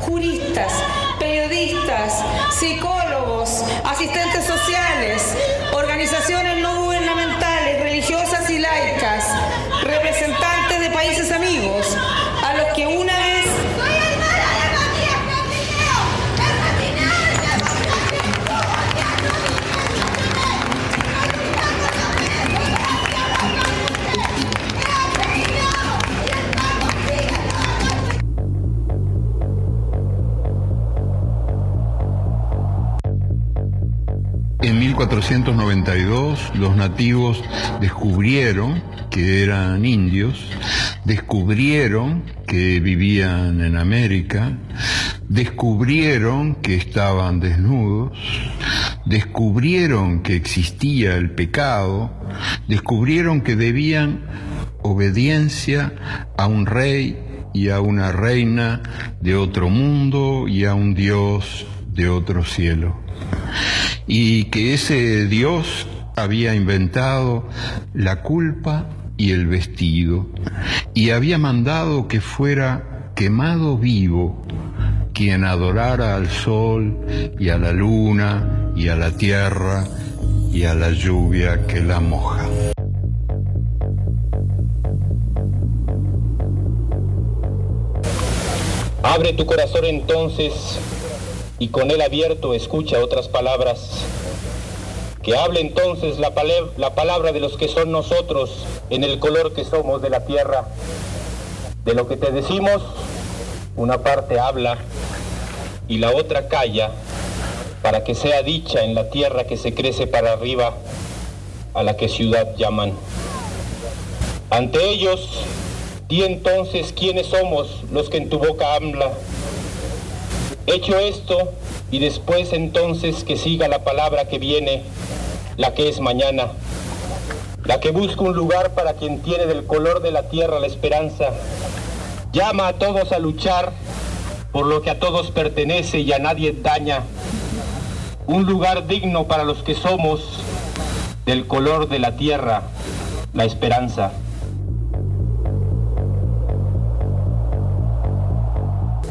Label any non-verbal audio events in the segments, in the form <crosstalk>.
juristas, periodistas, psicólogos, asistentes sociales, 1492 los nativos descubrieron que eran indios, descubrieron que vivían en América, descubrieron que estaban desnudos, descubrieron que existía el pecado, descubrieron que debían obediencia a un rey y a una reina de otro mundo y a un Dios de otro cielo. Y que ese Dios había inventado la culpa y el vestido y había mandado que fuera quemado vivo quien adorara al sol y a la luna y a la tierra y a la lluvia que la moja. Abre tu corazón entonces y con él abierto escucha otras palabras. Que hable entonces la, palabra de los que son nosotros en el color que somos de la tierra. De lo que te decimos, una parte habla y la otra calla para que sea dicha en la tierra que se crece para arriba, a la que ciudad llaman. Ante ellos, di entonces quiénes somos los que en tu boca habla. Hecho esto, y después entonces que siga la palabra que viene, la que es mañana, la que busca un lugar para quien tiene del color de la tierra la esperanza, llama a todos a luchar por lo que a todos pertenece y a nadie daña, un lugar digno para los que somos del color de la tierra, la esperanza.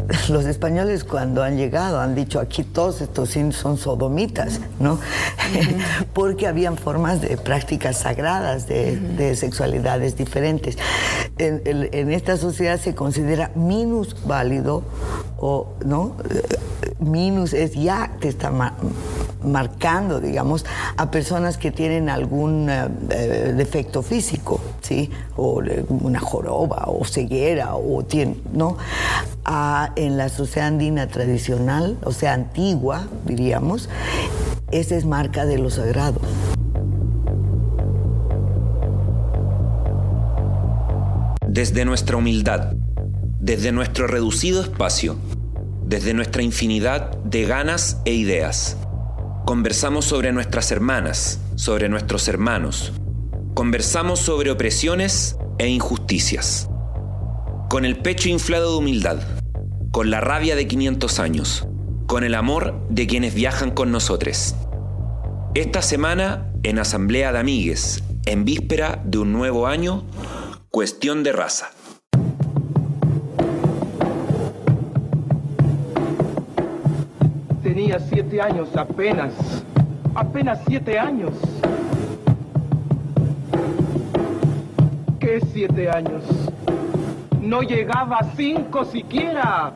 <laughs> Los españoles cuando han llegado han dicho aquí todos estos son sodomitas, ¿no? <laughs> Porque habían formas de prácticas sagradas de, de sexualidades diferentes. En, esta sociedad se considera minusválido o, ¿no? Eh, Minus es ya te está ma- marcando, digamos, a personas que tienen algún eh, eh, defecto físico, ¿sí? O una joroba, o ceguera, o tiene, ¿no? En la sociedad andina tradicional, o sea, antigua, diríamos, esa es marca de lo sagrado. Desde nuestra humildad, desde nuestro reducido espacio, desde nuestra infinidad de ganas e ideas, conversamos sobre nuestras hermanas, sobre nuestros hermanos, conversamos sobre opresiones e injusticias. Con el pecho inflado de humildad, con la rabia de 500 años, con el amor de quienes viajan con nosotros. Esta semana, en Asamblea de Amigues, en víspera de un nuevo año, cuestión de raza. Tenía siete años apenas. Apenas siete años. ¿Qué siete años? No llegaba a cinco siquiera.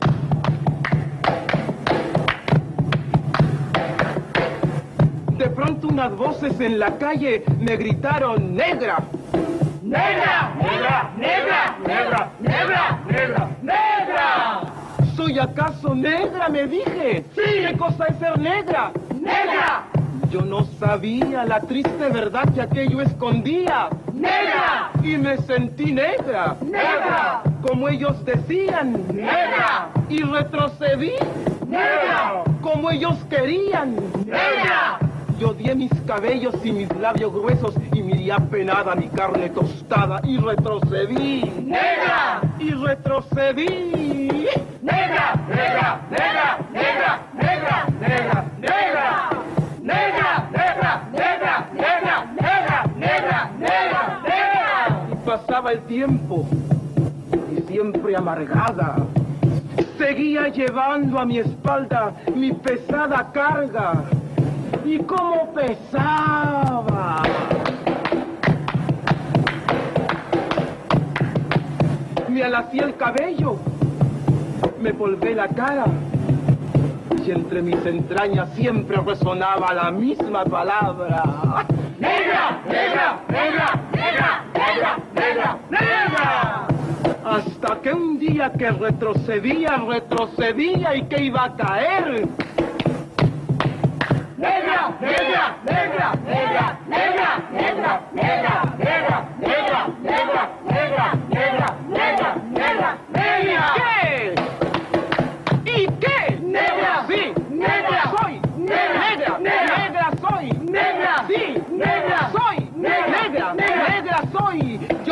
De pronto unas voces en la calle me gritaron negra. ¡Negra! ¡Negra! ¡Negra! ¡Negra! ¡Negra! ¡Negra! ¡Negra! ¿Soy acaso negra? Me dije. Sí. ¿Qué cosa es ser negra? ¡Negra! Yo no sabía la triste verdad que aquello escondía. ¡Negra! Y me sentí negra. ¡Negra! Como ellos decían. ¡Negra! Y retrocedí. ¡Negra! Como ellos querían. ¡Negra! Yo odié mis cabellos y mis labios gruesos y miré apenada mi carne tostada y retrocedí. ¡Negra! Y retrocedí. ¡Negra! ¡Negra! ¡Negra! ¡Negra! ¡Negra! ¡Negra! ¡Negra! ¡Negra! ¡Negra! ¡Negra! ¡Negra! Pasaba el tiempo y siempre amargada. seguía llevando a mi espalda mi pesada carga. ¿Y cómo pesaba? Me alací el cabello, me volvé la cara y entre mis entrañas siempre resonaba la misma palabra. ¡Negra! ¡Negra! ¡Negra! ¡Negra! ¡Negra! ¡Negra! ¡Negra! Hasta que un día que retrocedía, retrocedía y que iba a caer. ¡Negra! ¡Negra! ¡Negra! ¡Negra! ¡Negra! ¡Negra! ¡Negra! ¡Negra! ¡Negra! ¡Negra! ¡Negra! ¡Negra! ¡Negra! ¡Negra! ¡Negra!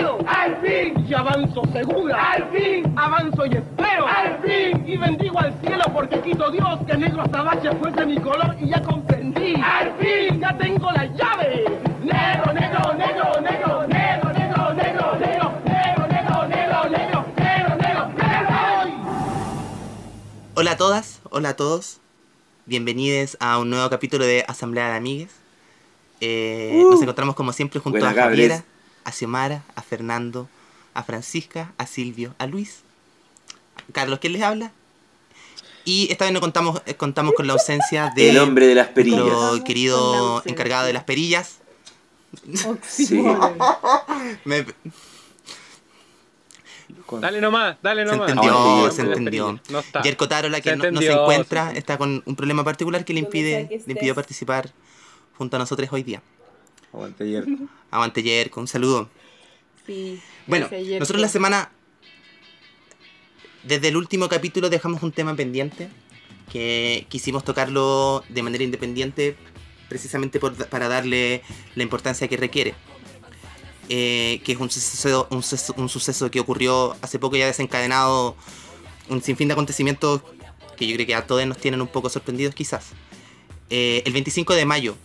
puedo. Al fin. Y avanzo segura. Al fin. Avanzo y espero. Al fin. Y bendigo al cielo porque quito Dios que negro azabache fuese mi color y ya comprendí. Al fin. Ya tengo la llave. Negro, negro, negro, negro, negro, negro, negro, negro. Hola a todas, hola a todos. Bienvenidos a un nuevo capítulo de Asamblea de Amigues. Eh, uh, nos encontramos como siempre junto a Javiera a Xiomara, a Fernando, a Francisca, a Silvio, a Luis, a Carlos, ¿quién les habla? Y esta vez no contamos, eh, contamos con la ausencia de El hombre de las perillas. la querido encargado de las perillas. Sí. <laughs> Me- Dale nomás, dale se nomás. entendió, Aguante, se entendió. No está. Yerko Tarola, que Se no, no se entendió, encuentra, se está con un problema particular que le impide, que le impidió participar junto a nosotros hoy día. Aguante, Yerko. Aguante Yerko, un saludo. Sí. Bueno, nosotros la semana, desde el último capítulo dejamos un tema pendiente, que quisimos tocarlo de manera independiente, precisamente por- para darle la importancia que requiere. Eh, que es un suceso, un, suceso, un suceso que ocurrió hace poco y ha desencadenado un sinfín de acontecimientos que yo creo que a todos nos tienen un poco sorprendidos quizás. Eh, el 25 de mayo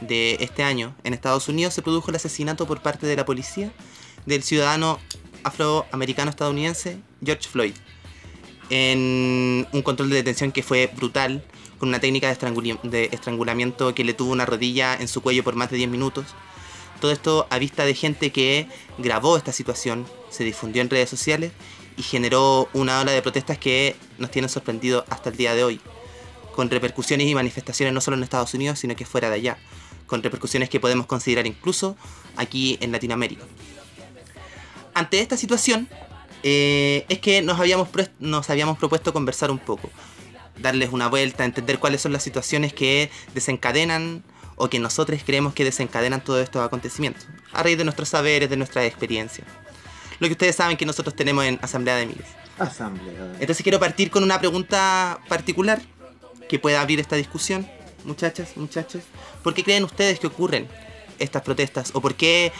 de este año en Estados Unidos se produjo el asesinato por parte de la policía del ciudadano afroamericano estadounidense George Floyd en un control de detención que fue brutal con una técnica de, estrangulamiento que le tuvo una rodilla en su cuello por más de 10 minutos. Todo esto a vista de gente que grabó esta situación, se difundió en redes sociales y generó una ola de protestas que nos tienen sorprendido hasta el día de hoy, con repercusiones y manifestaciones no solo en Estados Unidos, sino que fuera de allá, con repercusiones que podemos considerar incluso aquí en Latinoamérica. Ante esta situación, eh, es que nos habíamos, nos habíamos propuesto conversar un poco, darles una vuelta, entender cuáles son las situaciones que desencadenan o que nosotros creemos que desencadenan todos estos acontecimientos, a raíz de nuestros saberes, de nuestras experiencias. Lo que ustedes saben que nosotros tenemos en Asamblea de Miles. Asamblea. Entonces quiero partir con una pregunta particular que pueda abrir esta discusión, muchachas, muchachos. ¿Por qué creen ustedes que ocurren estas protestas? ¿O por qué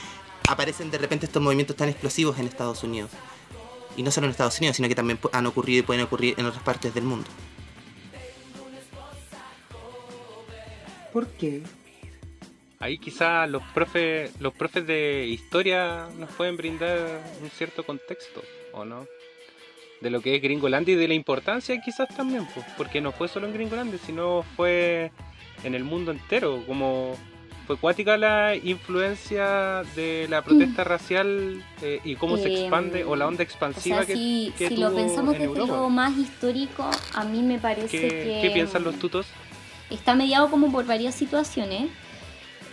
aparecen de repente estos movimientos tan explosivos en Estados Unidos? Y no solo en Estados Unidos, sino que también han ocurrido y pueden ocurrir en otras partes del mundo. ¿Por qué? Ahí quizás los profes, los profes de historia nos pueden brindar un cierto contexto, ¿o no? De lo que es Gringolandia y de la importancia quizás también, pues, porque no fue solo en Gringolandia, sino fue en el mundo entero, como fue cuática la influencia de la protesta racial eh, y cómo se expande o la onda O expansiva sea, que, si, que si lo pensamos en desde Europa. lo más histórico, a mí me parece ¿Qué, que qué piensan los tutos? está mediado como por varias situaciones,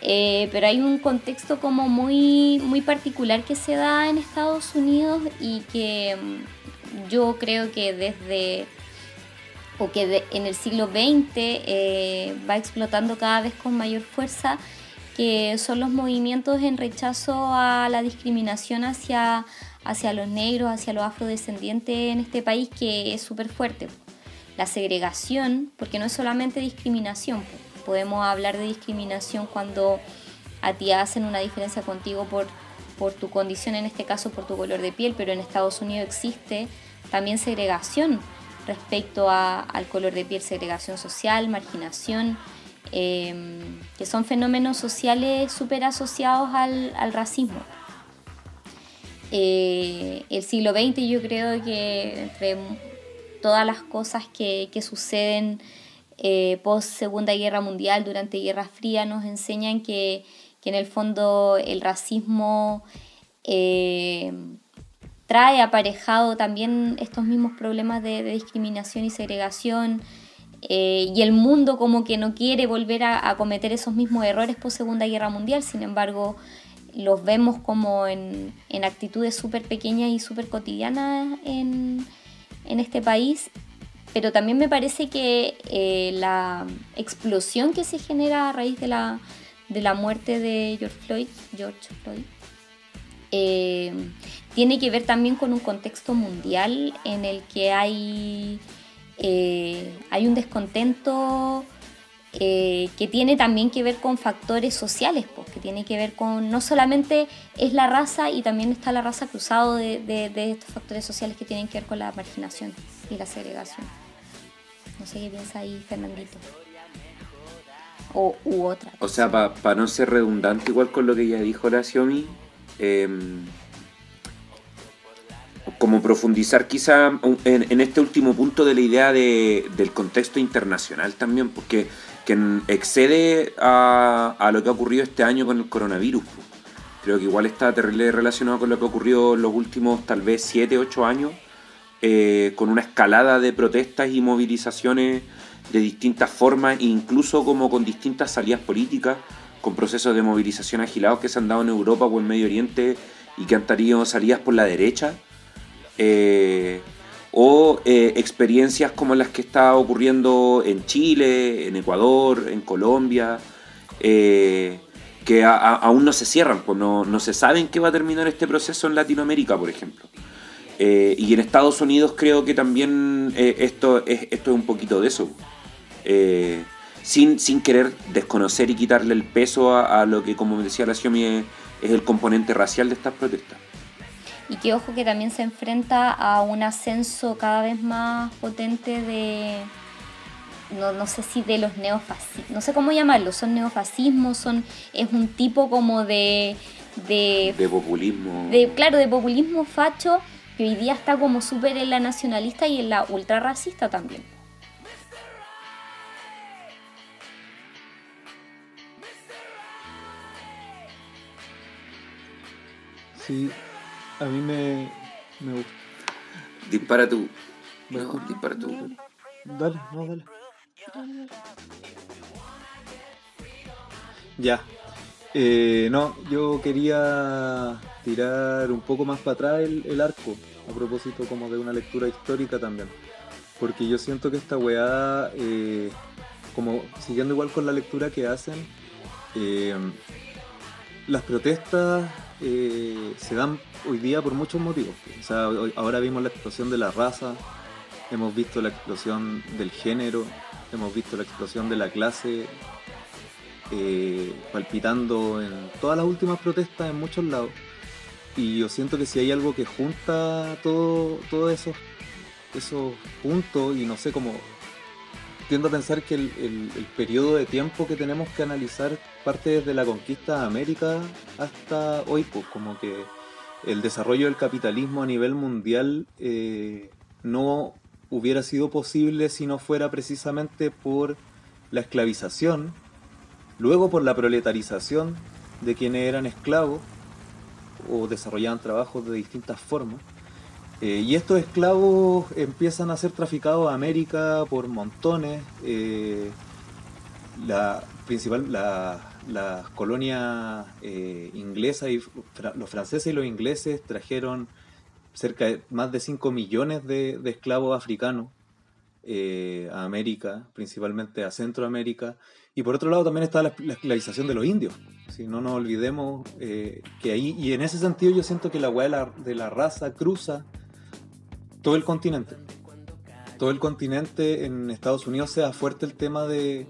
eh, pero hay un contexto como muy, muy particular que se da en Estados Unidos y que mm, yo creo que desde o que en el siglo XX eh, va explotando cada vez con mayor fuerza, que son los movimientos en rechazo a la discriminación hacia, hacia los negros, hacia los afrodescendientes en este país, que es súper fuerte. la segregación, porque no es solamente discriminación, podemos hablar de discriminación cuando a ti hacen una diferencia contigo por, por tu condición, en este caso por tu color de piel, pero en Estados Unidos existe también segregación respecto al color de piel, segregación social, marginación, em, que son fenómenos sociales súper asociados al, racismo. Eh, el siglo XX yo creo que entre todas las cosas que, suceden eh, post Segunda Guerra Mundial, durante Guerra Fría, nos enseñan que, en el fondo el racismo eh, trae aparejado también estos mismos problemas de, discriminación y segregación. Eh, y el mundo como que no quiere volver a, cometer esos mismos errores post Segunda Guerra Mundial, sin embargo los vemos como en, actitudes súper pequeñas y súper cotidianas en, en, este país, pero también me parece que eh, la explosión que se genera a raíz de la, de la muerte de George Floyd, George Floyd eh, tiene que ver también con un contexto mundial en el que hay, eh, hay un descontento eh, que tiene también que ver con factores sociales, pues, que tiene que ver con, no solamente es la raza y también está la raza cruzado de, de, estos factores sociales que tienen que ver con la marginación y la segregación. No sé qué piensa ahí Fernandito. O, u otra. O sea, para no ser redundante igual con lo que ya dijo la Xiomi, Em, como profundizar quizá en, este último punto de la idea del contexto internacional también, porque que excede a, lo que ha ocurrido este año con el coronavirus. Creo que igual está terrible relacionado con lo que ocurrió en los últimos tal vez 7, 8 años, eh, con una escalada de protestas y movilizaciones de distintas formas, incluso como con distintas salidas políticas con procesos de movilización agilados que se han dado en Europa o en Medio Oriente y que han tenido salidas por la derecha. Eh, o eh, experiencias como las que está ocurriendo en Chile, en Ecuador, en Colombia, eh, que aún no se cierran, pues no, no, se sabe en qué va a terminar este proceso en Latinoamérica, por ejemplo. y en Estados Unidos creo que también esto, es, esto es un poquito de eso sin, sin querer desconocer y quitarle el peso a, lo que, como me decía la Xiomi, es, el componente racial de estas protestas. Y que ojo que también se enfrenta a un ascenso cada vez más potente de, no, no, sé si de los neofascismos, no sé cómo llamarlo, son neofascismos, son, es un tipo como de... De, de populismo. De, claro, de populismo facho, que hoy día está como súper en la nacionalista y en la ultra racista también. Sí, a mí me, me gusta. Dispara tú. No, dispara tú. Dale, no, dale. Ya. Eh, no, yo quería tirar un poco más para atrás el, arco, a propósito como de una lectura histórica también. Porque yo siento que esta weá, eh, como siguiendo igual con la lectura que hacen, eh, las protestas eh, se dan hoy día por muchos motivos. O sea, ahora vimos la explosión de la raza, hemos visto la explosión del género, hemos visto la explosión de la clase, eh, palpitando en todas las últimas protestas en muchos lados. Y yo siento que si hay algo que junta todos todo esos, esos puntos, y no sé cómo tiendo a pensar que el, el, periodo de tiempo que tenemos que analizar parte desde la conquista de América hasta hoy, pues como que el desarrollo del capitalismo a nivel mundial eh, no hubiera sido posible si no fuera precisamente por la esclavización, luego por la proletarización de quienes eran esclavos o desarrollaban trabajos de distintas formas, eh, y estos esclavos empiezan a ser traficados a América por montones. Eh, la principal, las colonias eh, inglesas y los franceses y los ingleses trajeron cerca de más de 5 millones de, esclavos africanos a América, principalmente a Centroamérica. Y por otro lado también está la, esclavización de los indios. Si no nos olvidemos que ahí, y en ese sentido yo siento que la hueá de la raza cruza todo el continente. todo el continente en Estados Unidos sea fuerte el tema de,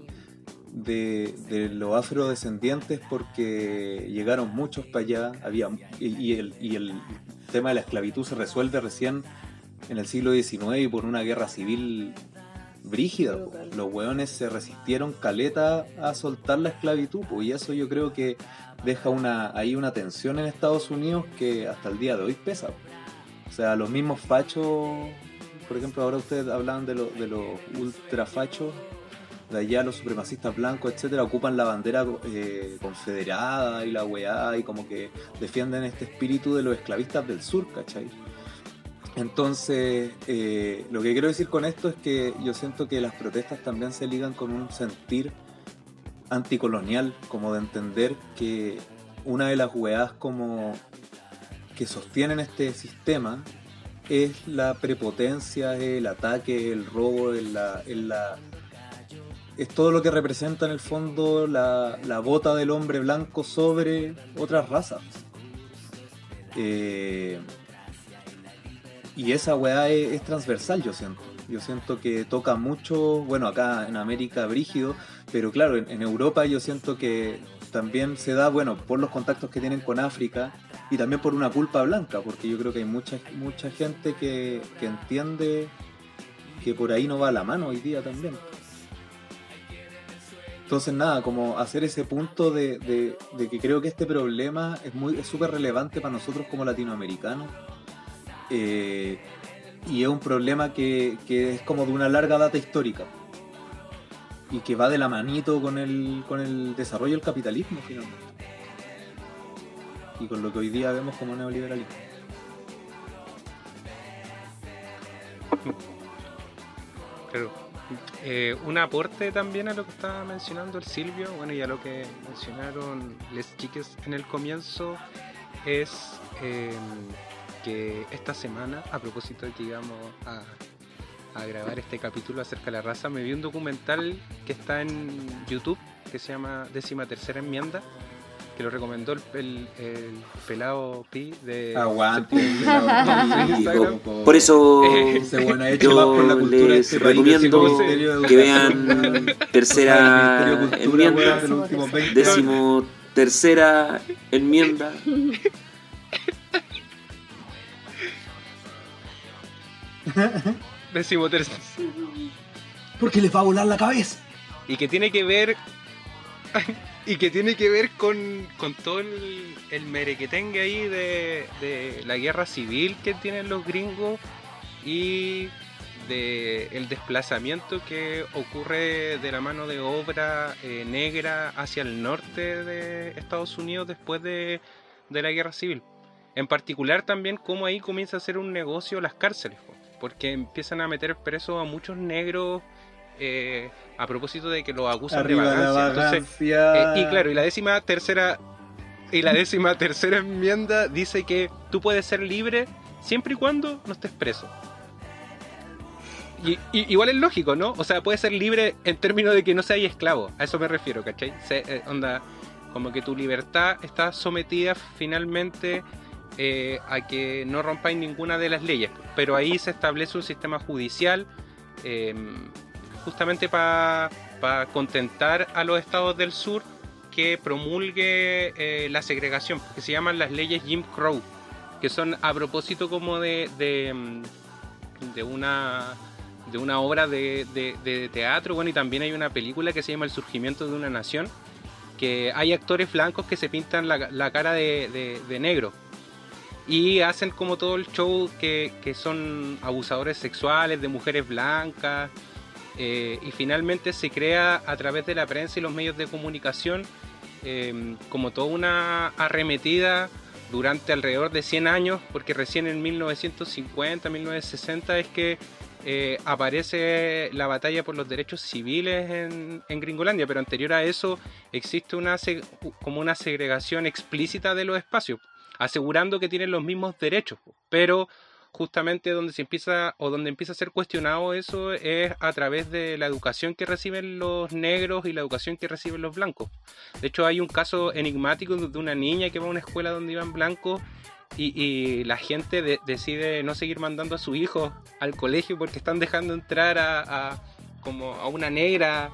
de, de los afrodescendientes porque llegaron muchos para allá, había, y, y el, y el tema de la esclavitud se resuelve recién en el siglo XIX y por una guerra civil brígida. po. Los hueones se resistieron caleta a soltar la esclavitud, po, y eso yo creo que deja una, ahí una tensión en Estados Unidos que hasta el día de hoy pesa. po. O sea, los mismos fachos, por ejemplo, ahora ustedes hablaban de, lo- de los ultrafachos, de allá los supremacistas blancos, etcétera, ocupan la bandera eh, confederada y la weá y como que defienden este espíritu de los esclavistas del sur, ¿cachai? Entonces, eh, lo que quiero decir con esto es que yo siento que las protestas también se ligan con un sentir anticolonial, como de entender que una de las weas como que sostienen este sistema es la prepotencia, el ataque, el robo, es la, la- es todo lo que representa en el fondo la, la bota del hombre blanco sobre otras razas. Eh, y esa weá es, transversal, yo siento. Yo siento que toca mucho, bueno, acá en América brígido, pero claro, en Europa yo siento que también se da, bueno, por los contactos que tienen con África y también por una culpa blanca, porque yo creo que hay mucha, mucha gente que, que entiende que por ahí no va la mano hoy día también. Entonces nada, como hacer ese punto de, de- que creo que este problema es muy súper relevante para nosotros como latinoamericanos. Eh, y es un problema que, que es como de una larga data histórica. Y que va de la manito con el, con el desarrollo del capitalismo finalmente. Y con lo que hoy día vemos como neoliberalismo. Claro. Eh, un aporte también a lo que estaba mencionando el Silvio, bueno, y a lo que mencionaron les chiques en el comienzo, es eh, que esta semana, a propósito de que íbamos a, a grabar este capítulo acerca de la raza, me vi un documental que está en YouTube que se llama Décima Tercera Enmienda, que lo recomendó el, el- el pelado Pi de Aguante, pelado <laughs> Pi, por- Por eso bueno ha hecho por la yo de les este recomiendo que vean <laughs> tercera enmienda, de los últimos 20 años. décimo tercera enmienda. Décimo tercero. Porque les va a volar la cabeza. y que tiene que ver y que tiene que ver con, con todo el, el merequetengue ahí de, de la guerra civil que tienen los gringos y de el desplazamiento que ocurre de la mano de obra eh, negra hacia el norte de Estados Unidos después de, de la guerra civil. En particular también cómo ahí comienza a ser un negocio las cárceles, po, porque empiezan a meter presos a muchos negros eh, a propósito de que los acusan Arriba de la vagancia. Entonces, eh, y claro, y la décima tercera y la décima <laughs> tercera enmienda dice que tú puedes ser libre siempre y cuando no estés preso. Y, y- igual es lógico, ¿no? O sea, puedes ser libre en términos de que no seas esclavo. A eso me refiero, ¿cachai? Se- eh, onda, como que tu libertad está sometida finalmente eh, a que no rompáis ninguna de las leyes. Pero ahí se establece un sistema judicial eh, justamente para contentar a los estados del sur que promulgue eh, la segregación, que se llaman las leyes Jim Crow, que son a propósito como de, mm, de una de una obra de, de- de teatro, bueno, y también hay una película que se llama El surgimiento de una nación, que hay actores blancos que se pintan la, la cara de, de- de negro y hacen como todo el show que, que son abusadores sexuales de mujeres blancas eh, y finalmente se crea a través de la prensa y los medios de comunicación eh, como toda una arremetida durante alrededor de 100 años, porque recién en 1950, 1960 es que eh, aparece la batalla por los derechos civiles en, en Gringolandia, pero anterior a eso existe una como una segregación explícita de los espacios, asegurando que tienen los mismos derechos, pero justamente donde se empieza o donde empieza a ser cuestionado eso es a través de la educación que reciben los negros y la educación que reciben los blancos. De hecho hay un caso enigmático de una niña que va a una escuela donde iban blancos y, la gente decide no seguir mandando a su hijo al colegio porque están dejando entrar a, como a una negra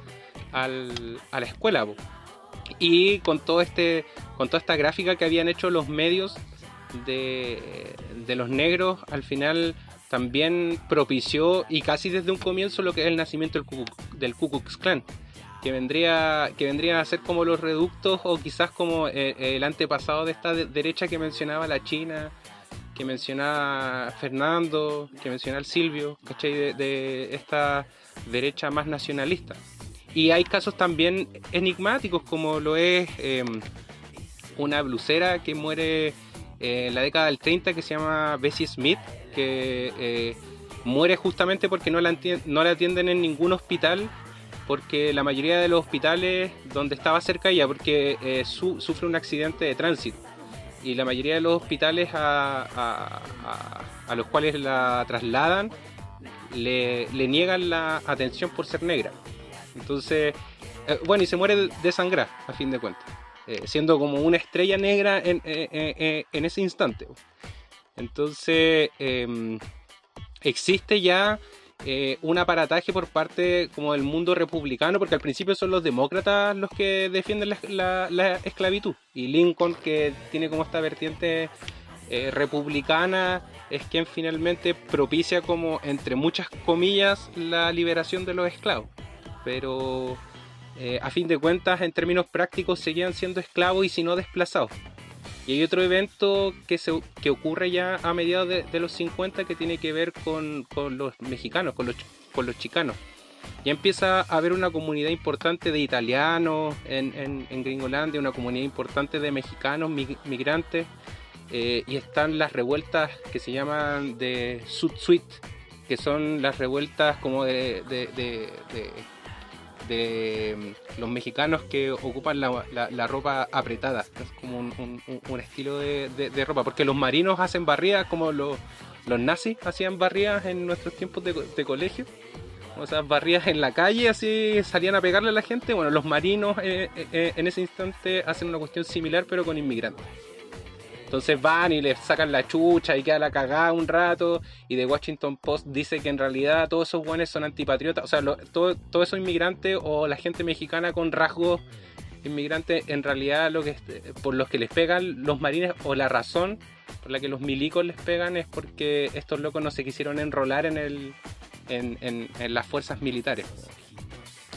a la escuela. Y con todo este con toda esta gráfica que habían hecho los medios de, los negros, al final también propició y casi desde un comienzo lo que es el nacimiento del Ku, del Klux Klan, que vendría que vendrían a ser como los reductos o quizás como eh, el antepasado de esta derecha que mencionaba la China, que mencionaba Fernando, que mencionaba el Silvio, ¿cachai? De, esta derecha más nacionalista. Y hay casos también enigmáticos como lo es em, una blusera que muere eh, en la década del 30 que se llama Bessie Smith, que eh, muere justamente porque no la, atienden en ningún hospital, porque la mayoría de los hospitales donde estaba cerca ella, porque eh, sufre un accidente de tránsito, y la mayoría de los hospitales a, a, los cuales la trasladan le, le, niegan la atención por ser negra. Entonces, bueno, y se muere de sangrar, a fin de cuentas. Eh, siendo como una estrella negra en, eh, eh, ese instante. Entonces, em, existe ya un aparataje por parte como del mundo republicano, porque al principio son los demócratas los que defienden la, esclavitud, y Lincoln, que tiene como esta vertiente republicana, es quien finalmente propicia como, entre muchas comillas, la liberación de los esclavos. Pero eh, a fin de cuentas, en términos prácticos, seguían siendo esclavos y si no desplazados. Y hay otro evento que, se, que ocurre ya a mediados de, los 50 que tiene que ver con, los mexicanos, con los, con los chicanos. Ya empieza a haber una comunidad importante de italianos en, en, Gringolandia, una comunidad importante de mexicanos migrantes, eh, y están las revueltas que se llaman de Sud Suite, que son las revueltas como de de mm, los mexicanos que ocupan la, ropa apretada. Es como un, estilo de, ropa, porque los marinos hacen barridas como los, los nazis hacían barridas en nuestros tiempos de, colegio. O sea, barridas en la calle, así salían a pegarle a la gente. Bueno, los marinos eh, eh, eh, en ese instante hacen una cuestión similar, pero con inmigrantes. Entonces van y les sacan la chucha y queda la cagada un rato. Y The Washington Post dice que en realidad todos esos buenos son antipatriotas. O sea, todos todo esos inmigrantes o la gente mexicana con rasgos inmigrantes, en realidad lo que por los que les pegan los marines o la razón por la que los milicos les pegan es porque estos locos no se quisieron enrolar en, el, en las fuerzas militares.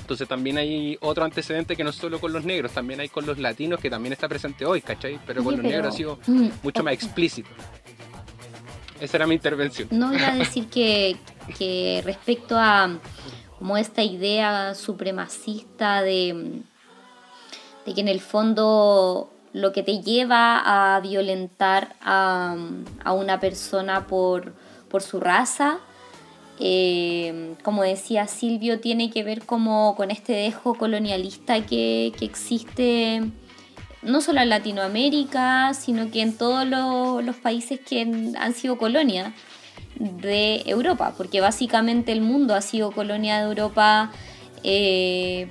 Entonces también hay otro antecedente que no solo con los negros, también hay con los latinos que también está presente hoy, ¿cachai? Pero con los negros ha sido mm, mucho más explícito. Esa era mi intervención. No iba a decir que, respecto a como esta idea supremacista de, de que en el fondo lo que te lleva a violentar a, a una persona por, por su raza eh, como decía Silvio, tiene que ver como con este dejo colonialista que, existe no solo en Latinoamérica, sino que en todos los, países que han sido colonia de Europa, porque básicamente el mundo ha sido colonia de Europa. Eh,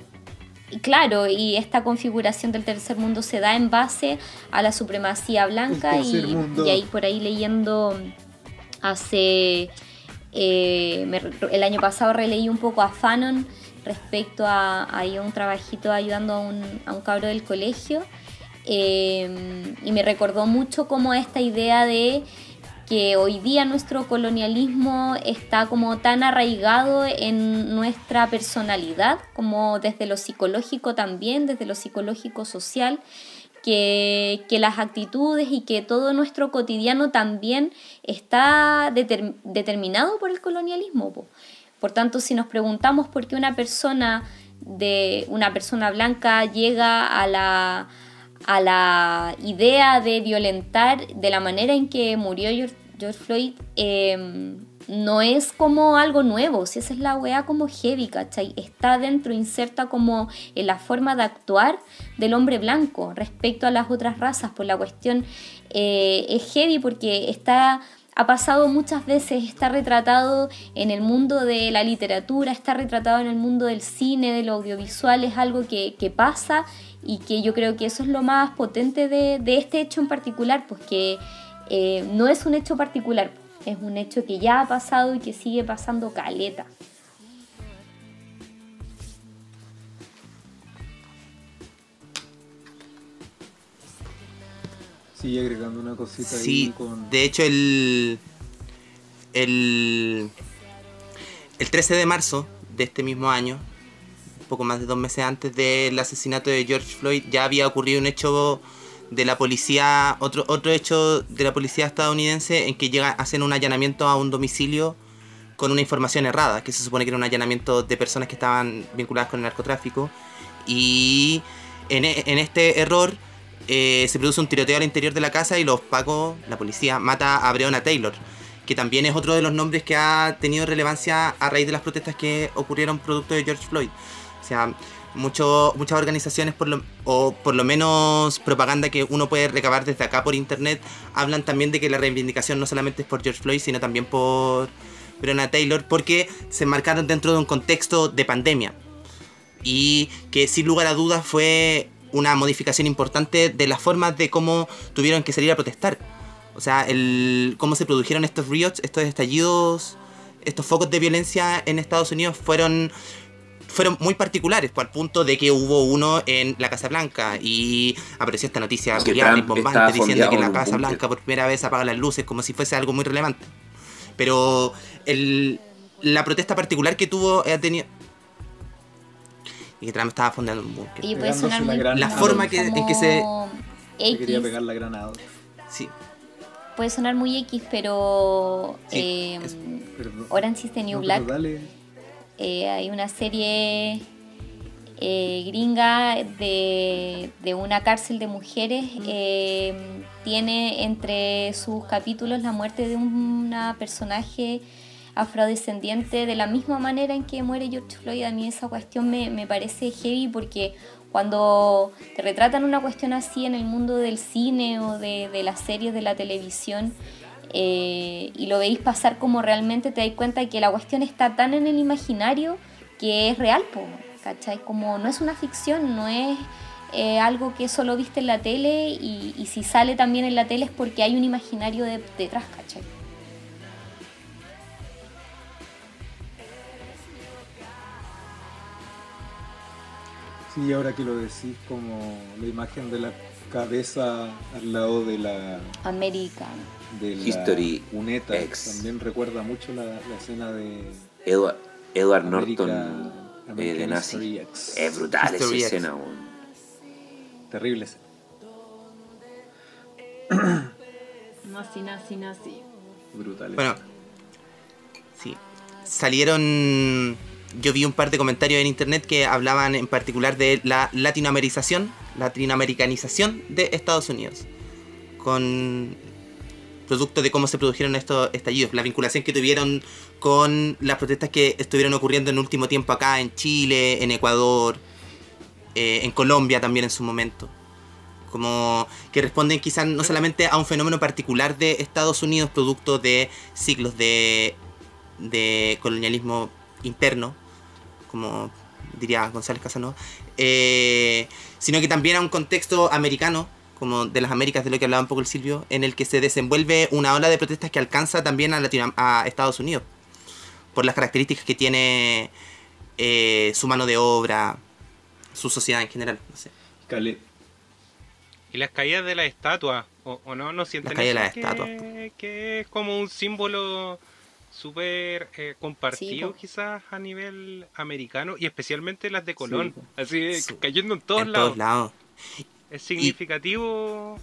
claro, y esta configuración del tercer mundo se da en base a la supremacía blanca y, y, ahí por ahí leyendo hace eh, el año pasado releí un poco a Fanon respecto a, un trabajito ayudando a un, a cabro del colegio. Eh, y me recordó mucho como esta idea de que hoy día nuestro colonialismo está como tan arraigado en nuestra personalidad, como desde lo psicológico también, desde lo psicológico social, que, las actitudes y que todo nuestro cotidiano también está determinado por el colonialismo. Por tanto, si nos preguntamos por qué una persona de una persona blanca llega a la, a la idea de violentar de la manera en que murió George, Floyd, eh, no es como algo nuevo, si esa es la weá como heavy, ¿cachai? Está dentro, inserta como en la forma de actuar del hombre blanco respecto a las otras razas, por la cuestión eh, es heavy porque está ha pasado muchas veces, está retratado en el mundo de la literatura, está retratado en el mundo del cine, del audiovisual, es algo que, pasa y que yo creo que eso es lo más potente de, este hecho en particular, pues que eh, no es un hecho particular, es un hecho que ya ha pasado y que sigue pasando caleta. Sí, agregando una cosita sí, ahí con... de hecho el, el, el 13 de marzo de este mismo año, poco más de dos meses antes del asesinato de George Floyd, ya había ocurrido un hecho de la policía, otro, otro hecho de la policía estadounidense en que llega, hacen un allanamiento a un domicilio con una información errada, que se supone que era un allanamiento de personas que estaban vinculadas con el narcotráfico. Y en, en este error eh, se produce un tiroteo al interior de la casa y los pacos, la policía, mata a Breonna Taylor, que también es otro de los nombres que ha tenido relevancia a raíz de las protestas que ocurrieron producto de George Floyd. O sea, mucho, muchas organizaciones, por lo, o por lo menos propaganda que uno puede recabar desde acá por internet, hablan también de que la reivindicación no solamente es por George Floyd, sino también por Breonna Taylor, porque se marcaron dentro de un contexto de pandemia. Y que sin lugar a dudas fue una modificación importante de las formas de cómo tuvieron que salir a protestar. O sea, el, cómo se produjeron estos riots, estos estallidos, estos focos de violencia en Estados Unidos fueron fueron muy particulares, por al punto de que hubo uno en la Casa Blanca y apareció esta noticia bombante diciendo que la Casa Blanca por primera vez apaga las luces como si fuese algo muy relevante. Pero el, la protesta particular que tuvo ha tenido y que Trump estaba fundando un búnker. Y puede sonar muy la, forma que, en que se... X. quería pegar la granada. Sí. Puede sonar muy X, pero sí, eh, Orange is the New Black. Eh, hay una serie eh, gringa de, de, una cárcel de mujeres. Eh, tiene entre sus capítulos la muerte de una personaje afrodescendiente de la misma manera en que muere George Floyd. A mí esa cuestión me, parece heavy porque cuando te retratan una cuestión así en el mundo del cine o de, las series de la televisión eh, y lo veis pasar como realmente te das cuenta de que la cuestión está tan en el imaginario que es real, ¿cachai? Como no es una ficción, no es eh, algo que solo viste en la tele y, si sale también en la tele es porque hay un imaginario detrás, ¿cachai? Sí, ahora que lo decís, como la imagen de la cabeza al lado de la. América. De la History Uneta. También recuerda mucho la, escena de. Edward, Edward Norton eh, de Nazi. Es brutal esa escena, Terrible escena. <coughs> nazi, nazi, nazi. Brutal. Bueno, sí. Salieron yo vi un par de comentarios en internet que hablaban en particular de la latinoamerización, latinoamericanización de Estados Unidos. Con producto de cómo se produjeron estos estallidos, la vinculación que tuvieron con las protestas que estuvieron ocurriendo en último tiempo acá en Chile, en Ecuador, eh, en Colombia también en su momento. Como que responden quizás no solamente a un fenómeno particular de Estados Unidos, producto de siglos de, de colonialismo interno, como diría González Casanova, eh, sino que también a un contexto americano, como de las Américas, de lo que hablaba un poco el Silvio, en el que se desenvuelve una ola de protestas que alcanza también a, a Estados Unidos, por las características que tiene eh, su mano de obra, su sociedad en general. No sé. Y las caídas de la estatua, ¿o, no? ¿No sienten las caídas de la que es como un símbolo súper eh, compartido quizás a nivel americano y especialmente las de Colón, así cayendo en todos lados. Es significativo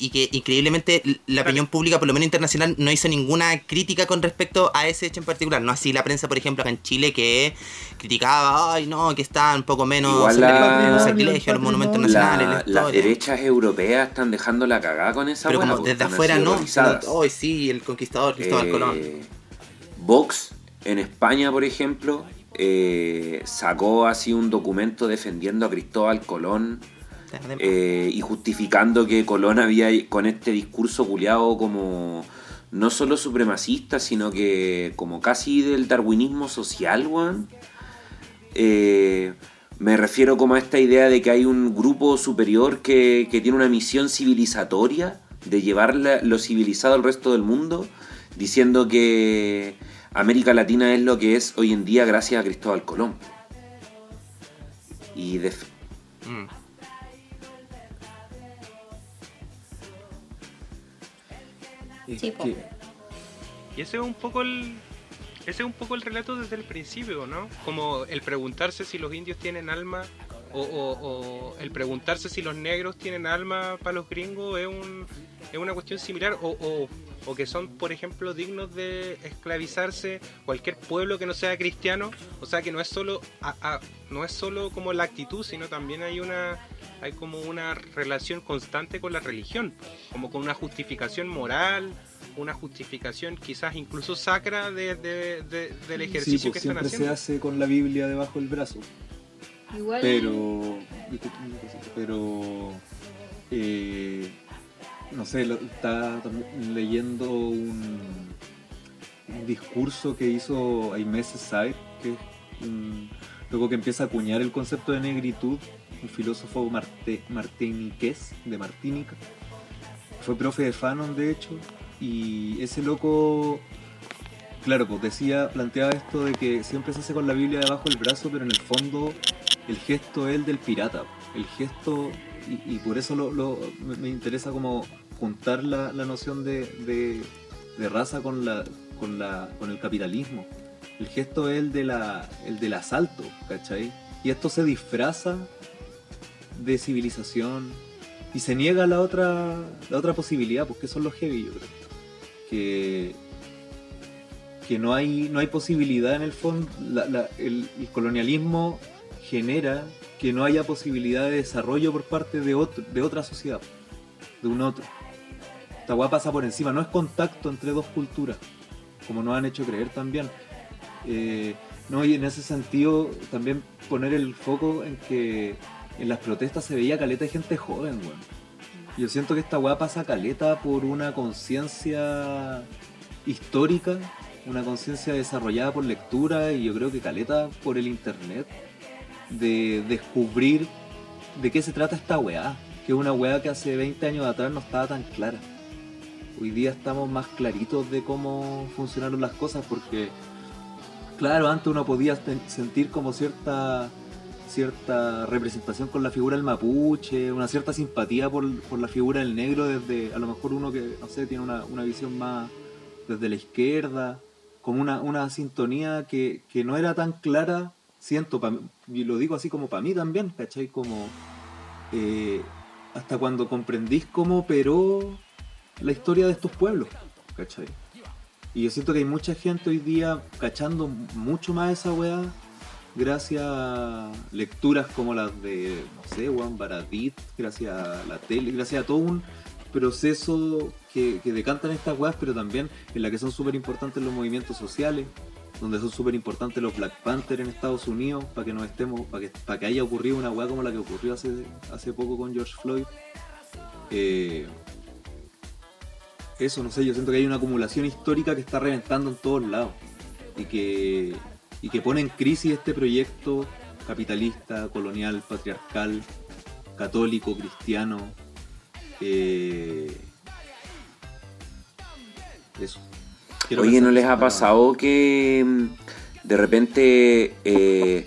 y que increíblemente la opinión pública, por lo menos internacional, no hizo ninguna crítica con respecto a ese hecho en particular. No así la prensa, por ejemplo, acá en Chile, que criticaba, ay, no, que está un poco menos Igual la, los monumentos nacionales. las derechas europeas están dejando la cagada con esa Pero como desde afuera no. Hoy sí, el conquistador Cristóbal eh, Colón. Vox, en España, por ejemplo, eh, sacó así un documento defendiendo a Cristóbal Colón eh, y justificando que Colón había con este discurso culiado como no solo supremacista, sino que como casi del darwinismo social, weón. Eh, me refiero como a esta idea de que hay un grupo superior que, que tiene una misión civilizatoria de llevar la- lo civilizado al resto del mundo, diciendo que América Latina es lo que es hoy en día gracias a Cristóbal Colón. Y de, Mm. Sí, que- Y ese es un poco el. Ese es un poco el relato desde el principio, ¿no? Como el preguntarse si los indios tienen alma o, o- o el preguntarse si los negros tienen alma para los gringos es, un, es una cuestión similar o, o- o que son, por ejemplo, dignos de esclavizarse cualquier pueblo que no sea cristiano. O sea, que no es solo, a- a- no es solo como la actitud, sino también hay una hay como una relación constante con la religión, como con una justificación moral, una justificación quizás incluso sacra de, de- de- del sí, ejercicio pues que están siempre se haciendo. hace con la Biblia debajo del brazo. Igual. Pero. Pero. eh, no sé, lo- está también leyendo un, discurso que hizo Aimé Césaire, que es un- que empieza a acuñar el concepto de negritud, un filósofo marte, martiniqués de Martínica. Fue profe de Fanon, de hecho, y ese loco Claro, pues decía, planteaba esto de que siempre se hace con la Biblia debajo del brazo, pero en el fondo el gesto es el del pirata. El gesto, y, por eso lo, lo- me, interesa como juntar la, la noción de, de- raza con, la, con, la, con el capitalismo. El gesto es el, de la, el del asalto, ¿cachai? Y esto se disfraza de civilización y se niega la otra, la otra posibilidad, porque son los heavy, yo creo. Que, que no hay, no hay posibilidad en el fondo, la- el colonialismo genera que no haya posibilidad de desarrollo por parte de, otro, de otra sociedad, de un otro. Esta weá pasa por encima, no es contacto entre dos culturas, como nos han hecho creer también. Eh, no, y en ese sentido también poner el foco en que en las protestas se veía caleta de gente joven, weón. Yo siento que esta weá pasa caleta por una conciencia histórica, una conciencia desarrollada por lectura y yo creo que caleta por el internet de descubrir de qué se trata esta weá, que es una weá que hace 20 años atrás no estaba tan clara. Hoy día estamos más claritos de cómo funcionaron las cosas porque, claro, antes uno podía sentir como cierta cierta representación con la figura del mapuche, una cierta simpatía por, por la figura del negro desde, a lo mejor uno que, no sé, tiene una, una visión más desde la izquierda, como una, una sintonía que, que no era tan clara, siento, pa y lo digo así como para mí también, ¿cachai? Como eh, hasta cuando comprendís cómo operó la historia de estos pueblos, ¿cachai? Y yo siento que hay mucha gente hoy día cachando mucho más esa weá gracias a lecturas como las de, no sé, Juan Baradit, gracias a la tele, gracias a todo un proceso que, que decantan estas weas, pero también en la que son súper importantes los movimientos sociales, donde son súper importantes los Black Panther en Estados Unidos, para que nos estemos, para que, para que haya ocurrido una wea como la que ocurrió hace, hace poco con George Floyd. Eh, eso, no sé, yo siento que hay una acumulación histórica que está reventando en todos lados y que, y que pone en crisis este proyecto capitalista, colonial, patriarcal, católico, cristiano. eh, eso. Quiero Oye, ¿no les ha pasado que mm, de repente, eh,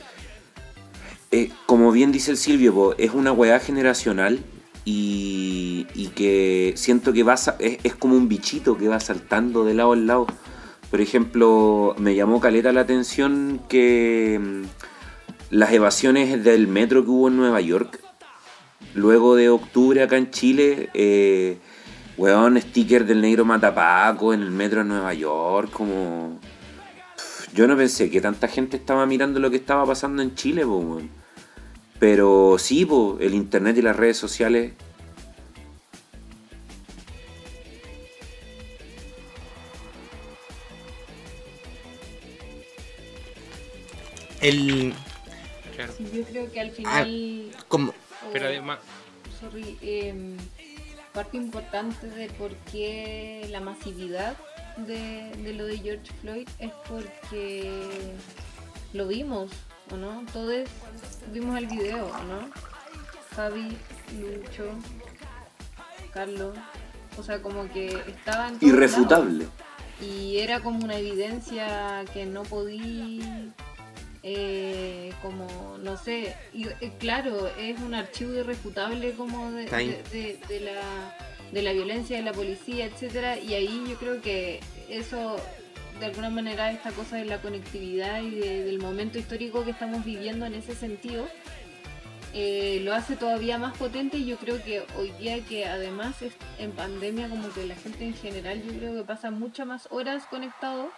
eh, como bien dice el Silvio, po, es una weá generacional y, y que siento que va es, es como un bichito que va saltando de lado en lado. Por ejemplo, me llamó caleta la atención que mm, las evasiones del metro que hubo en Nueva York, luego de octubre acá en Chile, eh, weón, sticker del negro matapaco en el metro de Nueva York, como... Pff, Yo no pensé que tanta gente estaba mirando lo que estaba pasando en Chile, po, weón. Pero sí, po, el internet y las redes sociales El. Claro. Sí, yo creo que al final. Como, Pero además, sorry, em, parte importante de por qué la masividad de, de lo de George Floyd es porque lo vimos, ¿o no? Todos vimos el video, ¿o no? Javi, Lucho, Carlos, o sea, como que estaban... Irrefutable. lados. Y era como una evidencia que no podía, eh, como, no sé, y, eh, claro, es un archivo irrefutable como de, de- la, de la violencia de la policía, etcétera Y ahí yo creo que eso, de alguna manera, esta cosa de la conectividad y de- del momento histórico que estamos viviendo en ese sentido, eh, lo hace todavía más potente y yo creo que hoy día que además es- en pandemia como que la gente en general yo creo que pasa muchas más horas conectado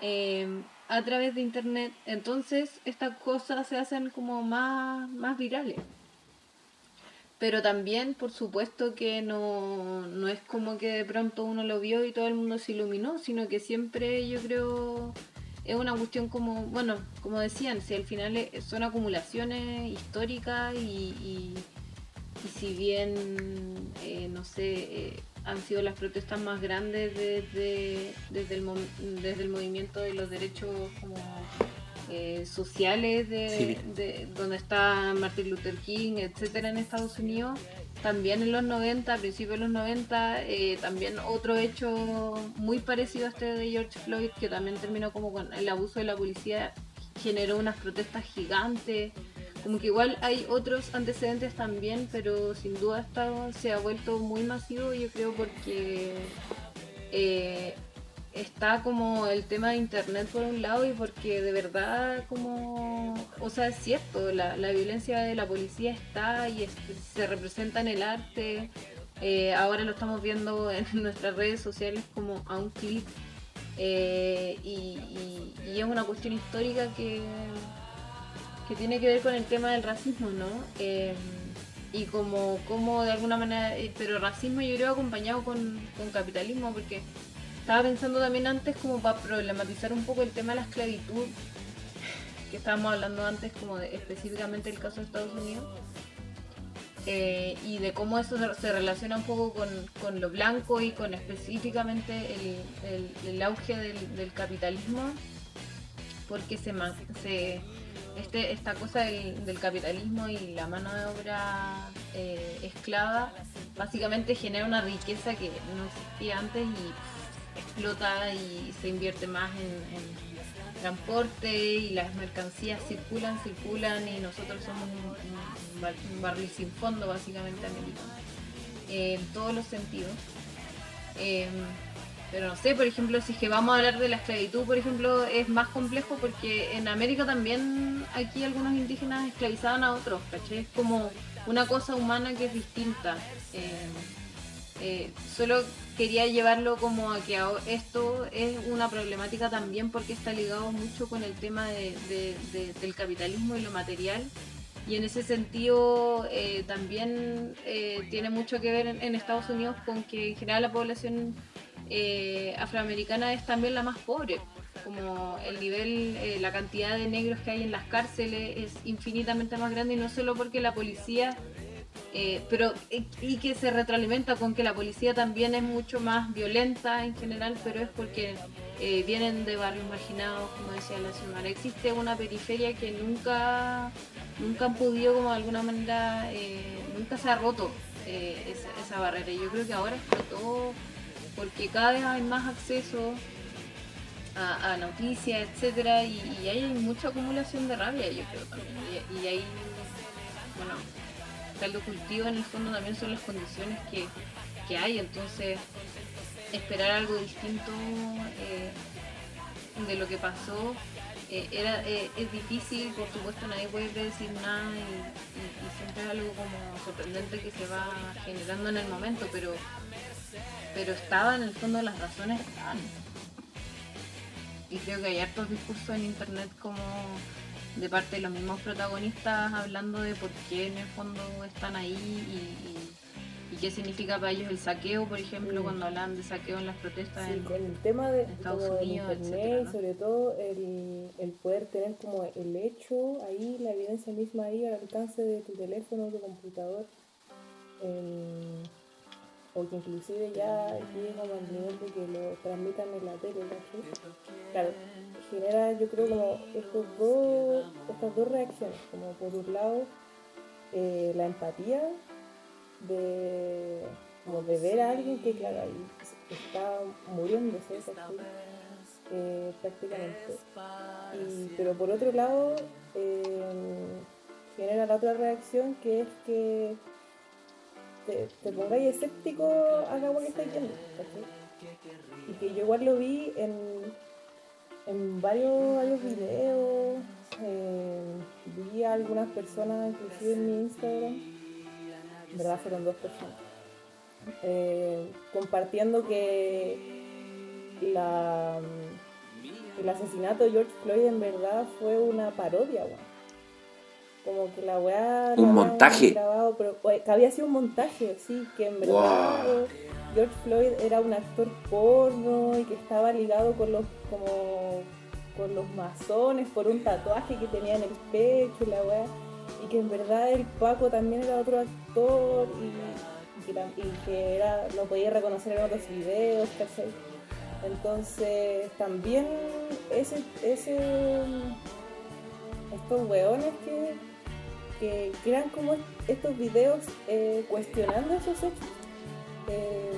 eh, a través de internet entonces estas cosas se hacen como más, más virales. Pero también por supuesto que no, no es como que de pronto uno lo vio y todo el mundo se iluminó sino que siempre yo creo es una cuestión como, bueno, como decían, si al final son acumulaciones históricas y, y- y si bien, eh, no sé, eh, han sido las protestas más grandes desde, desde, el, desde el movimiento de los derechos como eh, sociales de- donde está Martin Luther King, etcétera, en Estados Unidos, también en los 90, a principios de los 90, eh, también otro hecho muy parecido a este de George Floyd, que también terminó como con el abuso de la policía, generó unas protestas gigantes. Como que igual hay otros antecedentes también, pero sin duda esta se ha vuelto muy masivo, yo creo, porque eh, está como el tema de internet por un lado y porque de verdad como, o sea, es cierto, la, la violencia de la policía está y se representa en el arte. Eh, ahora lo estamos viendo <laughs> en nuestras redes sociales como a un clip eh, y es una cuestión histórica que, que tiene que ver con el tema del racismo, ¿no? Eh, y como, como de alguna manera, eh, pero racismo yo creo acompañado con, con capitalismo, porque estaba pensando también antes como para problematizar un poco el tema de la esclavitud, que estábamos hablando antes como de específicamente el caso de Estados Unidos, eh, y de cómo eso se- relaciona un poco con, con lo blanco y con específicamente el, el- auge del, capitalismo, porque se este, esta cosa del, capitalismo y la mano de obra eh, esclava básicamente genera una riqueza que no existía antes y explota y se invierte más en, transporte y las mercancías circulan, circulan y nosotros somos un, un bar- un barril sin fondo básicamente americano en todos los sentidos. Eh, pero no sé, por ejemplo, si es que vamos a hablar de la esclavitud, por ejemplo, es más complejo porque en América también aquí algunos indígenas esclavizaban a otros, ¿cachai? Es como una cosa humana que es distinta. Eh, eh, solo quería llevarlo como a que esto es una problemática también porque está ligado mucho con el tema de- de- de- del capitalismo y lo material. Y en ese sentido eh, también eh, tiene mucho que ver en Estados Unidos con que en general la población eh, afroamericana es también la más pobre. Como el nivel, eh, la cantidad de negros que hay en las cárceles es infinitamente más grande y no solo porque la policía eh, pero eh, y que se retroalimenta con que la policía también es mucho más violenta en general, pero es porque vienen de barrios marginados, como decía la señora. Existe una periferia que nunca, nunca han podido, como de alguna manera, nunca se ha roto esa, esa barrera. Y yo creo que ahora explotó porque cada vez hay más acceso a, noticias, etcétera, y, hay mucha acumulación de rabia, yo creo también. Y, y hay, bueno, caldo cultivo en el fondo también son las condiciones que, que hay, entonces esperar algo distinto eh, de lo que pasó eh, era, eh, es difícil, por supuesto nadie puede predecir nada y- y siempre es algo como sorprendente que se va generando en el momento, pero, pero estaba en el fondo las razones estaban. Y creo que hay hartos discursos en internet como de parte de los mismos protagonistas hablando de por qué en el fondo están ahí y, y- y qué significa para ellos el saqueo, por ejemplo, Mm. cuando hablan de saqueo en las protestas Sí, en, el tema de Estados Unidos, internet etcétera, sobre todo el, el poder tener como el hecho ahí, la evidencia misma ahí al alcance de tu teléfono, tu computador. O que inclusive ya como al nivel de que lo transmitan en la tele, ¿cachai? Claro, genera yo creo como estos dos, estas dos reacciones, como por un lado eh, la empatía de, como de ver a alguien que claro ahí está muriéndose. Eh, prácticamente. Y- pero por otro lado eh, genera la otra reacción que es que te, te pongáis escéptico a la agua que estáis viendo. Y que yo igual lo vi en, en varios, varios videos, eh, vi a algunas personas, inclusive en mi Instagram, en verdad fueron dos personas, eh, compartiendo que la, el asesinato de George Floyd en verdad fue una parodia, weón. Como que la weá... Un montaje. habían grabado, pero oye, que había sido un montaje, sí, que en verdad Wow. George Floyd era un actor porno y que estaba ligado con los como con los masones por un tatuaje que tenía en el pecho y la weá. Y que en verdad el Paco también era otro actor y que era, lo podía reconocer en otros videos, ¿cachai? Entonces también ese, ese estos weones que, que crean como estos videos eh, cuestionando esos hechos eh,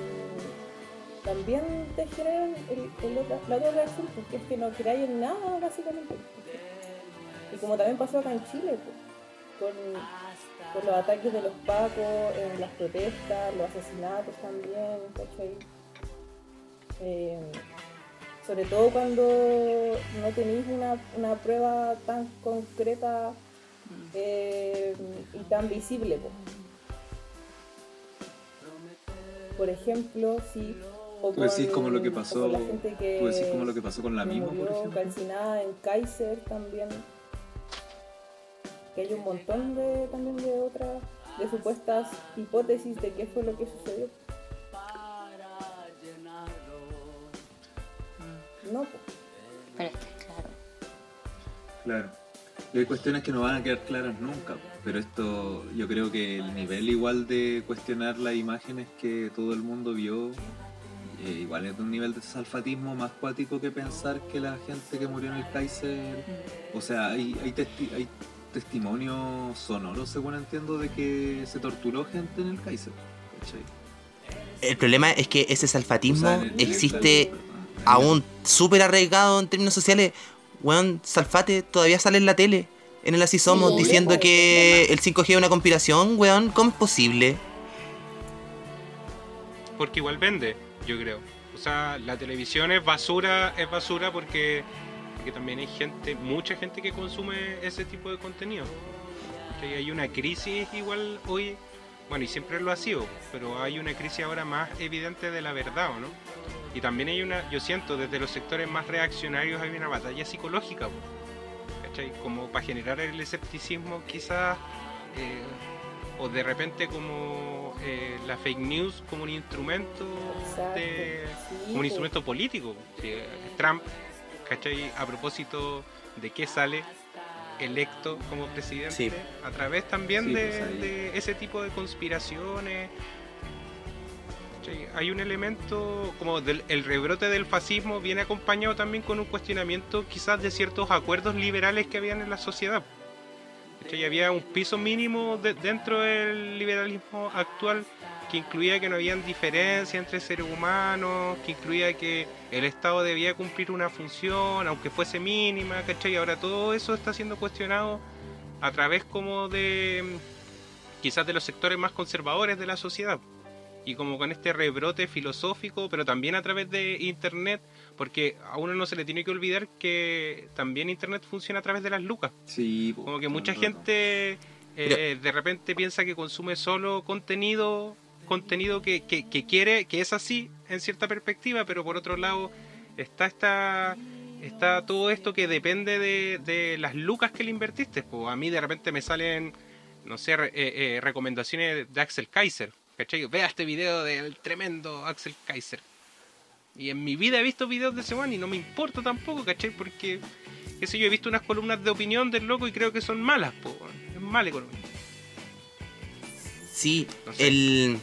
también te generan el- el otra- la otra reacción porque es que no creáis en nada básicamente y como también pasó acá en Chile pues, con, con los ataques de los pacos en las protestas los asesinatos también ¿cachai? Eh, sobre todo cuando no tenéis una, una prueba tan concreta eh, y tan visible. po. Por ejemplo, si... o Tú decís con- como lo que pasó, la gente que tú decís como lo que pasó con la Mimo, por ejemplo. calcinada en Kaiser también. Que hay un montón de también de otras, de supuestas hipótesis de qué fue lo que sucedió. No, po. Pero está claro. Claro. Y hay cuestiones que no van a quedar claras nunca, pero esto yo creo que el nivel igual de cuestionar las imágenes que todo el mundo vio, eh, igual es de un nivel de salfatismo más cuático que pensar que la gente que murió en el Kaiser, o sea, hay, hay, testi- hay testimonios sonoros, según entiendo, de que se torturó gente en el Kaiser. ¿cachai? El problema es que ese salfatismo O sea, en el- existe aún súper arraigado en términos sociales. Weón, Salfate todavía sale en la tele, en el Así Somos, Sí, diciendo que el 5G es una conspiración, weón. ¿Cómo es posible? Porque igual vende, yo creo. O sea, la televisión es basura, es basura porque, porque también hay gente, mucha gente que consume ese tipo de contenido. Que hay una crisis igual hoy, bueno, y siempre lo ha sido, pero hay una crisis ahora más evidente de la verdad, ¿o no? Y también hay una, yo siento, desde los sectores más reaccionarios hay una batalla psicológica, ¿cachai? Como para generar el escepticismo quizás, eh, o de repente como eh, la fake news como un instrumento Exacto, de, sí, como un instrumento político. Sí, Trump, ¿cachai? A propósito de qué sale electo como presidente, Sí. a través también Sí, de, pues de ese tipo de conspiraciones. Hay un elemento como del el rebrote del fascismo viene acompañado también con un cuestionamiento quizás de ciertos acuerdos liberales que habían en la sociedad. ¿cachai? Había un piso mínimo de- dentro del liberalismo actual que incluía que no habían diferencia entre seres humanos, que incluía que el Estado debía cumplir una función, aunque fuese mínima, ¿cachai? Ahora todo eso está siendo cuestionado a través como de quizás de los sectores más conservadores de la sociedad. Y como con este rebrote filosófico, pero también a través de Internet, porque a uno no se le tiene que olvidar que también Internet funciona a través de las lucas. Sí, Como que mucha gente eh, de repente piensa que consume solo contenido contenido que, que- que quiere, que es así en cierta perspectiva, pero por otro lado está esta, está todo esto que depende de, de las lucas que le invertiste. Pues a mí de repente me salen, no sé, re- eh, eh, recomendaciones de Axel Kaiser. ¿Cachai? Vea este video del tremendo Axel Kaiser. Y en mi vida he visto videos de ese man y no me importa tampoco, ¿cachai? Porque, qué sé yo, he visto unas columnas de opinión del loco y creo que son malas, po. Es mala economía. Sí, No sé. el.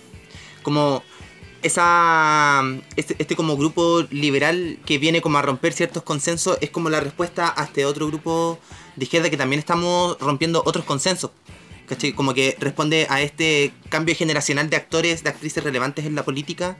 Como. esa este, este como grupo liberal que viene como a romper ciertos consensos es como la respuesta a este otro grupo de izquierda que también estamos rompiendo otros consensos. ¿Cachai? Como que responde a este cambio generacional de actores, de actrices relevantes en la política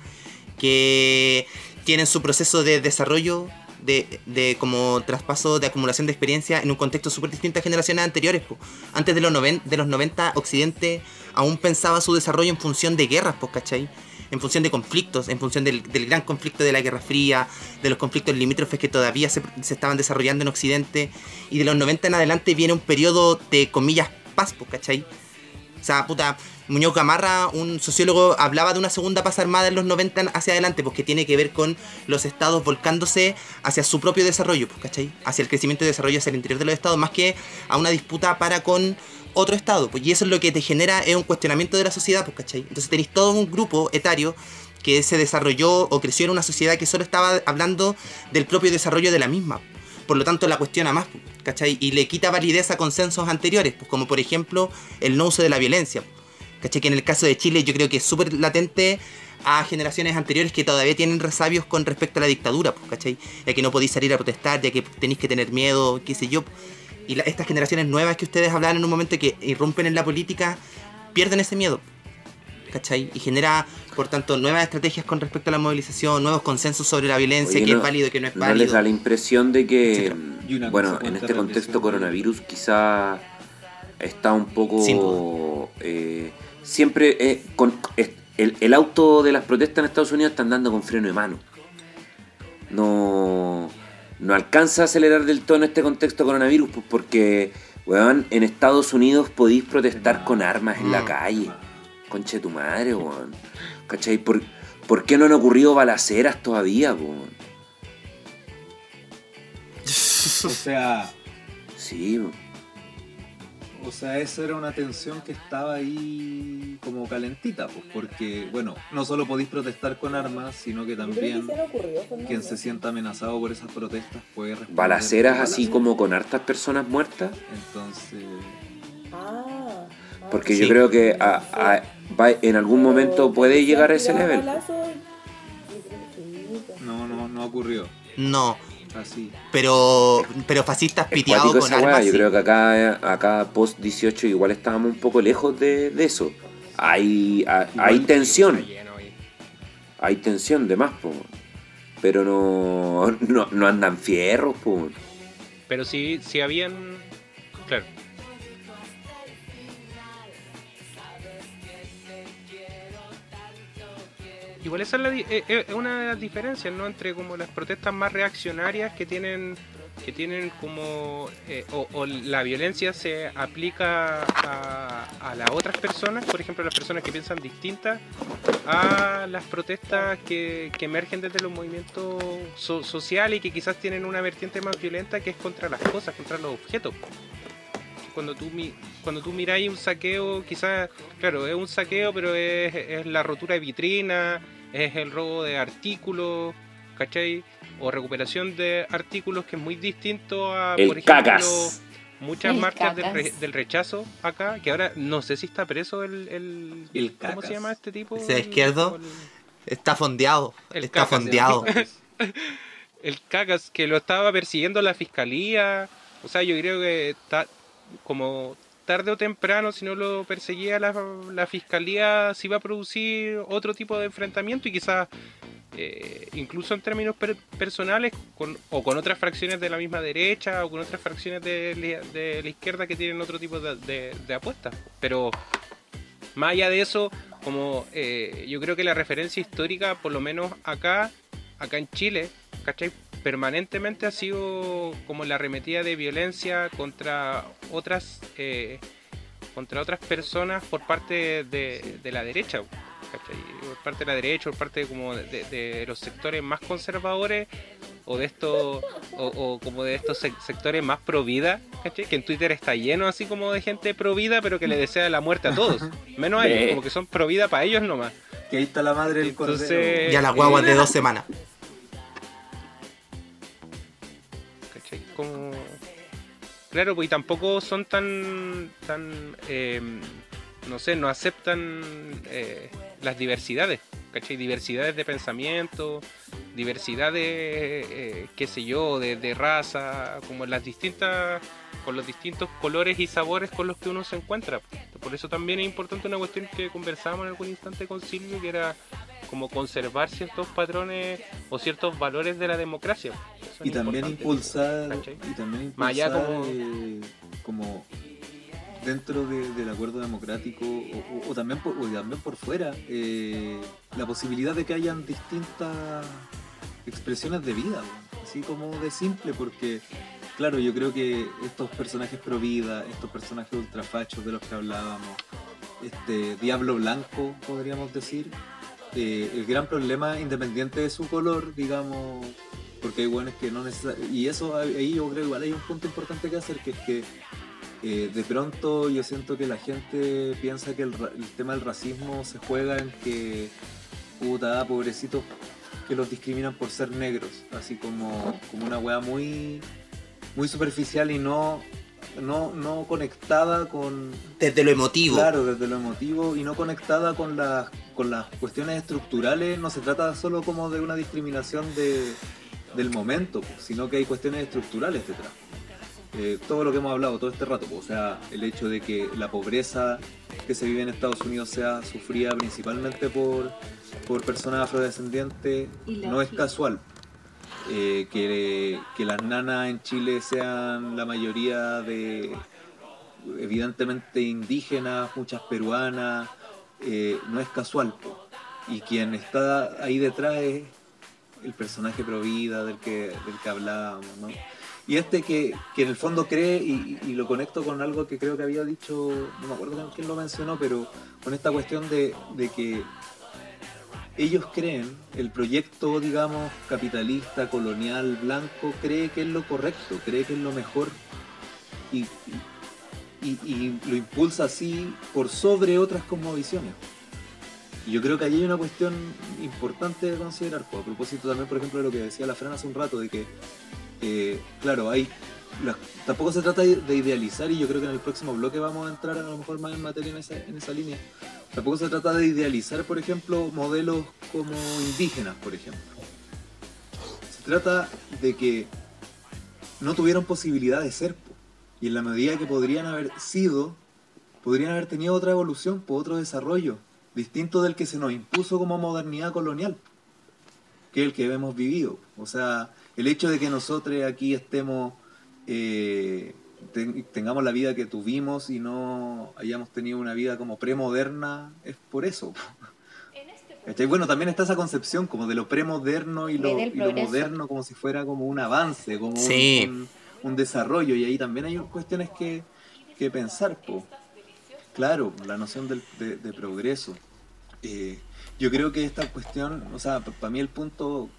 que tienen su proceso de desarrollo, de, como traspaso, de acumulación de experiencia en un contexto súper distinto a generaciones anteriores. po. Antes de los, noven- de los 90, Occidente aún pensaba su desarrollo en función de guerras, pues, ¿cachai? En función de conflictos, en función del, del gran conflicto de la Guerra Fría, de los conflictos limítrofes que todavía se, se estaban desarrollando en Occidente. Y de los 90 en adelante viene un periodo de, comillas, paz, pues, ¿cachai? O sea, puta, Muñoz Gamarra, un sociólogo, hablaba de una segunda paz armada en los 90 hacia adelante, porque tiene que ver con los estados volcándose hacia su propio desarrollo, pues, ¿cachai? Hacia el crecimiento y desarrollo hacia el interior de los estados, más que a una disputa para con otro estado. Pues, y eso es lo que te genera es un cuestionamiento de la sociedad, pues, ¿cachai? Entonces tenéis todo un grupo etario que se desarrolló o creció en una sociedad que solo estaba hablando del propio desarrollo de la misma. Por lo tanto, la cuestiona más, pues, ¿cachai? Y le quita validez a consensos anteriores, pues, como por ejemplo el no uso de la violencia. ¿Cachai? Que en el caso de Chile yo creo que es súper latente a generaciones anteriores que todavía tienen resabios con respecto a la dictadura, pues, ¿cachai? Ya que no podéis salir a protestar, ya que tenéis que tener miedo, qué sé yo. Y la- estas generaciones nuevas que ustedes hablan en un momento que irrumpen en la política, pierden ese miedo. ¿Cachai? Y genera, por tanto, nuevas estrategias con respecto a la movilización, nuevos consensos sobre la violencia, Oye, que no- es válido, que no es ¿No les válido. da la impresión de que, bueno, en este contexto coronavirus quizá está un Sin poco... eh, siempre eh, con el, el auto de las protestas en Estados Unidos está andando con freno de mano. No, no alcanza a acelerar del todo en este contexto coronavirus pues, porque, weón, en Estados Unidos podéis protestar con armas en la Mm. calle. Conche tu madre, weón. ¿Cachai? ¿Por, ¿Por qué no han ocurrido balaceras todavía, weón? O sea, Sí, o sea, esa era una tensión que estaba ahí como calentita, pues, porque, bueno, no solo podéis protestar con armas, sino que creo que también se ocurrió, quien se sienta amenazado por esas protestas puede responder balaceras así balaceras. como con hartas personas muertas. Entonces, ah, Porque Sí. yo creo que a- a- va- en algún momento puede llegar a ese pues. no, no, no ocurrió No, así. pero, pero fascistas piteados con armas. Yo creo que acá, acá post 18 igual estábamos un poco lejos de, de eso. Hay, hay, hay tensión, hay tensión de más, po. pero no, <laughs> no, no andan fierros. Po. Pero sí, sí habían. Igual esa es, la eh, eh, una de las diferencias, ¿no? Entre como las protestas más reaccionarias que tienen que tienen como eh, o, o la violencia se aplica a, a las otras personas, por ejemplo las personas que piensan distintas a las protestas que, que emergen desde los movimientos so- sociales y que quizás tienen una vertiente más violenta que es contra las cosas, contra los objetos. Cuando tú, mi- cuando tú miráis un saqueo, quizás, claro, es un saqueo, pero es, es la rotura de vitrina, es el robo de artículos, ¿cachai? O recuperación de artículos que es muy distinto a, El por ejemplo, cacas. muchas El marchas del, re- del rechazo acá, que ahora no sé si está preso el... el, El ¿Cómo se llama este tipo? Ese El- izquierdo. el- Está fondeado. El está cacas, fondeado. <laughs> el cacas que lo estaba persiguiendo la fiscalía. O sea, yo creo que ta- como tarde o temprano, si no lo perseguía la, la fiscalía, se iba a producir otro tipo de enfrentamiento y quizás eh, incluso en términos per- personales o con otras fracciones de la misma derecha o con otras fracciones de, la- izquierda que tienen otro tipo de apuestas. Pero más allá de eso, como eh, yo creo que la referencia histórica, por lo menos acá, acá en Chile, ¿cachai? Permanentemente ha sido como la arremetida de violencia contra otras eh, contra otras personas por parte de, de la derecha, ¿cachai? Por parte de la derecha, por parte como de, de los sectores más conservadores o de estos o, o como de estos sec- sectores más pro vida, ¿cachai? Que en Twitter está lleno así como de gente pro vida, pero que le desea la muerte a todos, <laughs> menos a ellos, como que son pro vida para ellos nomás. Que ahí está la madre del Entonces- cordero. Ya las guaguas de dos semanas. Como... Claro, pues y tampoco son tan, tan eh, no sé, no aceptan eh, las diversidades. ¿cachai? Diversidades de pensamiento, diversidad de, eh, qué sé yo, de, de raza, como las distintas, con los distintos colores y sabores con los que uno se encuentra. Por eso también es importante una cuestión que conversábamos en algún instante con Silvio, que era como conservar ciertos patrones o ciertos valores de la democracia. Y también impulsar, ¿cachai? y también Más allá impulsar, como- eh, como dentro de- del acuerdo democrático o, o- o también por, o también por fuera eh, la posibilidad de que hayan distintas expresiones de vida, así como de simple, porque claro, yo creo que estos personajes pro vida, estos personajes ultrafachos de los que hablábamos, este Diablo Blanco, podríamos decir, eh, el gran problema, independiente de su color, digamos, porque hay buenos que no necesariamente... Y eso ahí yo creo igual hay un punto importante que hacer, que es que eh, de pronto yo siento que la gente piensa que el tema del racismo se juega en que, puta, pobrecitos que los discriminan por ser negros, así como, como una wea muy, muy superficial y no, no, no conectada con, Desde lo emotivo. Claro, desde lo emotivo y no conectada con las, con las cuestiones estructurales. No se trata solo como de una discriminación de, del momento, pues, sino que hay cuestiones estructurales detrás. Eh, todo lo que hemos hablado todo este rato, pues, o sea, el hecho de que la pobreza que se vive en Estados Unidos sea sufrida principalmente por, por personas afrodescendientes no es casual. Eh, que, que las nanas en Chile sean la mayoría de evidentemente indígenas, muchas peruanas, eh, no es casual. Y quien está ahí detrás es el personaje Provida del que, del que hablábamos, ¿no? Y este que, que en el fondo cree, y, y lo conecto con algo que creo que había dicho, no me acuerdo quién lo mencionó, pero con esta cuestión de, de que ellos creen, el proyecto, digamos, capitalista, colonial, blanco, cree que es lo correcto, cree que es lo mejor y, lo impulsa así por sobre otras cosmovisiones. Y yo creo que ahí hay una cuestión importante de considerar, pues, a propósito también, por ejemplo, de lo que decía la Fran hace un rato, de que, eh, claro, hay tampoco se trata de idealizar, y yo creo que en el próximo bloque vamos a entrar a lo mejor más en materia en en esa línea. Tampoco se trata de idealizar, por ejemplo, modelos como indígenas, por ejemplo. Se trata de que no tuvieron posibilidad de ser, y en la medida que podrían haber sido, podrían haber tenido otra evolución, otro desarrollo, distinto del que se nos impuso como modernidad colonial, que es el que hemos vivido. O sea, el hecho de que nosotros aquí estemos, eh, ten- tengamos la vida que tuvimos y no hayamos tenido una vida como premoderna, es por eso. ¿Cachai? Bueno, también está esa concepción como de lo premoderno y lo, y lo moderno como si fuera como un avance, como un- Sí. un, un desarrollo, y ahí también hay cuestiones que, que pensar. po. Claro, la noción del- de, de progreso. Eh, yo creo que esta cuestión, o sea, para mí el punto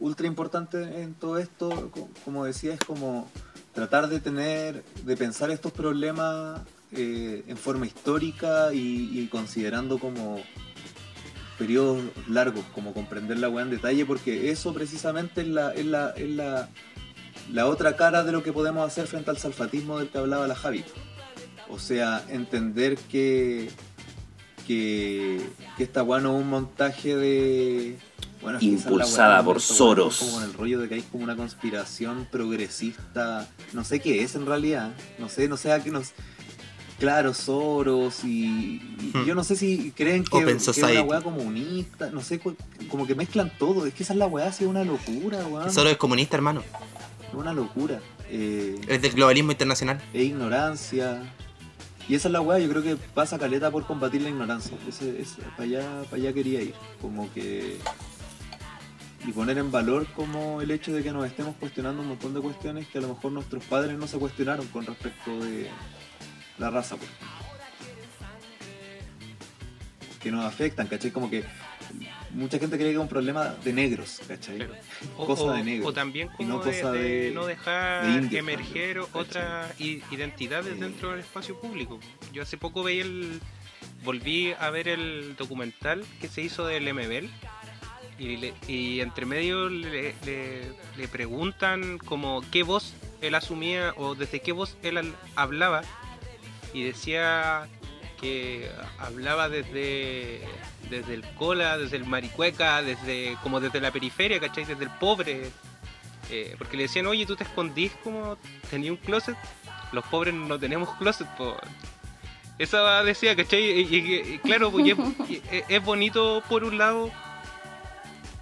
ultra importante en todo esto, co- como decía, es como tratar de tener, de pensar estos problemas eh, en forma histórica y, considerando como periodos largos, como comprender la weá en detalle, porque eso precisamente es la, es la, es la, la otra cara de lo que podemos hacer frente al salfatismo del que hablaba la Javi. O sea, entender que, que, que esta weá no es un montaje de. Bueno, es es Impulsada por Soros. Como en el rollo de que hay como una conspiración progresista. No sé qué es en realidad. No sé, no sé a qué nos. Claro, Soros y, y Hmm. yo no sé si creen que, que es una weá comunista, no sé, como que mezclan todo, es que esa es la weá, sí, es una locura, weón. Solo es comunista, hermano. Es una locura. Eh, Es del globalismo internacional. e ignorancia. Y esa es la weá, yo creo que pasa caleta por combatir la ignorancia. Ese, ese- para, allá, para allá quería ir. Como que. Y poner en valor como el hecho de que nos estemos cuestionando un montón de cuestiones que a lo mejor nuestros padres no se cuestionaron con respecto de la raza, por ejemplo. Que nos afectan, ¿cachai? Como que mucha gente cree que es un problema de negros, ¿cachai? O, cosa o- de negros. o también y como no de, cosa de de, no dejar de indios emerger otras identidades dentro del espacio público. Yo hace poco veía el volví a ver el documental que se hizo del MBL y, le- y entre medio le, le- le preguntan como qué voz él asumía o desde qué voz él hablaba y decía que hablaba desde, desde el cola, desde el maricueca, desde como desde la periferia, ¿cachai? Desde el pobre. Eh, porque le decían, oye, tú te escondís como tenía un closet. Los pobres no tenemos closet, po. Esa decía, ¿cachai? Y, y- y claro, pues, y <laughs> es, bonito por un lado,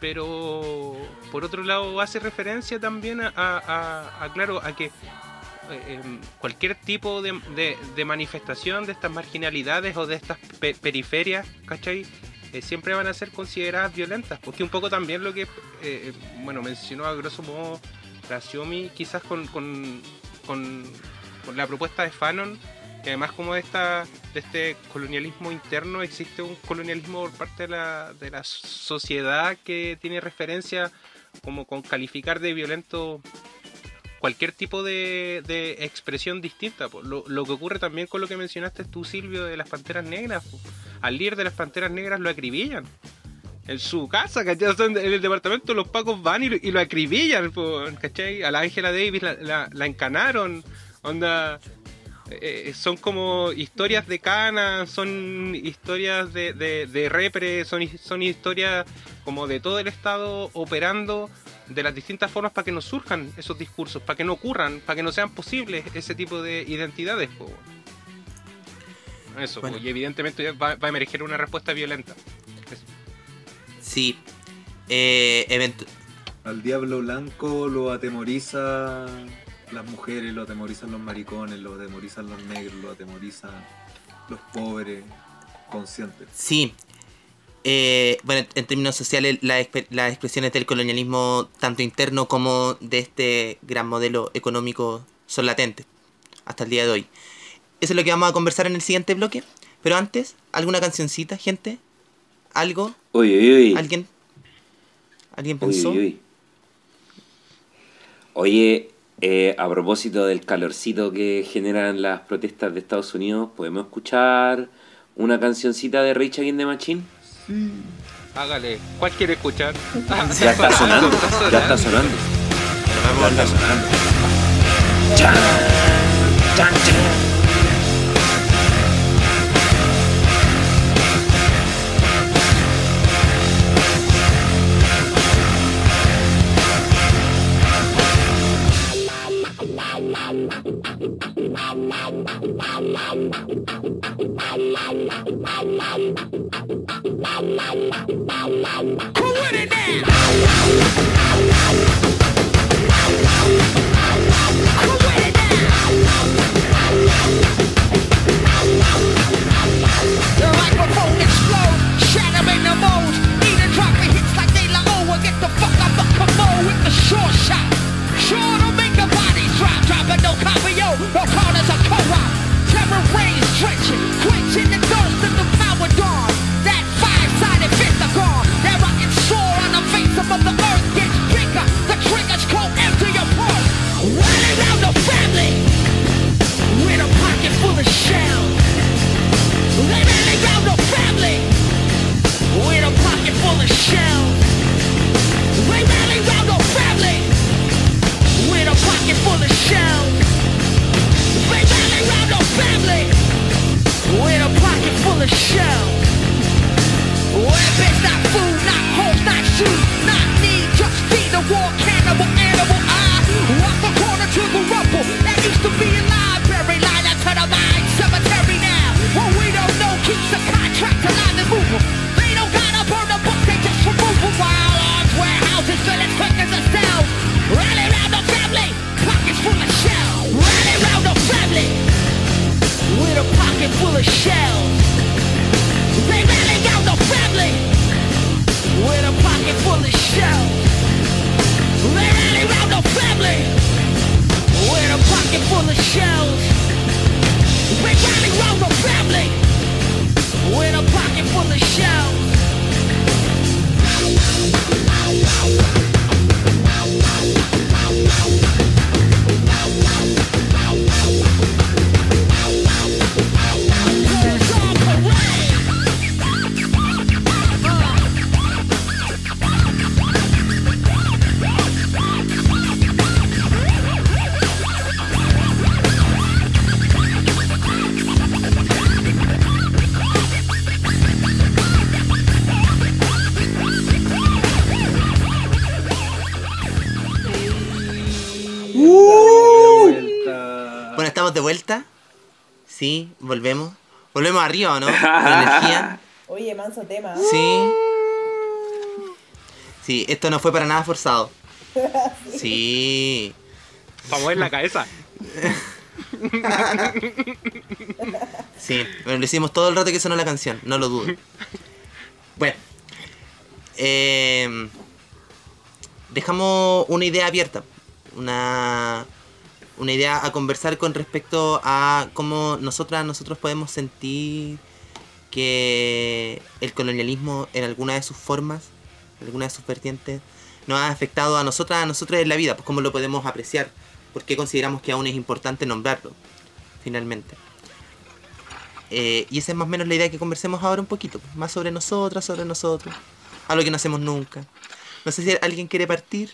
pero por otro lado hace referencia también a, a- a- a, claro, a que eh, em, cualquier tipo de, de- de manifestación de estas marginalidades o de estas pe- periferias, ¿cachai? Eh, siempre van a ser consideradas violentas, porque un poco también lo que, eh, eh, bueno, mencionó a grosso modo la Xiaomi, quizás con, con, con- con la propuesta de Fanon, que además como de, esta, de este colonialismo interno existe un colonialismo por parte de la, de la sociedad que tiene referencia como con calificar de violento cualquier tipo de, de expresión distinta. Lo, lo que ocurre también con lo que mencionaste tú, Silvio, de las Panteras Negras. Al líder de las Panteras Negras lo acribillan. En su casa, ¿cachai? En el departamento los pacos van y lo, y lo acribillan, po, ¿cachai? A la Ángela Davis la, encanaron. Onda... eh, son como historias de cana, son historias de, de, de repre, son, son historias como de todo el Estado operando de las distintas formas para que no surjan esos discursos, para que no ocurran, para que no sean posibles ese tipo de identidades. po. Eso, po, y evidentemente va, va a emerger una respuesta violenta. Eso. Sí. Eh, event- Al diablo blanco lo atemoriza las mujeres, lo atemorizan los maricones, lo atemorizan los negros, lo atemorizan los pobres, conscientes. Sí. Eh, bueno, en términos sociales, la exp- las expresiones del colonialismo, tanto interno como de este gran modelo económico, son latentes hasta el día de hoy. Eso es lo que vamos a conversar en el siguiente bloque. Pero antes, ¿alguna cancioncita, gente? ¿Algo? Uy, uy, uy. ¿Alguien? ¿Alguien pensó? uy, uy. Oye, eh, a propósito del calorcito que generan las protestas de Estados Unidos, ¿podemos escuchar una cancioncita de Rage Against the Machine? Hágale, ¿cuál quiere escuchar? Ya está sonando, ya está sonando. Ya está sonando. Chan, chan, chan. The arriba, ¿o ¿no? <laughs> Con energía. Oye, manso tema. Sí. Sí, esto no fue para nada forzado. <laughs> Sí. Para mover la cabeza. <laughs> Sí, bueno, lo hicimos todo el rato que sonó la canción, no lo dudo. Bueno. eh, dejamos una idea abierta. Una, una idea a conversar con respecto a cómo nosotras, nosotros podemos sentir que el colonialismo en alguna de sus formas, en alguna de sus vertientes, nos ha afectado a nosotras, a nosotros en la vida, pues cómo lo podemos apreciar, por qué consideramos que aún es importante nombrarlo, finalmente. Eh, y esa es más o menos la idea que conversemos ahora un poquito, pues, más sobre nosotras, sobre nosotros, algo que no hacemos nunca. No sé si alguien quiere partir.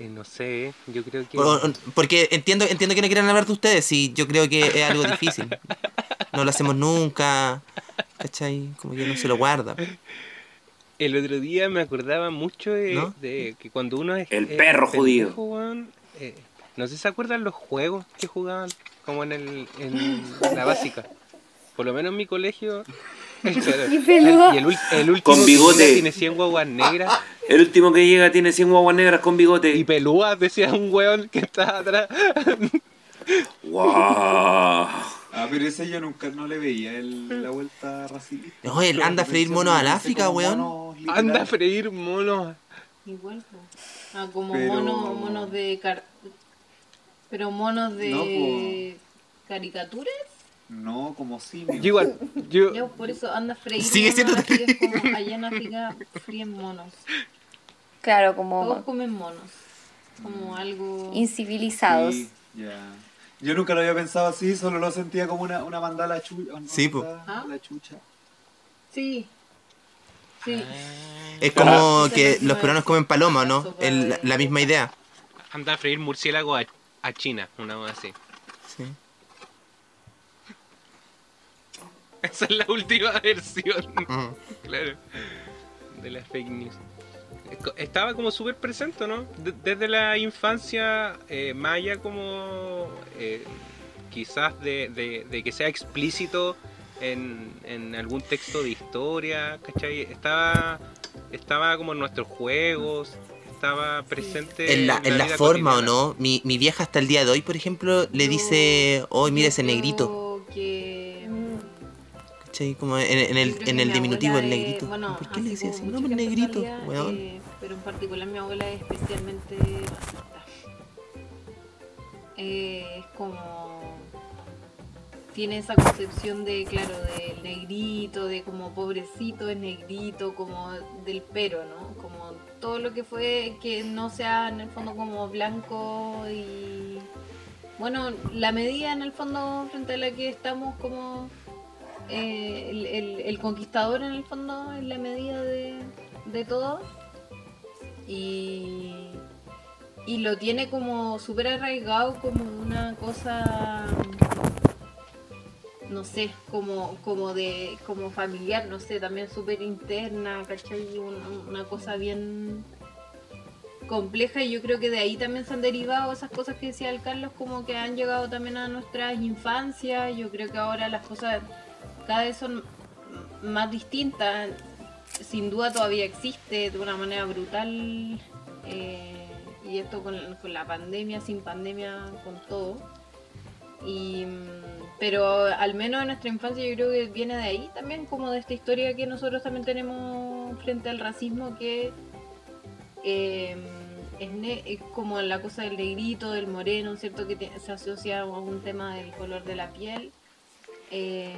Eh, no sé, yo creo que. O- porque entiendo, entiendo que no quieran hablar de ustedes, y yo creo que es algo difícil. No lo hacemos nunca, ¿cachai? Como que no se lo guarda. El otro día me acordaba mucho de, ¿No? de que cuando uno es. El es perro pendejo, judío. eh, no sé si se acuerdan los juegos que jugaban como en, el, en la básica. Por lo menos en mi colegio. <laughs> Y peluda. y el, ul- el último Con bigote. tiene 100 guaguas negras. El último que llega tiene 100 guaguas negras con bigote. Y pelúas, decía un weón que estaba atrás. <laughs> ¡Wow! Ah, pero ese yo nunca no le veía el- la vuelta racista. No, él anda a freír monos al África, weón. Anda a freír monos. Igual. Ah, como Pero- monos, monos de car... Pero monos de caricaturas. No, como simio. Yo igual, yo. Ya, por eso anda freír Sigue siendo- como allá en África fríen monos. Claro, Todos como comen monos. Como algo... incivilizados. Sí, ya. Yo nunca lo había pensado así, solo lo sentía como una, una mandala chucha. Sí. ¿Ah? La chucha. Sí. Sí. Es como Ah. que los peruanos comen paloma, ¿no? El- la misma idea. Anda a freír murciélago a, a China, una cosa así. Sí. Esa es la última versión. <laughs> Claro. De las fake news. Estaba como súper presente, ¿no? De- desde la infancia, eh, allá como eh, quizás de, de- de que sea explícito en, en algún texto de historia, ¿cachai? Estaba, estaba como en nuestros juegos, estaba presente En la, en la vida forma o no. Mi, mi vieja hasta el día de hoy, por ejemplo, le dice, oh, mira ese negrito. Que... ¿Cachai? Como en, el, en el mi diminutivo, el es- negrito. bueno, ¿Por qué le decía así? No, mucha pues negrito, weón. eh, pero en particular mi abuela es especialmente racista. Eh, es como tiene esa concepción de claro del negrito de como pobrecito es negrito como del pero no como todo lo que fue que no sea en el fondo como blanco y bueno la medida en el fondo frente a la que estamos como eh, el, conquistador en el fondo es la medida de, de todo. Y, y lo tiene como súper arraigado como una cosa no sé como como de como familiar no sé también súper interna ¿cachai? Un- una cosa bien compleja. Y yo creo que de ahí también se han derivado esas cosas que decía el Carlos como que han llegado también a nuestras infancias. Yo creo que ahora las cosas cada vez son más distintas sin duda todavía existe de una manera brutal eh, y esto con, la pandemia sin pandemia con todo y mm, pero al menos en nuestra infancia yo creo que viene de ahí también como de esta historia que nosotros también tenemos frente al racismo que eh, es, como la cosa del negrito, del moreno, ¿cierto? Que se asocia a un tema del color de la piel. Eh,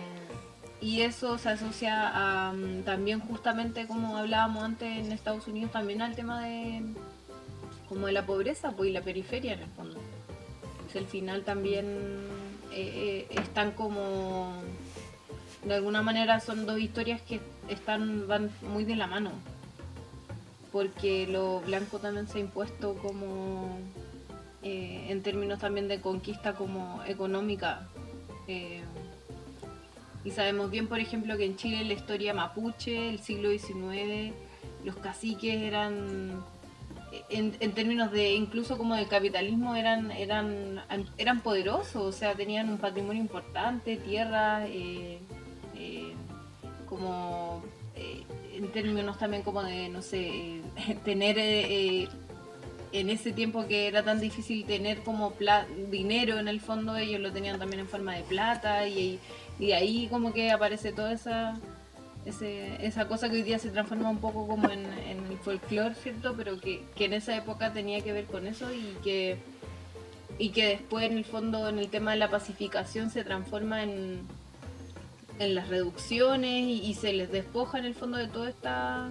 y eso se asocia a, mm, también justamente como hablábamos antes en Estados Unidos también al tema de como de la pobreza pues y la periferia en el fondo. Pues al final también eh, eh, están como de alguna manera son dos historias que están van muy de la mano porque lo blanco también se ha impuesto como eh, en términos también de conquista como económica eh, y sabemos bien por ejemplo que en Chile la historia mapuche el siglo XIX los caciques eran en, en términos de incluso como del capitalismo eran eran eran poderosos, o sea, tenían un patrimonio importante, tierras, eh, eh, como eh, en términos también como de, no sé, <laughs> tener en ese tiempo que era tan difícil tener como pla- dinero en el fondo, ellos lo tenían también en forma de plata y de ahí como que aparece toda esa esa cosa que hoy día se transforma un poco como en, el folclore, ¿cierto? Pero que, que en esa época tenía que ver con eso y que, y que después en el fondo en el tema de la pacificación se transforma en, en las reducciones y, y se les despoja en el fondo de toda esta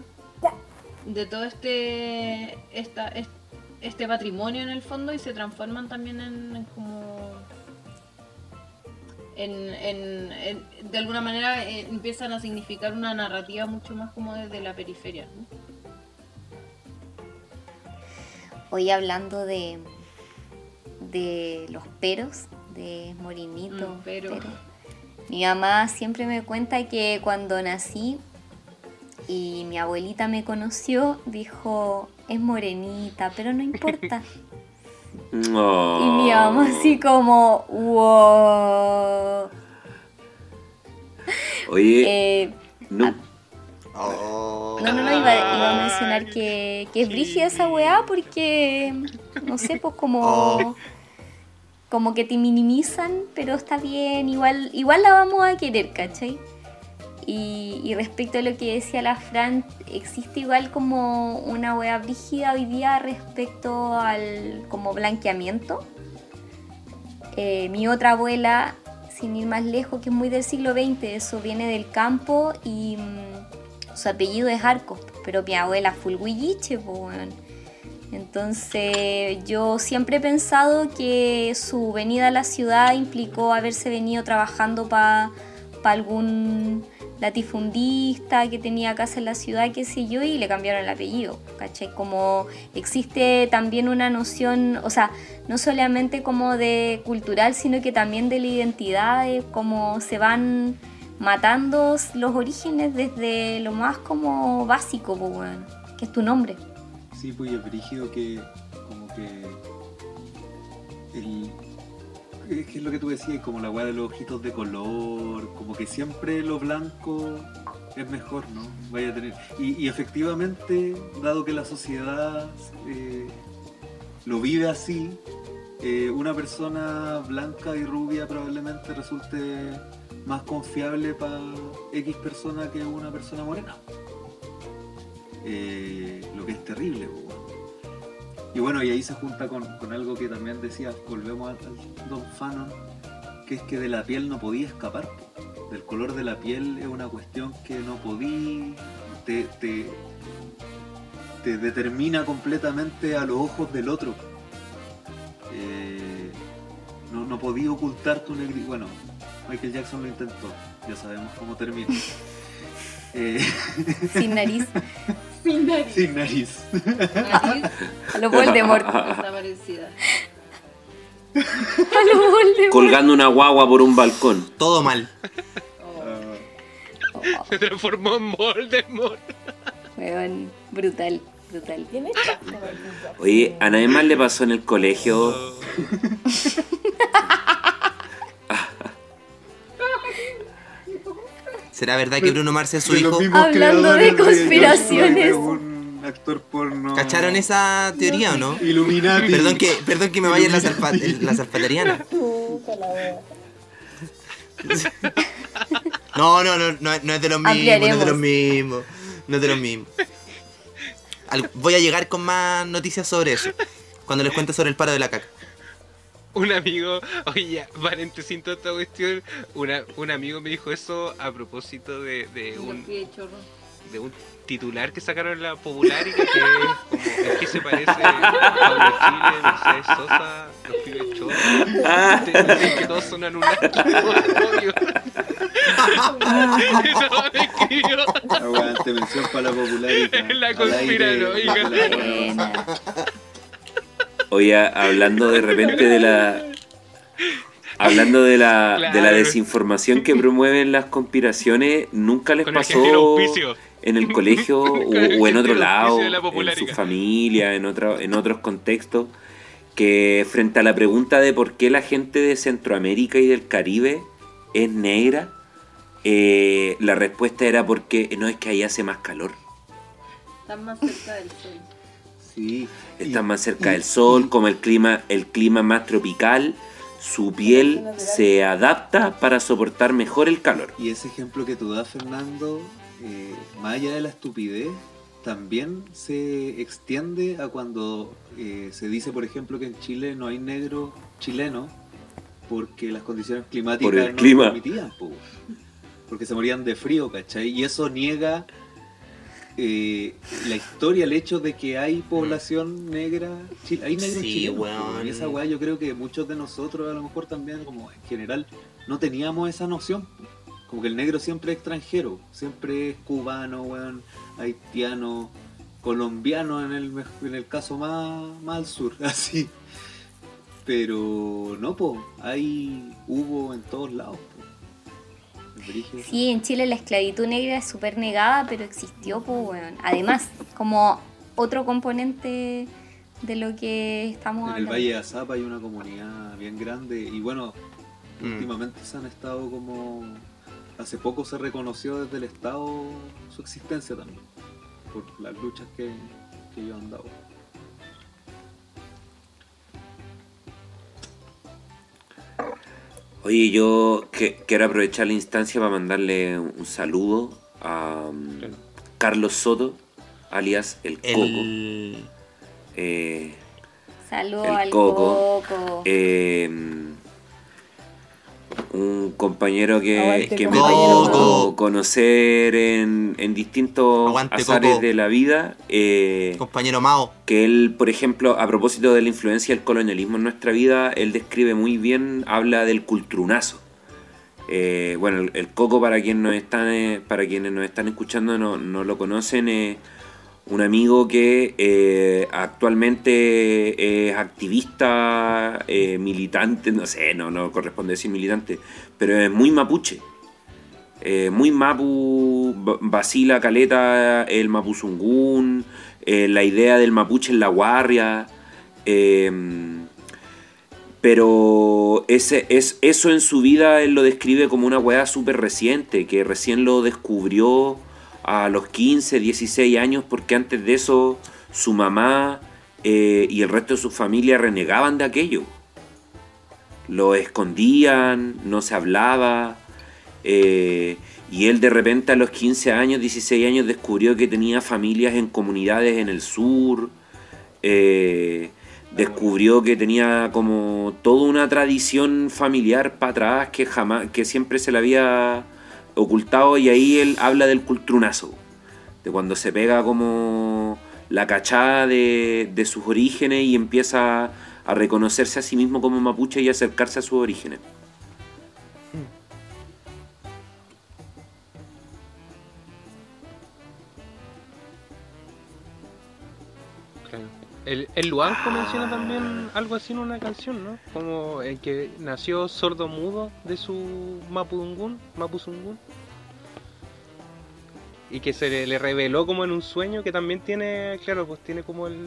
de todo este esta, est- este patrimonio en el fondo y se transforman también en como en, en- en- de alguna manera eh, empiezan a significar una narrativa mucho más como desde la periferia ¿no? Hoy hablando de, de los peros, de Morinito. Mm, pero. pero. Mi mamá siempre me cuenta que cuando nací y mi abuelita me conoció, dijo, es morenita, pero no importa. <laughs> Y mi mamá así como, wow. Oye, Eh, no. no, no, no, iba, iba a mencionar que, que es brígida esa weá porque, no sé, pues como, como que te minimizan, pero está bien, igual, igual la vamos a querer, ¿cachai? Y, respecto a lo que decía la Fran, existe igual como una weá brígida hoy día respecto al como blanqueamiento. Eh, mi otra abuela, sin ir más lejos, que es muy del siglo XX, eso viene del campo y mm, su apellido es Arcos, pero mi abuela Fulguilliche, pues weón. Entonces yo siempre he pensado que su venida a la ciudad implicó haberse venido trabajando para algún latifundista que tenía casa en la ciudad, qué sé yo, y le cambiaron el apellido, ¿cachai? Como existe también una noción, o sea, no solamente como de cultural, sino que también de la identidad, de cómo se van matando los orígenes desde lo más como básico, pues, weón, que es tu nombre. Sí, pues y que como que el es que es lo que tú decías, como la weá de los ojitos de color, como que siempre lo blanco es mejor, ¿no? Vaya a tener. Y, efectivamente, dado que la sociedad eh, lo vive así, eh, una persona blanca y rubia probablemente resulte más confiable para X persona que una persona morena. Eh, lo que es terrible, weón. Y bueno, y ahí se junta con, con algo que también decía, volvemos al, al Don Fanon, que es que de la piel no podía escapar. po. Del color de la piel es una cuestión que no podía, te, te, te determina completamente a los ojos del otro. Eh, no, no podía ocultar tu negridad. Bueno, Michael Jackson lo intentó, ya sabemos cómo termina. <laughs> Eh, Sin nariz. <laughs> Sin nariz. sin nariz. Nariz A lo Voldemort. <laughs> desaparecida. A lo Voldemort. Colgando una guagua por un balcón. Todo mal. Se transformó en Voldemort. Weón, brutal, brutal. Oye, a nadie más le pasó en el colegio. <laughs> <laughs> ¿Será verdad que Bruno Mars es su hijo? Hablando de conspiraciones. de un actor porno. ¿Cacharon esa teoría o no? Illuminati. Perdón que, perdón que me vaya en la, en wea. <laughs> <laughs> No, no, no, no, no es de los mismos, no es de los mismos. No es de los mismos. Al- voy a llegar con más noticias sobre eso. Cuando les cuente sobre el paro de la caca. Un amigo, oye, paréntesis toda esta cuestión. Una, un amigo me dijo eso a propósito de, de un, de un titular que sacaron en la popular y que es como es que se parece a Pablo Chile, Mercedes Sosa, los pibes chorros. Dicen que todos. Eso. Aguante, mención para la popularidad. <laughs> La conspiranoica. Oye, hablando de repente de la. Hablando de la, de la Claro. desinformación que promueven las conspiraciones, nunca les Con pasó en el colegio <laughs> o, o en otro lado, en su familia, en, otro, en otros contextos, que frente a la pregunta de por qué la gente de Centroamérica y del Caribe es negra, eh, la respuesta era porque no es que ahí hace más calor. Están más cerca del sol. Sí. Están más cerca del sol, como el clima, el clima más tropical, su piel se adapta para soportar mejor el calor. Y ese ejemplo que tú das, Fernando, eh, más allá de la estupidez, también se extiende a cuando eh, se dice, por ejemplo, que en Chile no hay negros chilenos porque las condiciones climáticas Por el no clima. permitían, po. porque se morían de frío, ¿cachai? Y eso niega eh, la historia, el hecho de que hay población negra, hay negros Sí, chilenos, weón. y esa weá yo creo que muchos de nosotros a lo mejor también, como en general, no teníamos esa noción. Como que el negro siempre es extranjero, siempre es cubano, weón, haitiano, colombiano en el, en el caso más, más al sur, <laughs> así. Pero no, po, hay, hubo en todos lados. Sí, en Chile la esclavitud negra es súper negada, pero existió, pues, weón. Además, como otro componente de lo que estamos En el hablando. Valle de Azapa hay una comunidad bien grande y bueno, Mm. últimamente se han estado como... Hace poco se reconoció desde el Estado su existencia también, por las luchas que, que ellos han dado. Oye, yo que- quiero aprovechar la instancia para mandarle un saludo a um, Carlos Soto, alias El Coco. El... Eh, Saludos el al Coco. Coco. eh, un compañero que, Aguante, que me tocó conocer en, en distintos Aguante, azares Coco. de la vida. eh, Compañero Mao. que él, por ejemplo, a propósito de la influencia del colonialismo en nuestra vida, él describe muy bien, habla del cultrunazo. Eh, bueno, el, el Coco, para, quien nos están, eh, para quienes nos están escuchando no, no lo conocen, es un amigo que eh, actualmente es activista, eh, militante, no sé, no, no corresponde decir militante, pero es muy mapuche. Eh, muy mapu, vacila caleta el mapuzungún, la idea del mapuche en la guarria. eh, pero ese, es, eso en su vida él lo describe como una weá súper reciente, que recién lo descubrió a los 15, 16 años, porque antes de eso su mamá eh, y el resto de su familia renegaban de aquello. Lo escondían, no se hablaba. eh, y él de repente a los 15 años, 16 años descubrió que tenía familias en comunidades en el sur. eh, descubrió que tenía como toda una tradición familiar para atrás que jamás, que siempre se le había ocultado y ahí él habla del cultrunazo, de cuando se pega como la cachada de, de sus orígenes y empieza a reconocerse a sí mismo como mapuche y acercarse a sus orígenes. El, el Luanco menciona también algo así en una canción, ¿no? Como el que nació sordo mudo de su Mapudungún, Mapuzungún. Y que se le, le reveló como en un sueño que también tiene, claro, pues tiene como el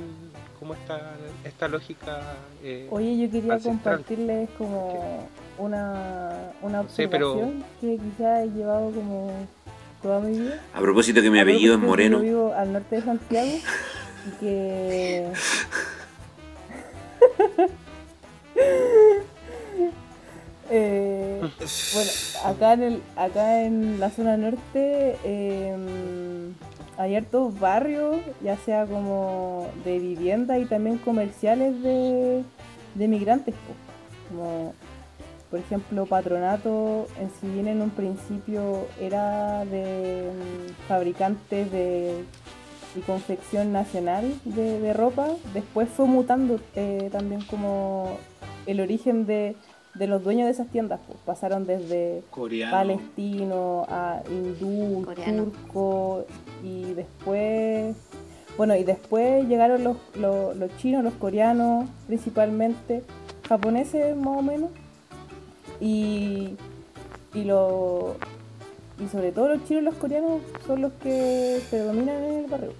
como esta, esta lógica. eh, Oye, yo quería ancestral. compartirles como una, una Sí, pero- observación que quizá he llevado como toda mi vida. A propósito que mi apellido es Moreno. Yo vivo al norte de Santiago y que. <laughs> <laughs> Eh, bueno, acá en, el, acá en la zona norte eh, hay hartos barrios, ya sea como de vivienda y también comerciales de, de migrantes. Como, por ejemplo, Patronato, en si bien en un principio era de mm, fabricantes de y confección nacional de, de ropa, después fue mutando eh, también como el origen de, de los dueños de esas tiendas. pues. Pasaron desde Coreano. palestino a hindú, Coreano. turco y después, bueno, y después llegaron los, los, los chinos, los coreanos principalmente, japoneses más o menos, y, y, lo- y sobre todo los chinos y los coreanos son los que predominan en el barrio.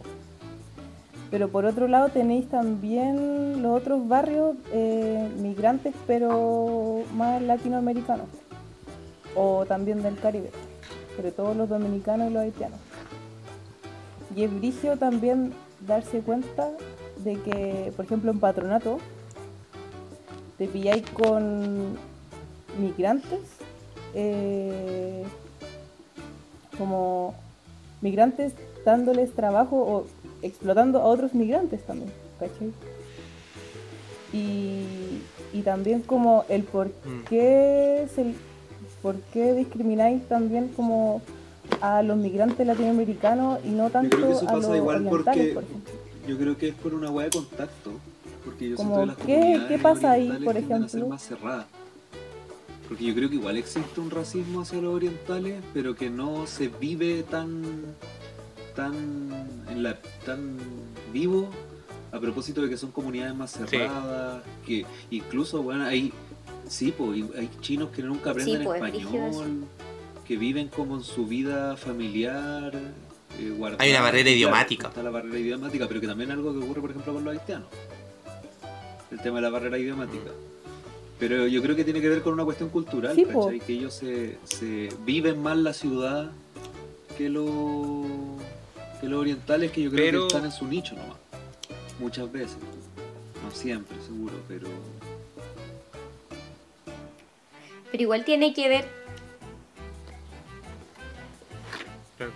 Pero por otro lado tenéis también los otros barrios eh, migrantes, pero más latinoamericanos, o también del Caribe, sobre todo los dominicanos y los haitianos. Y es brigio también darse cuenta de que, por ejemplo, en patronato, te pilláis con migrantes, eh, como migrantes dándoles trabajo o explotando a otros migrantes también, ¿cachai? Y, y también como el por qué, se, por qué discrimináis también como a los migrantes latinoamericanos y no Yo tanto creo que eso a los pasa igual orientales, porque por yo creo que es por una hueá de contacto. Porque yo Como, siento que las ¿qué- qué pasa ahí, por tienden a ser ejemplo? más cerradas. Porque yo creo que igual existe un racismo hacia los orientales, pero que no se vive tan tan en la tan vivo a propósito de que son comunidades más cerradas, que incluso bueno, hay sí, pues, hay chinos que nunca aprenden Sí, pues, es español, que viven como en su vida familiar. eh, guardada. Hay una barrera Claro, idiomática. Está la barrera idiomática, pero que también es algo que ocurre, por ejemplo, con los haitianos. El tema de la barrera idiomática. Pero yo creo que tiene que ver con una cuestión cultural, Sí, po. ¿cachai? Que ellos se, se viven más la ciudad que los que los orientales, que yo creo Pero- que están en su nicho nomás. Muchas veces. No siempre, seguro, pero... Pero igual tiene que ver Claro.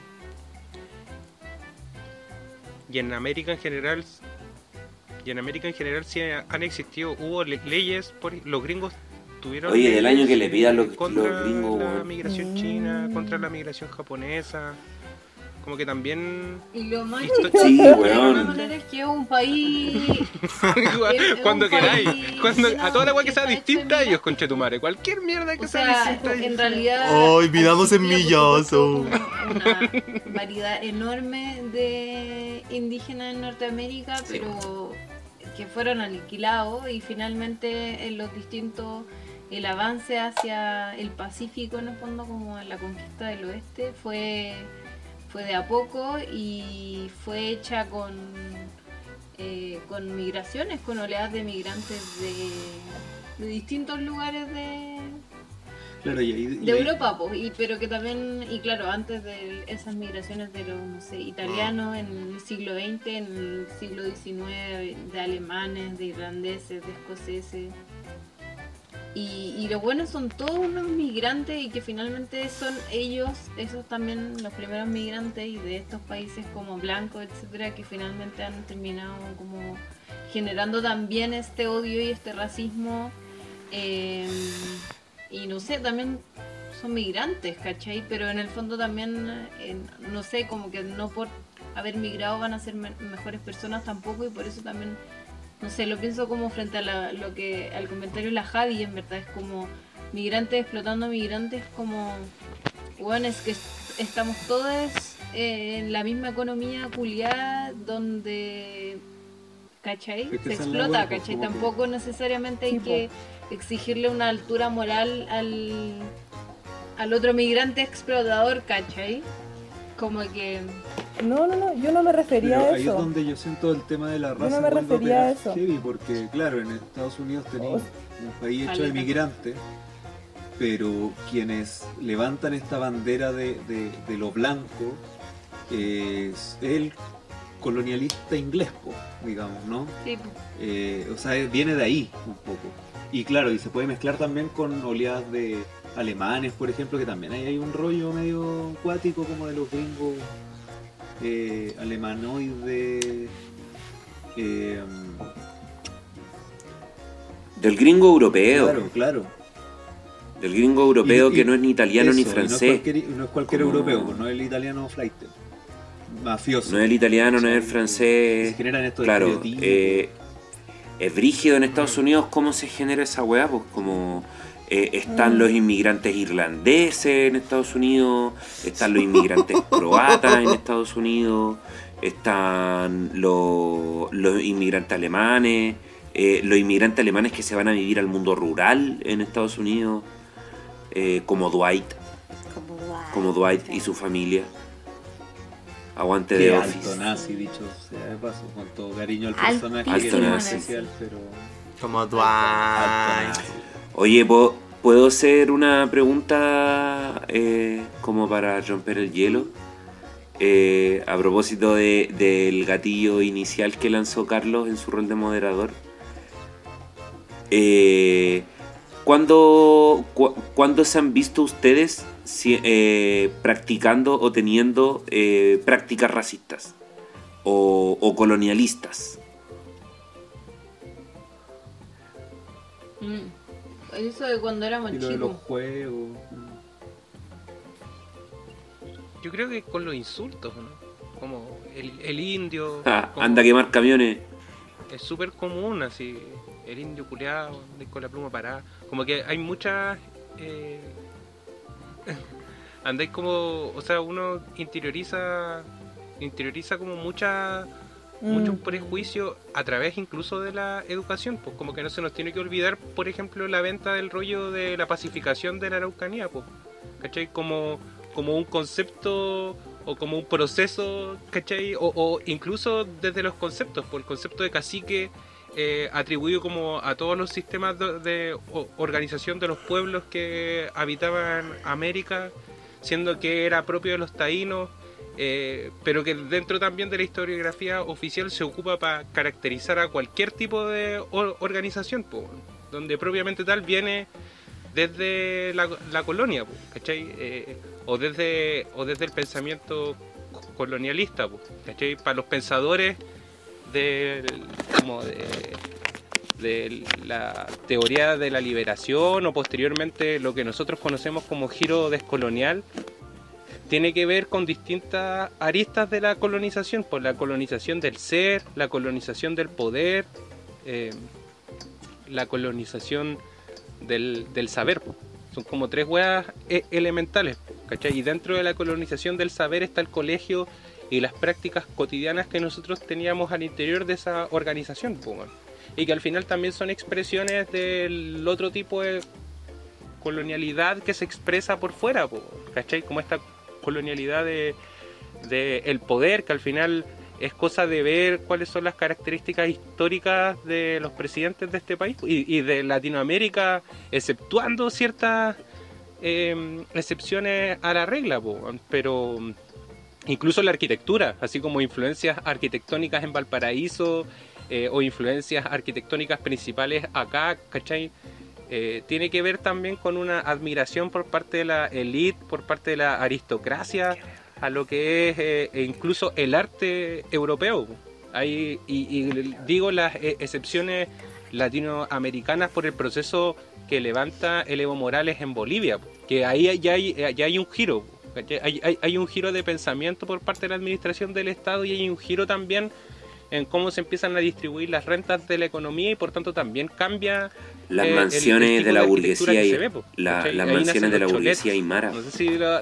Y en América en general, y en América en general sí han existido, hubo le- leyes, por, los gringos tuvieron Oye, del año que le pidan los, contra los gringos, la weón. migración china, contra la migración japonesa, como que también Y lo más Sí, de weón. alguna manera es que es un país. <laughs> cuando queráis, cuando, a toda la agua que sea distinta a ellos, conchetumare, cualquier mierda que O sea, sea, distinta en realidad. ¡Ay, vidamos en millazo! Una variedad enorme de indígenas en Norteamérica, pero que fueron aniquilados y finalmente en los distintos. El avance hacia el Pacífico, en el fondo, como en la conquista del oeste, fue, fue de a poco y fue hecha con, eh, con migraciones, con oleadas de migrantes de, de distintos lugares de, Claro, y ahí... y de ahí- Europa, po, y, pero que también, y claro, antes de esas migraciones de los no sé, italianos en el siglo XX, en el siglo XIX, de alemanes, de irlandeses, de escoceses. Y, y lo bueno son todos unos migrantes y que finalmente son ellos, esos también los primeros migrantes y de estos países como blancos, etcétera, que finalmente han terminado como generando también este odio y este racismo. eh, y no sé, también son migrantes, ¿cachai? Pero en el fondo también, eh, no sé, como que no por haber migrado van a ser me- mejores personas tampoco y por eso también, no sé, lo pienso como frente a la- lo que al comentario de la Javi, en verdad es como migrantes explotando migrantes, como, bueno, es que est- estamos todos eh, en la misma economía culiada donde, ¿cachai? Es que Se explota, hueá, pues, ¿cachai? que- Tampoco necesariamente hay que exigirle una altura moral al, al otro migrante explotador, ¿cachai? Como que... No, no, no, yo no me refería Pero a ahí es eso. donde yo siento el tema de la Yo raza. no me refería a eso. heavy, porque claro, en Estados Unidos tenéis un país hecho de migrantes, pero quienes levantan esta bandera de, de- de lo blanco es el colonialista inglés, digamos, ¿no? Sí. Eh, o sea, viene de ahí un poco. Y claro, y se puede mezclar también con oleadas de alemanes, por ejemplo, que también hay, hay un rollo medio acuático como de los gringos eh, alemanoides. eh, Del gringo europeo. claro, claro. Del gringo europeo Y- y- que no es ni italiano ni No es francés. cualquier, no es cualquier europeo, no es el italiano flight. Mafioso. No es el italiano, no es el Se francés. generan estos Claro, eh, es brígido en Estados Unidos cómo se genera esa weá, pues como eh, están Mm. los inmigrantes irlandeses en Estados Unidos, están los inmigrantes <laughs> croatas en Estados Unidos, están los, los inmigrantes alemanes, eh, los inmigrantes alemanes que se van a vivir al mundo rural en Estados Unidos, eh, como Dwight. como como Dwight y su familia. Aguante Qué de alto Office. nazi, dicho sea de paso, con todo cariño al personaje que es muy nazi. especial, pero... Como alto Dwight. nazi. Oye, ¿puedo, ¿puedo hacer una pregunta eh, como para romper el hielo? Eh, a propósito de- del gatillo inicial que lanzó Carlos en su rol de moderador. Eh, ¿cuándo, cu- cuándo se han visto ustedes si- eh, practicando o teniendo prácticas racistas o, o colonialistas? Mm. Eso de cuando éramos Y lo de los chicos. juegos... Yo creo que con los insultos, ¿no? Como el, el indio. <laughs> Ah, como- anda a quemar camiones. Es súper común, así. El indio culeado, anda con la pluma parada. Como que hay muchas. Eh, <laughs> andáis como. O sea, uno interioriza. Interioriza como mucha. Muchos prejuicios a través incluso de la educación, pues como que no se nos tiene que olvidar, por ejemplo, la venta del rollo de la pacificación de la Araucanía, pues, ¿cachai? Como, como un concepto o como un proceso, ¿cachai? O, o incluso desde los conceptos, por el concepto de cacique eh, atribuido como a todos los sistemas de, de o- organización de los pueblos que habitaban América, siendo que era propio de los taínos, eh, pero que dentro también de la historiografía oficial se ocupa para caracterizar a cualquier tipo de or- organización, po, donde propiamente tal viene desde la, colonia. Eh, o, desde, o desde el pensamiento co- colonialista, po. Para los pensadores de la teoría de la liberación o posteriormente lo que nosotros conocemos como giro descolonial, tiene que ver con distintas aristas de la colonización, por la colonización del ser, la colonización del poder, eh, la colonización del, del saber. po. Son como tres hueas e- elementales, ¿cachai? Y dentro de la colonización del saber está el colegio y las prácticas cotidianas que nosotros teníamos al interior de esa organización, man. y que al final también son expresiones del otro tipo de colonialidad que se expresa por fuera, ¿cachai? Como esta colonialidad de, el poder, que al final es cosa de ver cuáles son las características históricas de los presidentes de este país y, de Latinoamérica, exceptuando ciertas eh, excepciones a la regla, pero incluso la arquitectura, así como influencias arquitectónicas en Valparaíso eh, o influencias arquitectónicas principales acá, ¿cachai? Eh, tiene que ver también con una admiración por parte de la élite, por parte de la aristocracia, a lo que es eh, e incluso el arte europeo. Hay, y, digo las eh, excepciones latinoamericanas por el proceso que levanta el Evo Morales en Bolivia, que ahí ya hay, ya hay un giro, hay un giro de pensamiento por parte de la administración del Estado y hay un giro también en cómo se empiezan a distribuir las rentas de la economía y por tanto también cambia Las eh, mansiones el de la burguesía y se ve, la- ¿cachai? las mansiones de la burguesía aymara. No sé si lo,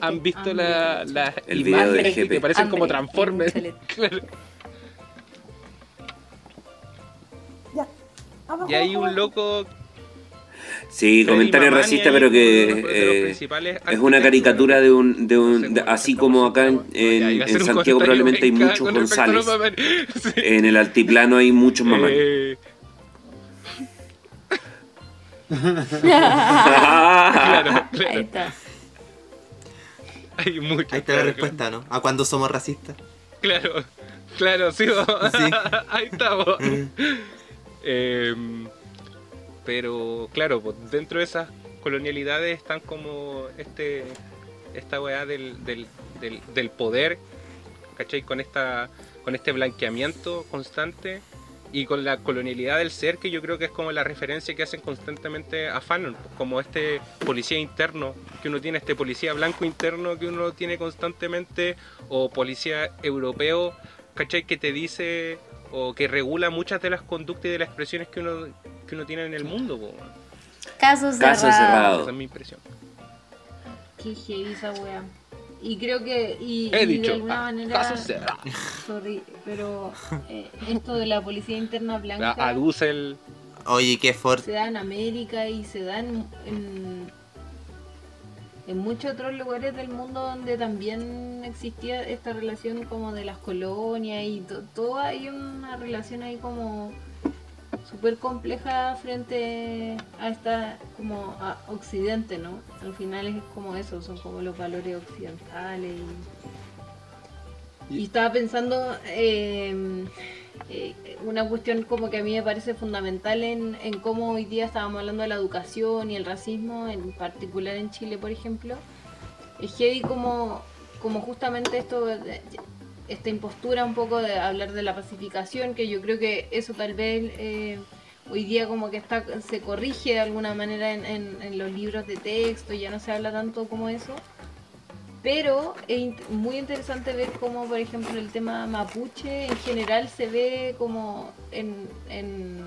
han, visto la- las El video de imágenes GP. que parecen como Hambre. Abajo, <laughs> Y hay un loco Sí, Freddy comentario Mamani racista, pero uno de los- que de los eh, es una caricatura de un, de un de- así como acá en, en- en Santiago probablemente hay muchos González. En el altiplano hay muchos mamás. Eh, <laughs> Ah, claro, Ahí claro. está. Hay mucho. Ahí está la respuesta, ¿no? ¿A cuándo somos racistas? Claro, claro, sí, vos. Sí. <laughs> ahí estamos. Em, pero claro, pues, dentro de esas colonialidades están como este esta weá del, del, del, del poder, ¿cachai? Con esta con este blanqueamiento constante y con la colonialidad del ser que yo creo que es como la referencia que hacen constantemente a Fanon, pues, como este policía interno que uno tiene, este policía blanco interno que uno tiene constantemente o policía europeo, ¿cachai? Que te dice o que regula muchas de las conductas y de las expresiones que uno, que uno tiene en el mundo. po. Caso cerrado. Caso cerrado. Esa es mi impresión. Qué heavy esa wea. Y creo que, y, He y dicho, de alguna ah, manera, caso cerrado. sorry, pero eh, esto de la policía interna blanca Aduce el... Oye, qué se fuerte. da en América y se da en, en- en muchos otros lugares del mundo donde también existía esta relación como de las colonias y to- todo hay una relación ahí como súper compleja frente a esta como a Occidente, ¿no? Al final es como eso, son como los valores occidentales y, y estaba pensando eh, eh, una cuestión como que a mí me parece fundamental en, en cómo hoy día estábamos hablando de la educación y el racismo, en particular en Chile, por ejemplo. Es heavy como, como justamente esto, esta impostura un poco de hablar de la pacificación, que yo creo que eso tal vez eh, hoy día como que está se corrige de alguna manera en, en- en los libros de texto, ya no se habla tanto como eso. Pero es muy interesante ver cómo, por ejemplo, el tema mapuche en general se ve como en, en,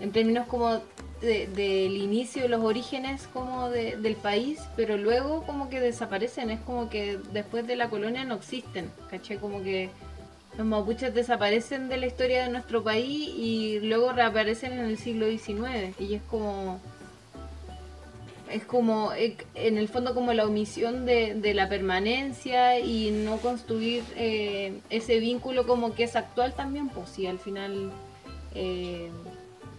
en términos como de- del inicio, los orígenes como de- del país, pero luego como que desaparecen, es como que después de la colonia no existen, ¿caché? Como que los mapuches desaparecen de la historia de nuestro país y luego reaparecen en el siglo XIX y es como es como eh, en el fondo como la omisión de, de la permanencia y no construir eh, ese vínculo como que es actual también pues si al final eh,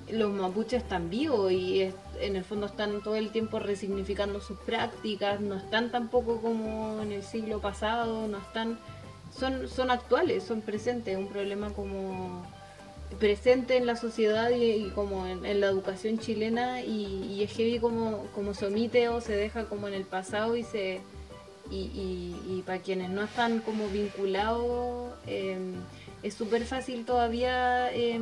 los mapuches están vivos y en el fondo están todo el tiempo resignificando sus prácticas no están tampoco como en el siglo pasado no están son son actuales son presentes un problema como presente en la sociedad y, como en, la educación chilena y, es heavy como, como se omite o se deja como en el pasado y se y, para quienes no están como vinculados eh, es súper fácil todavía eh,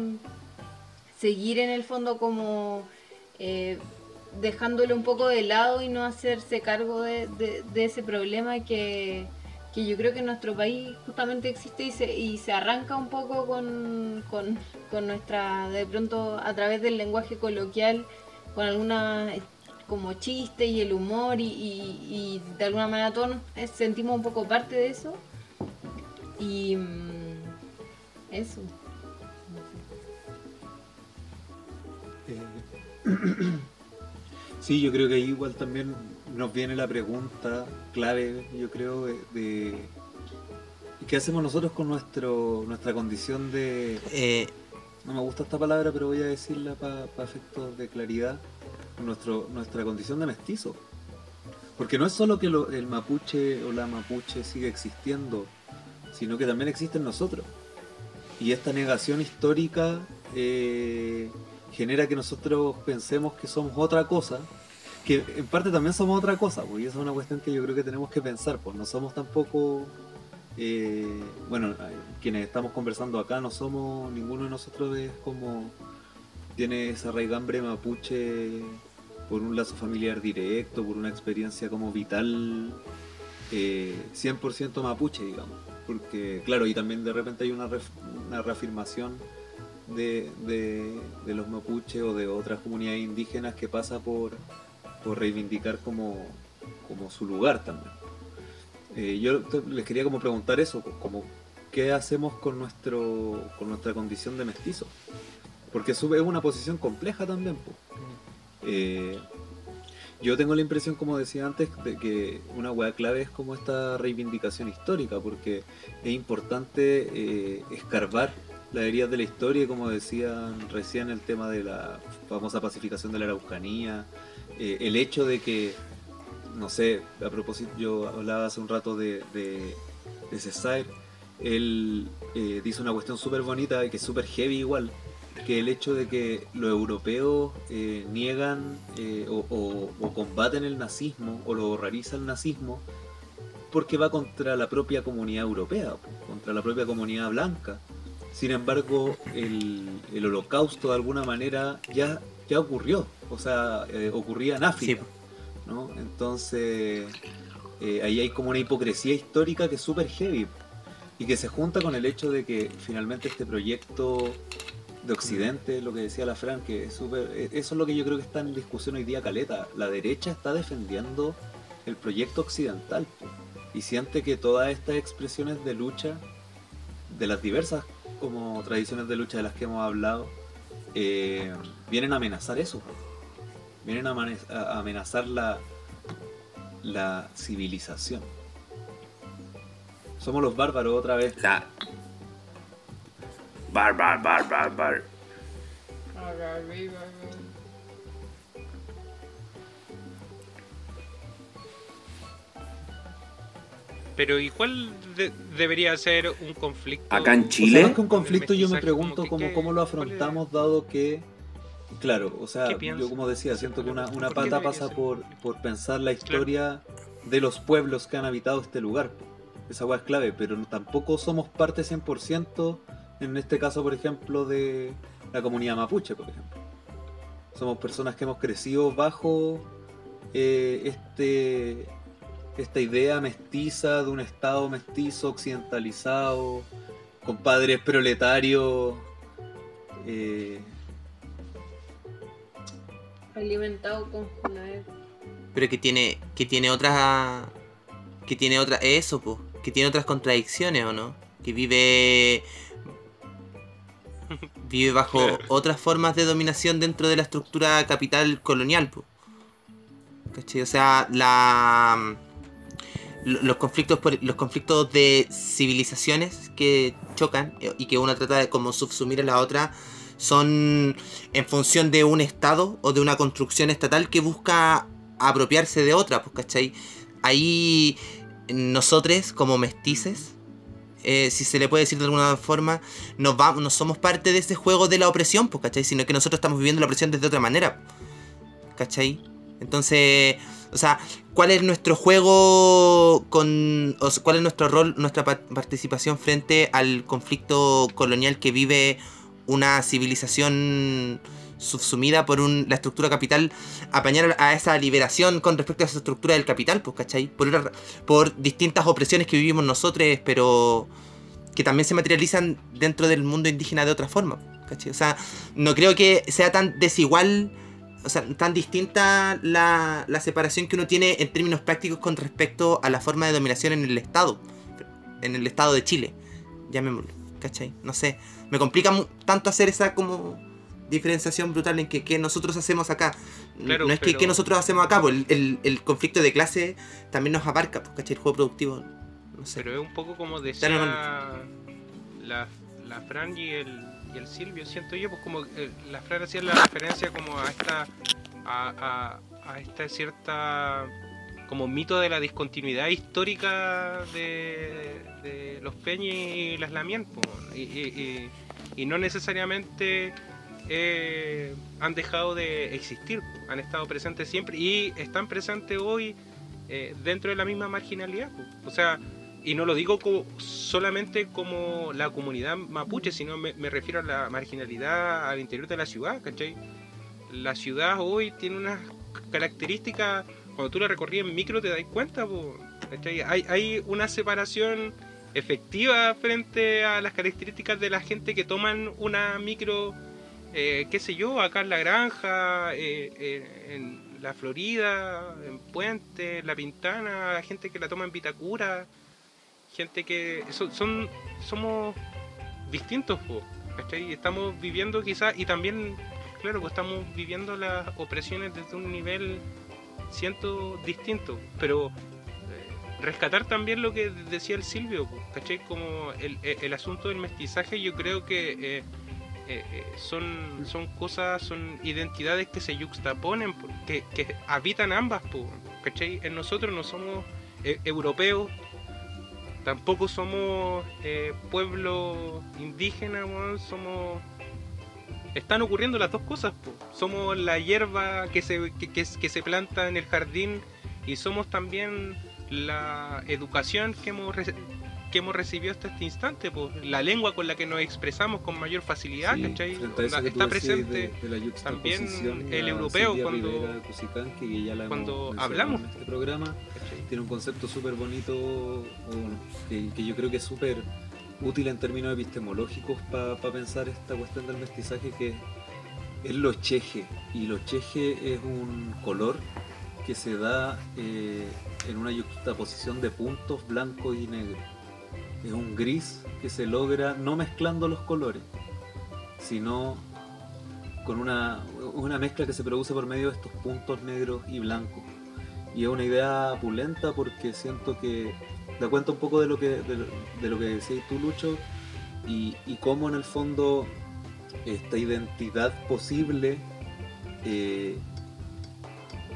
seguir en el fondo como eh, dejándolo un poco de lado y no hacerse cargo de ese problema que, que yo creo que nuestro país justamente existe y se, y se arranca un poco con, con, con nuestra, de pronto a través del lenguaje coloquial, con alguna eh, como chiste y el humor y, y- y de alguna manera todos nos- eh, sentimos un poco parte de eso. Y mm, eso. Eh, <coughs> Sí, yo creo que ahí igual también nos viene la pregunta clave, yo creo, de, de ¿qué hacemos nosotros con nuestro nuestra condición de... Eh, no me gusta esta palabra, pero voy a decirla para efectos de claridad, nuestro, nuestra condición de mestizo. Porque no es solo que lo- el mapuche o la mapuche sigue existiendo, sino que también existe en nosotros. Y esta negación histórica eh, genera que nosotros pensemos que somos otra cosa, que en parte también somos otra cosa, porque esa es una cuestión que yo creo que tenemos que pensar, pues no somos tampoco, eh, bueno, eh, quienes estamos conversando acá no somos, ninguno de nosotros es como, tiene esa raigambre mapuche por un lazo familiar directo, por una experiencia como vital, eh, 100% mapuche, digamos. Porque, claro, y también de repente hay una, ref- una reafirmación de, de- de los mapuches o de otras comunidades indígenas que pasa por, por reivindicar como, como su lugar también. Eh, yo les quería como preguntar eso, co- como qué hacemos con nuestro con nuestra condición de mestizo. Porque es una posición compleja también. po. Eh, yo tengo la impresión, como decía antes, de que una hueá clave es como esta reivindicación histórica, porque es importante eh, escarbar las heridas de la historia, como decían recién, el tema de la famosa pacificación de la Araucanía, eh, el hecho de que, no sé, a propósito, yo hablaba hace un rato de, de, de César, él eh, dice una cuestión súper bonita y que es súper heavy igual, que el hecho de que los europeos eh, niegan o, o- combaten el nazismo o lo horroriza el nazismo porque va contra la propia comunidad europea, contra la propia comunidad blanca. Sin embargo, el, el holocausto de alguna manera ya, ya ocurrió, o sea, eh, ocurría en África. ¿no? Entonces, eh, ahí hay como una hipocresía histórica que es súper heavy y que se junta con el hecho de que finalmente este proyecto de Occidente, lo que decía la Fran, que es súper. eh, Eso es lo que yo creo que está en discusión hoy día, Caleta. La derecha está defendiendo el proyecto occidental y siente que todas estas expresiones de lucha, de las diversas como tradiciones de lucha de las que hemos hablado, eh, vienen a amenazar eso. Vienen a, amenazar la, la civilización. Somos los bárbaros otra vez. La. Bar, bar, bar, bar, bar. Pero ¿y cuál de- debería ser un conflicto? Acá en O sea, Chile. más que un conflicto, yo me pregunto que cómo, cómo lo afrontamos, dado que, claro, o sea, yo como decía, siento que una, una ¿Por qué pata pasa por, por pensar la historia de los pueblos que han habitado este lugar. Esa hueá es clave, pero tampoco somos parte 100%, en este caso, por ejemplo, de la comunidad mapuche, por ejemplo. Somos personas que hemos crecido bajo eh, este esta idea mestiza de un estado mestizo occidentalizado, con padres proletarios. eh, Alimentado con Junaed. Pero que tiene, que tiene otras. Que tiene otra. Eso, pues. Que tiene otras contradicciones, ¿o no? Que vive. Vive bajo <laughs> Claro. otras formas de dominación dentro de la estructura capital colonial, pues. ¿Cachai? O sea, la. lo- Los conflictos, por- los conflictos de civilizaciones que chocan eh, y que una trata de como subsumir a la otra son en función de un estado o de una construcción estatal que busca apropiarse de otra, pues, ¿cachai? Ahí nosotros como mestices, eh, si se le puede decir de alguna forma, nos vamos, no somos parte de ese juego de la opresión, pues, ¿cachai? Sino que nosotros estamos viviendo la opresión desde otra manera, ¿cachai? Entonces, o sea, ¿cuál es nuestro juego con... o cuál es nuestro rol, nuestra pa- participación frente al conflicto colonial que vive una civilización subsumida por un- la estructura capital, apañar a esa liberación con respecto a esa estructura del capital, pues, ¿cachai? Por, una- por distintas opresiones que vivimos nosotros, pero que también se materializan dentro del mundo indígena de otra forma, ¿cachai? O sea, no creo que sea tan desigual, o sea, tan distinta la, la separación que uno tiene en términos prácticos con respecto a la forma de dominación en el Estado, en el Estado de Chile, llamémoslo, ¿cachai? No sé, me complica tanto hacer esa como diferenciación brutal en que, que nosotros hacemos acá. Claro, no es que, pero- que nosotros hacemos acá, pues el, el- el conflicto de clase también nos abarca, pues, ¿cachai? El juego productivo, no sé. Pero es un poco como decía la Fran y el, y el Silvio, siento yo, pues como eh, la Fran hacía la referencia como a esta a, a, a esta cierta como mito de la discontinuidad histórica de, los Peñi y las Lamien, y, no necesariamente eh, han dejado de existir, han estado presentes siempre y están presentes hoy eh, dentro de la misma marginalidad. O sea, y no lo digo co- solamente como la comunidad mapuche, sino me, me refiero a la marginalidad al interior de la ciudad, ¿cachai? La ciudad hoy tiene unas características, cuando tú la recorrías en micro te das cuenta. Hay, hay una separación efectiva frente a las características de la gente que toman una micro, eh, qué sé yo, acá en la granja, eh, eh, en la Florida, en Puente, en La Pintana, gente que la toma en Vitacura, gente que son, somos distintos. Estamos viviendo quizás, y también, claro, pues estamos viviendo las opresiones desde un nivel, siento, distinto, pero eh, rescatar también lo que decía el Silvio, ¿cachai? Como el, el- el asunto del mestizaje, yo creo que eh, eh, son, son cosas, son identidades que se yuxtaponen, po, que, que habitan ambas, ¿cachai? En nosotros no somos europeos, tampoco somos pueblo indígena, somos... Están ocurriendo las dos cosas, po. somos la hierba que se, que, que- que se planta en el jardín y somos también la educación que hemos, que hemos recibido hasta este instante, po. la lengua con la que nos expresamos con mayor facilidad, Sí, ¿cachai? Está decías presente de- de también el europeo Silvia cuando... Rivera que ya la cuando hablamos. en este programa tiene un concepto súper bonito que, que yo creo que es súper útil en términos epistemológicos para pensar esta cuestión del mestizaje que es lo cheje. Y lo cheje es un color que se da eh, en una juxtaposición de puntos blancos y negros. Es un gris que se logra no mezclando los colores sino con una, una mezcla que se produce por medio de estos puntos negros y blancos. Y es una idea pulenta porque siento que da cuenta un poco de lo que, de, lo- que decías tú, Lucho, y, cómo en el fondo esta identidad posible eh,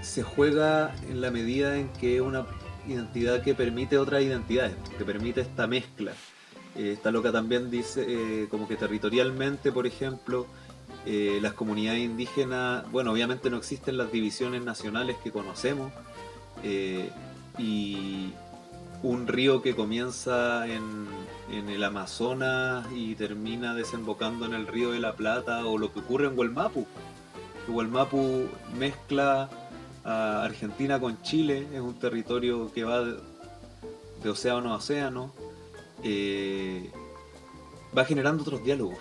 se juega en la medida en que es una identidad que permite otras identidades, que permite esta mezcla. Eh, esta loca también dice eh, como que territorialmente, por ejemplo, eh, las comunidades indígenas, bueno, obviamente no existen las divisiones nacionales que conocemos, y un río que comienza en, el Amazonas y termina desembocando en el río de la Plata, o lo que ocurre en Huelmapu. Huelmapu mezcla a Argentina con Chile, es un territorio que va de, de océano a océano, eh, va generando otros diálogos.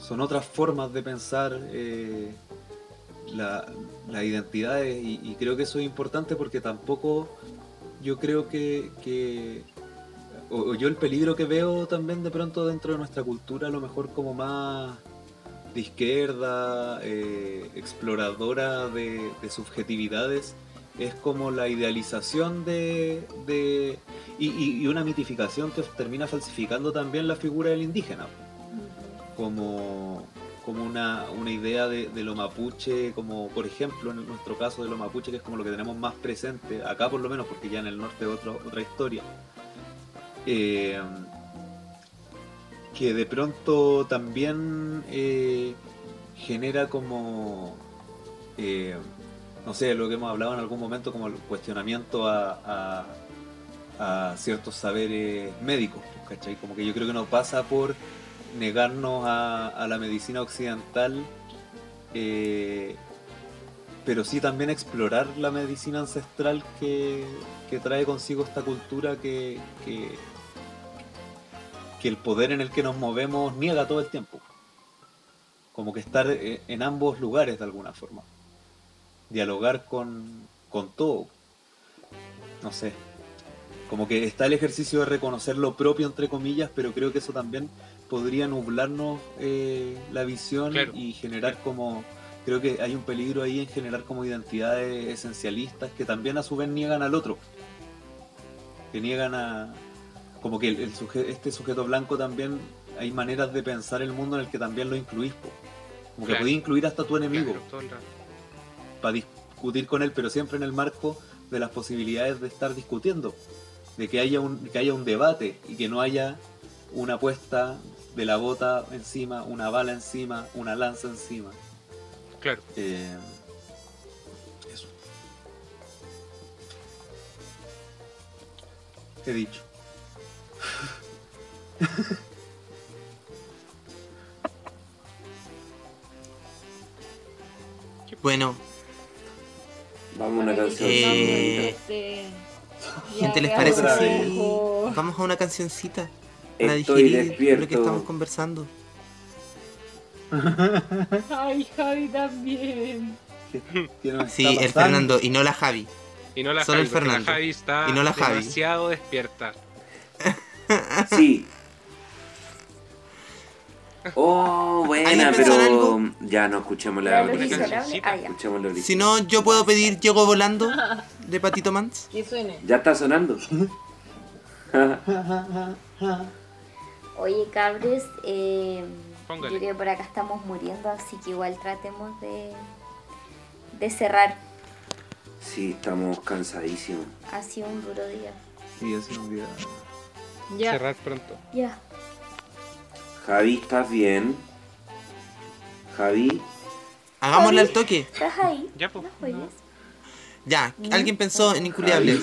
Son otras formas de pensar eh, la- las identidades y, y creo que eso es importante porque tampoco yo creo que, o, yo el peligro que veo también de pronto dentro de nuestra cultura a lo mejor como más de izquierda, eh, exploradora de, de subjetividades, es como la idealización de, de- y una mitificación que termina falsificando también la figura del indígena. Como, como una, una idea de, de lo mapuche, como por ejemplo en nuestro caso de lo mapuche, que es como lo que tenemos más presente, acá por lo menos, porque ya en el norte es otro- otra historia, eh, que de pronto también eh, genera como, eh, no sé, lo que hemos hablado en algún momento, como el cuestionamiento a, a- a ciertos saberes médicos, ¿cachai? Como que yo creo que no pasa por negarnos a, la medicina occidental, eh, pero sí también explorar la medicina ancestral que, que trae consigo esta cultura que, que, que el poder en el que nos movemos niega todo el tiempo. Como que estar eh, en ambos lugares de alguna forma. Dialogar con, con todo. No sé. Como que está el ejercicio de reconocer lo propio, entre comillas, pero creo que eso también podría nublarnos eh, la visión Claro. y generar como... Creo que hay un peligro ahí en generar como identidades esencialistas que también a su vez niegan al otro. Que niegan a... Como que el, el suje- este sujeto blanco también hay maneras de pensar el mundo en el que también lo incluís. po. Como que podéis incluir hasta tu enemigo Claro, para discutir con él, pero siempre en el marco de las posibilidades de estar discutiendo, de que haya un, que haya un debate y que no haya una puesta de la bota encima, una bala encima, una lanza encima. Claro. Eh, eso. He dicho. <laughs> Bueno, Vamos a una canción. eh, Este, gente, ¿les parece vez. vamos a una cancioncita para Estoy digerir lo despierto. que estamos conversando? <laughs> Ay, Javi también. ¿Qué Sí, el pasando? Fernando y no la Javi. Y no la Solo Javi, el la Fernando. Javi está Y no la Javi. demasiado despierta. Sí. <laughs> Oh, buena, ¿Alguien pensó en pero algo? ya no escuchemos ¿Ya la lo original. Ah. Escuchemos la original. Si no, yo puedo pedir Llego Volando de Patito Mans. <laughs> Que suene. Ya está sonando. Oye, cabres, eh, yo creo que por acá estamos muriendo, así que igual tratemos de, de cerrar. Sí, estamos cansadísimos. Ha sido un duro día. Sí, es un día. Ya. Cerrar pronto. Ya. Javi, ¿estás bien? Javi, Hagámosle al toque. ¿Estás ahí? Ya, pues. Ya, alguien pensó en Inculiables.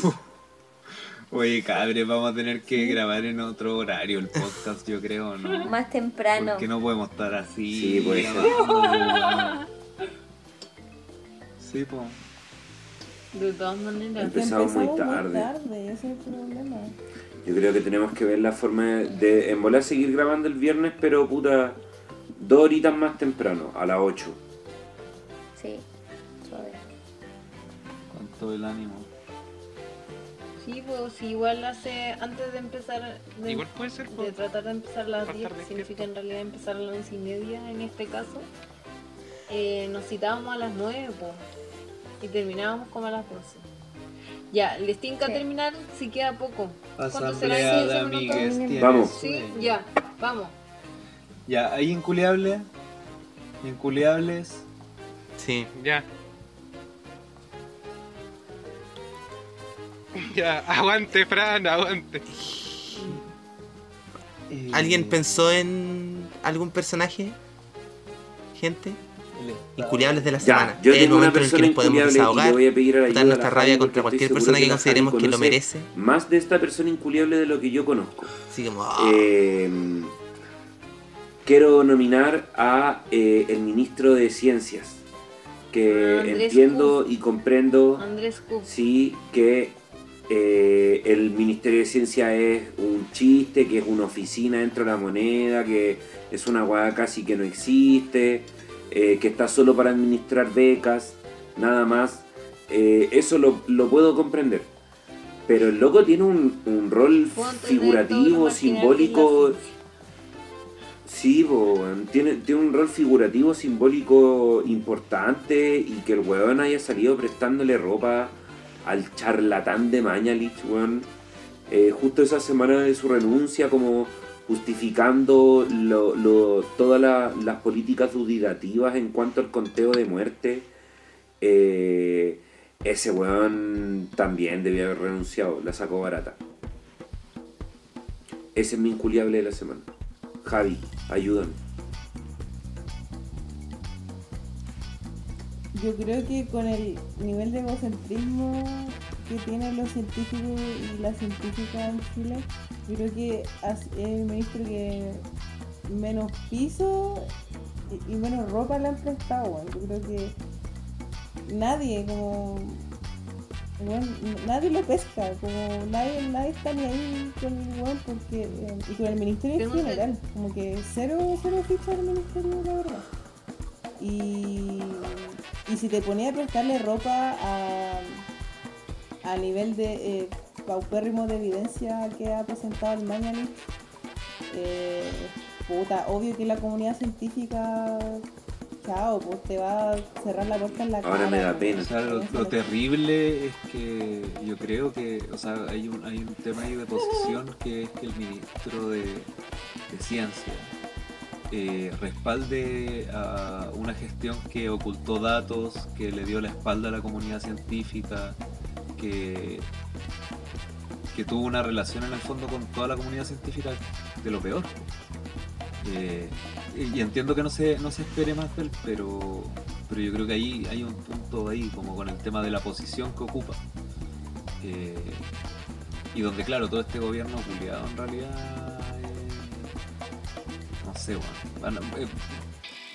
Oye, cabre, vamos a tener que grabar en otro horario el podcast, yo creo, ¿no? <laughs> Más temprano. Porque no podemos estar así. Sí, grabando. Sí, pues. De todas maneras. Empezamos muy tarde. tarde, ese es el problema. yo creo que tenemos que ver la forma de en volar seguir grabando el viernes, pero puta, dos horitas más temprano, a las 8. Sí. suave. Con todo el ánimo. Sí, pues si igual hace antes de empezar de, Igual puede ser, de pues. tratar de empezar a las Para 10 estar significa en realidad empezar a las 11 y media en este caso eh, nos citábamos a las 9 pues, y terminábamos como a las 12 Ya, les tinca terminar si queda poco. Asamblea de 15 minutos? amigues tiene Vamos. Sí, ya, vamos. Ya, hay inculeables. Inculeables. Sí. Ya. <laughs> Ya, aguante, Fran, aguante. Eh, ¿Alguien pensó en algún personaje? Gente. Inculiables de la Ya, semana. yo Es el tengo una momento en el que persona nos podemos desahogar. le voy a pedir a la dar nuestra la rabia contra cualquier persona que consideremos que lo merece. Más de esta persona inculiable de lo que yo conozco. Así como. ah, Eh, quiero nominar a eh, el ministro de Ciencias, que Andrés entiendo y comprendo Andrés sí que eh, el Ministerio de Ciencia es un chiste, que es una oficina dentro de la moneda, que es una guada casi que no existe, eh, que está solo para administrar becas, nada más. Eh, eso lo, lo puedo comprender. Pero el loco tiene un, un rol figurativo, simbólico. Sí, weón. tiene, tiene un rol figurativo, simbólico importante y que el weón haya salido prestándole ropa al charlatán de Mañalich, weón. Eh, justo esa semana de su renuncia, como justificando todas la- las políticas duditativas en cuanto al conteo de muerte. Eh, ese weón también debía haber renunciado, la sacó barata. Ese es mi inculiable de la semana. Javi, ayúdame. Yo creo que con el nivel de egocentrismo que tienen los científicos y las científicas en Chile, yo creo que es el ministro que menos piso y, menos ropa le han prestado. Yo creo que nadie, como. nadie lo pesca, como nadie, nadie está ni ahí con el weón porque, eh, y con el ministerio en general, como que cero, cero ficha del ministerio, la verdad. Y, y si te ponía a prestarle ropa a, a nivel de eh, paupérrimo de evidencia que ha presentado el Mañalich, eh, puta, obvio que la comunidad científica, chao, pues te va a cerrar la puerta en la cara. Ahora me da pena. O sea, lo- terrible es que yo creo que, o sea, hay un, hay un tema ahí de posición que es que el ministro de, de Ciencia eh, respalde a una gestión que ocultó datos, que le dio la espalda a la comunidad científica, que, que tuvo una relación en el fondo con toda la comunidad científica de lo peor. Eh, y entiendo que no se, no se espere más de él, pero, pero yo creo que ahí hay un punto ahí, como con el tema de la posición que ocupa. Eh, y donde, claro, todo este gobierno culiado en realidad. Eh,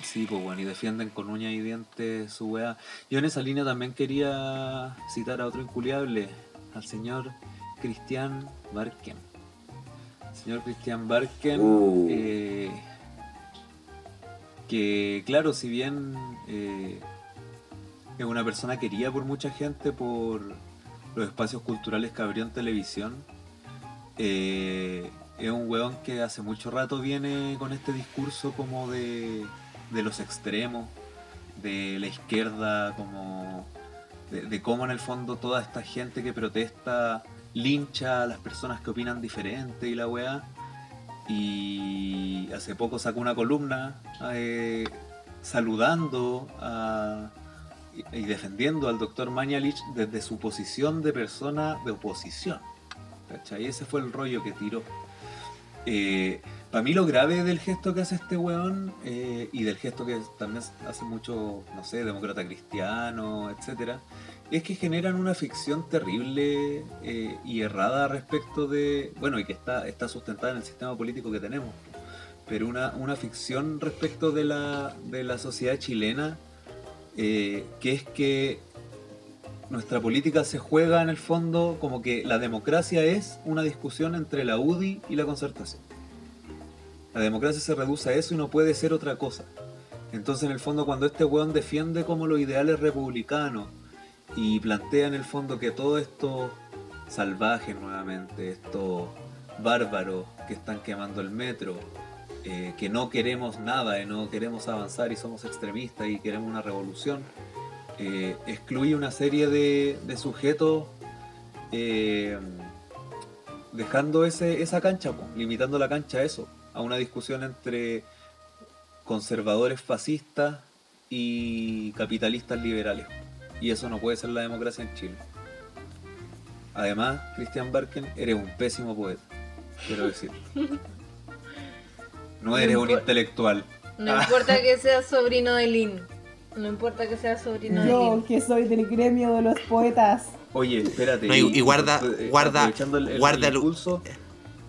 sí, pues bueno, y defienden con uñas y dientes su weá. Yo en esa línea también quería citar a otro inculiable, al señor Cristian Barken. Señor Cristian Barken, Uh. eh, que claro, si bien eh, es una persona querida por mucha gente por los espacios culturales que abrió en televisión, eh, es un weón que hace mucho rato viene con este discurso como de, de los extremos, de la izquierda, como de, cómo en el fondo toda esta gente que protesta lincha a las personas que opinan diferente y la weá. Y hace poco sacó una columna eh, saludando y defendiendo al doctor Mañalich desde su posición de persona de oposición. ¿Cachai? Ese fue el rollo que tiró. Para mí lo grave del gesto que hace este weón eh, y del gesto que también hace mucho, no sé, demócrata cristiano, etcétera, es que generan una ficción terrible eh, y errada respecto de, bueno, y que está, está sustentada en el sistema político que tenemos, pero una, una ficción respecto de la, de la sociedad chilena, eh, que es que nuestra política se juega en el fondo como que la democracia es una discusión entre la UDI y la concertación. La democracia se reduce a eso y no puede ser otra cosa. Entonces, en el fondo, cuando este weón defiende como los ideales republicanos y plantea en el fondo que todos estos salvajes nuevamente, estos bárbaros que están quemando el metro, eh, que no queremos nada y no queremos avanzar y somos extremistas y queremos una revolución, eh, excluye una serie de, de sujetos eh, dejando ese, esa cancha, limitando la cancha a eso, a una discusión entre conservadores fascistas y capitalistas liberales. Y eso no puede ser la democracia en Chile. Además, Christian Barken, eres un pésimo poeta, quiero decir. <laughs> No eres un intelectual. No Ah. importa que seas sobrino de Lin. No importa que seas sobrino de. Yo, que soy del gremio de los poetas. Oye, espérate. No, y- y guarda- eh, guarda- aprovechando el, el- guarda el el- impulso,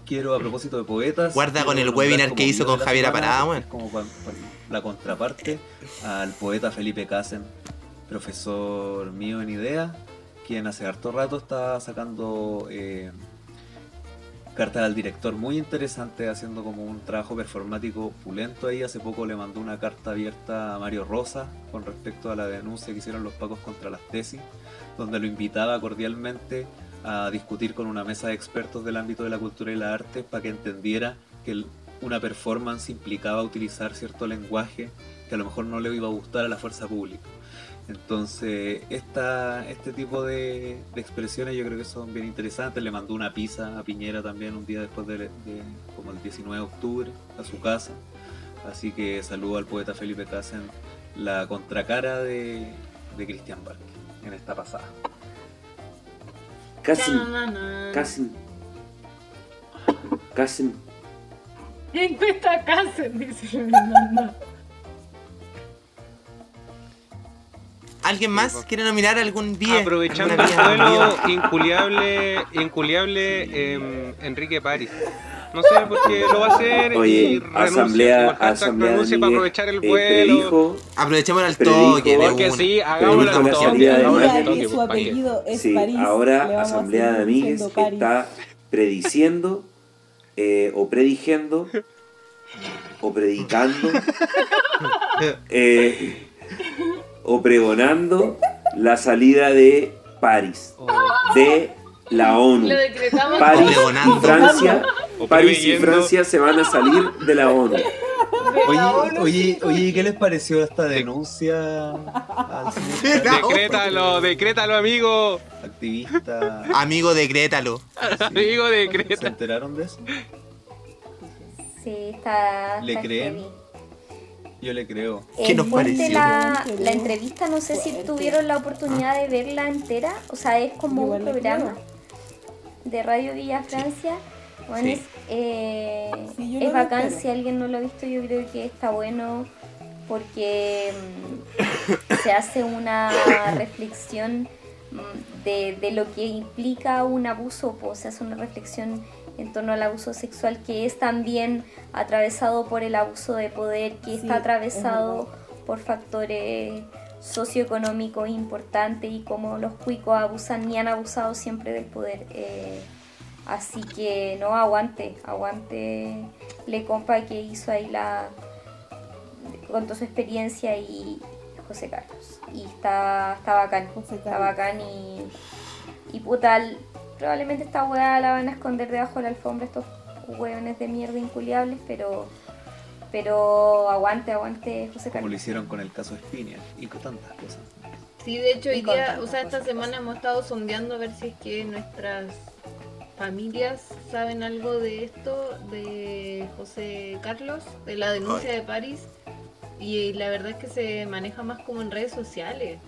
quiero a propósito de poetas. Guarda con el webinar que hizo con Javier weón. es Como la contraparte al poeta Felipe Casen, profesor mío en idea, quien hace harto rato está sacando eh, cartas al director muy interesante, haciendo como un trabajo performático pulento ahí. Hace poco le mandó una carta abierta a Mario Rosa con respecto a la denuncia que hicieron los pacos contra las tesis, donde lo invitaba cordialmente a discutir con una mesa de expertos del ámbito de la cultura y la arte para que entendiera que una performance implicaba utilizar cierto lenguaje que a lo mejor no le iba a gustar a la fuerza pública. Entonces, esta, este tipo de, de expresiones yo creo que son bien interesantes. Le mandó una pizza a Piñera también un día después de, de- como el 19 de octubre a su casa. Así que saludo al poeta Felipe Casen, la contracara de, de Cristian Barque en esta pasada. Casi, Chanana. casi, casi. Encuesta Casen, dice Fernanda. ¿Alguien más quiere nominar algún día? Aprovechando el duelo inculiable, inculiable em, Enrique París. No sé por qué lo va a hacer y Oye, renuncia. asamblea, hashtag asamblea de renuncia para aprovechar el eh, vuelo. predijo, al predijo- toque. Porque sí, hagámoslo al toque. que su pues, ¿para qué? apellido es Sí, París. Le ahora vamos a Asamblea de Amigues está prediciendo eh, o predigiendo o predicando <laughs> eh, o pregonando la salida de París de la ONU. Lo decretamos París Pregonando. y Francia, París y. Francia se van a salir de la ONU. Oye, oye, oye, ¿y ¿qué les pareció esta denuncia <laughs> Decrétalo, decrétalo, amigo. activista? Amigo, decrétalo. Amigo, ¿Se decrétalo. enteraron de eso? Sí, está. ¿Le está creen? heavy. Yo le creo. ¿Qué Es nos pareció? La, la ¿no? entrevista, no sé si tuvieron la oportunidad de verla entera. O sea, es como Igual un programa creo. de Radio Villa Francia. Bueno, Sí. es, eh, Sí, es bacán. Si alguien no lo ha visto, yo creo que está bueno porque mm, se hace una <coughs> reflexión mm, de, de lo que implica un abuso, pues se hace una reflexión en torno al abuso sexual que es también atravesado por el abuso de poder, que Sí, está atravesado es por factores socioeconómicos importantes y como los cuicos abusan y han abusado siempre del poder. eh, así que no, aguante, aguante le compa que hizo ahí la contó su experiencia y José Carlos. Y está, está bacán, está bacán y, y puta, l- probablemente esta weá la van a esconder debajo de la alfombra estos hueones de mierda inculiables, pero pero aguante, aguante José Como lo Carlos. hicieron con el caso Espinia y con tantas cosas. Sí, de hecho, hoy día, o sea, esta cosas. semana hemos estado sondeando a ver si es que nuestras familias saben algo de esto, de José Carlos, de la denuncia de París. Y la verdad es que se maneja más como en redes sociales.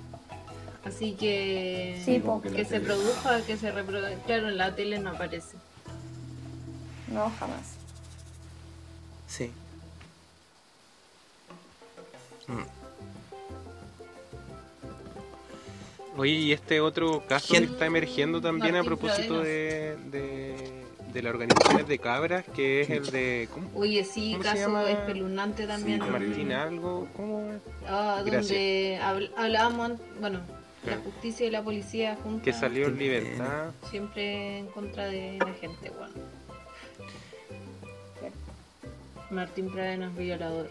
Así que Sí, la que se produzca, que se reproduzca. Claro, en la tele no aparece. No, jamás. Sí. Oye, y este otro caso que está emergiendo también a propósito de, de, de las organizaciones de cabras, que es el de. ¿Cómo? Oye, sí, ¿Cómo se caso espeluznante también. Sí, Martín algo, ¿cómo? Ah, donde habl- hablábamos, bueno, la justicia y la policía juntos. Que salió en libertad. Siempre en contra de la gente, bueno. Martín Pradena es violador.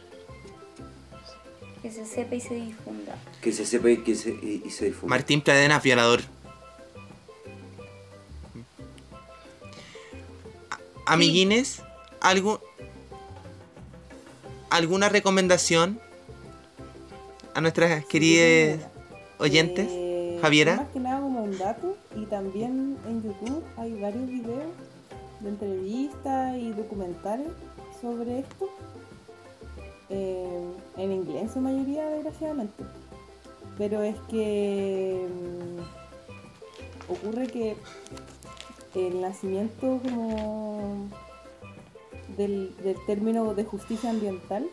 Que se sepa y se difunda. Que se sepa y que se, y, y se difunda. Martín Pradena, violador. Amiguines, ¿algo, ¿alguna recomendación a nuestras queridas oyentes? Javiera. Más que nada como un dato, y también en YouTube hay varios videos de entrevistas y documentales sobre esto. Eh, en inglés en su mayoría, desgraciadamente. Pero es que mm, ocurre que el nacimiento como del, del término de justicia ambiental,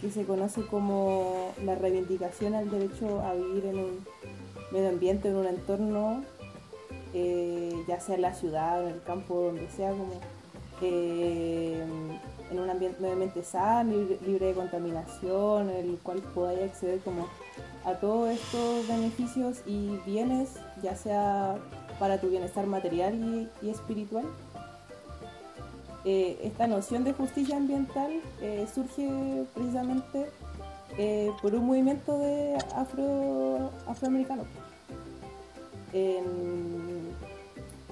que se conoce como la reivindicación al derecho a vivir en un medio ambiente, en un entorno, eh, ya sea en la ciudad, en el campo, donde sea, como eh, en un ambiente ambiente sano, libre, de contaminación, en el cual podáis acceder como a todos estos beneficios y bienes, ya sea para tu bienestar material y, espiritual. Eh, esta noción de justicia ambiental surge precisamente eh, por un movimiento de afro, afroamericano en,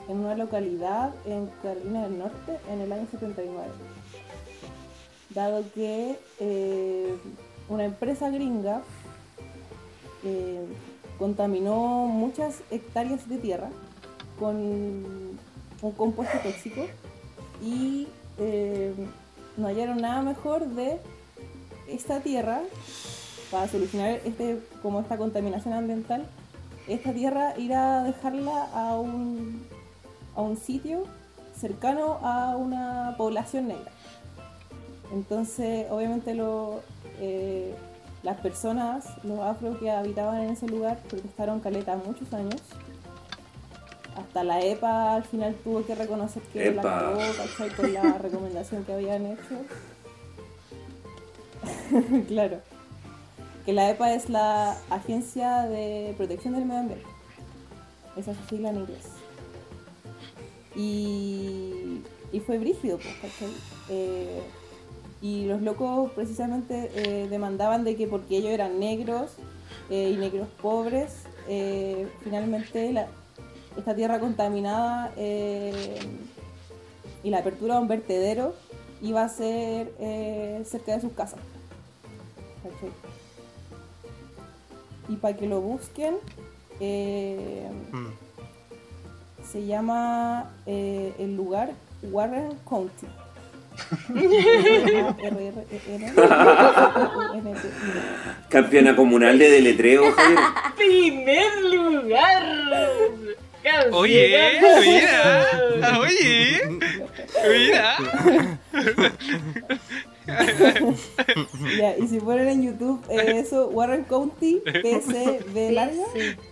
una localidad en Carolina del Norte en el año 79. Dado que eh, una empresa gringa eh, contaminó muchas hectáreas de tierra con un compuesto tóxico y no hallaron nada mejor de esta tierra para solucionar este, como esta contaminación ambiental, esta tierra ir a dejarla a un, a un sitio cercano a una población negra. Entonces, obviamente lo, eh, las personas, los afro que habitaban en ese lugar, protestaron caleta muchos años. Hasta la EPA al final tuvo que reconocer que la cagó, ¿cachai? Con la recomendación que habían hecho. <laughs> claro. Que la EPA es la Agencia de Protección del Medio Ambiente. Esa es su sigla en inglés. Y, y fue brígido, pues. Eh, y los locos precisamente eh, demandaban de que porque ellos eran negros eh, y negros pobres, finalmente esta tierra contaminada y la apertura de un vertedero iba a ser cerca de sus casas. ¿Cachai? Y para que lo busquen, eh, se llama eh, el lugar Warren County. Campeona comunal de deletreo, Javier. Primer lugar. Oye, mira, oye, mira. <laughs> <laughs> Ya, y si ponen en YouTube eh, eso, Warren County, PSB <laughs> larga,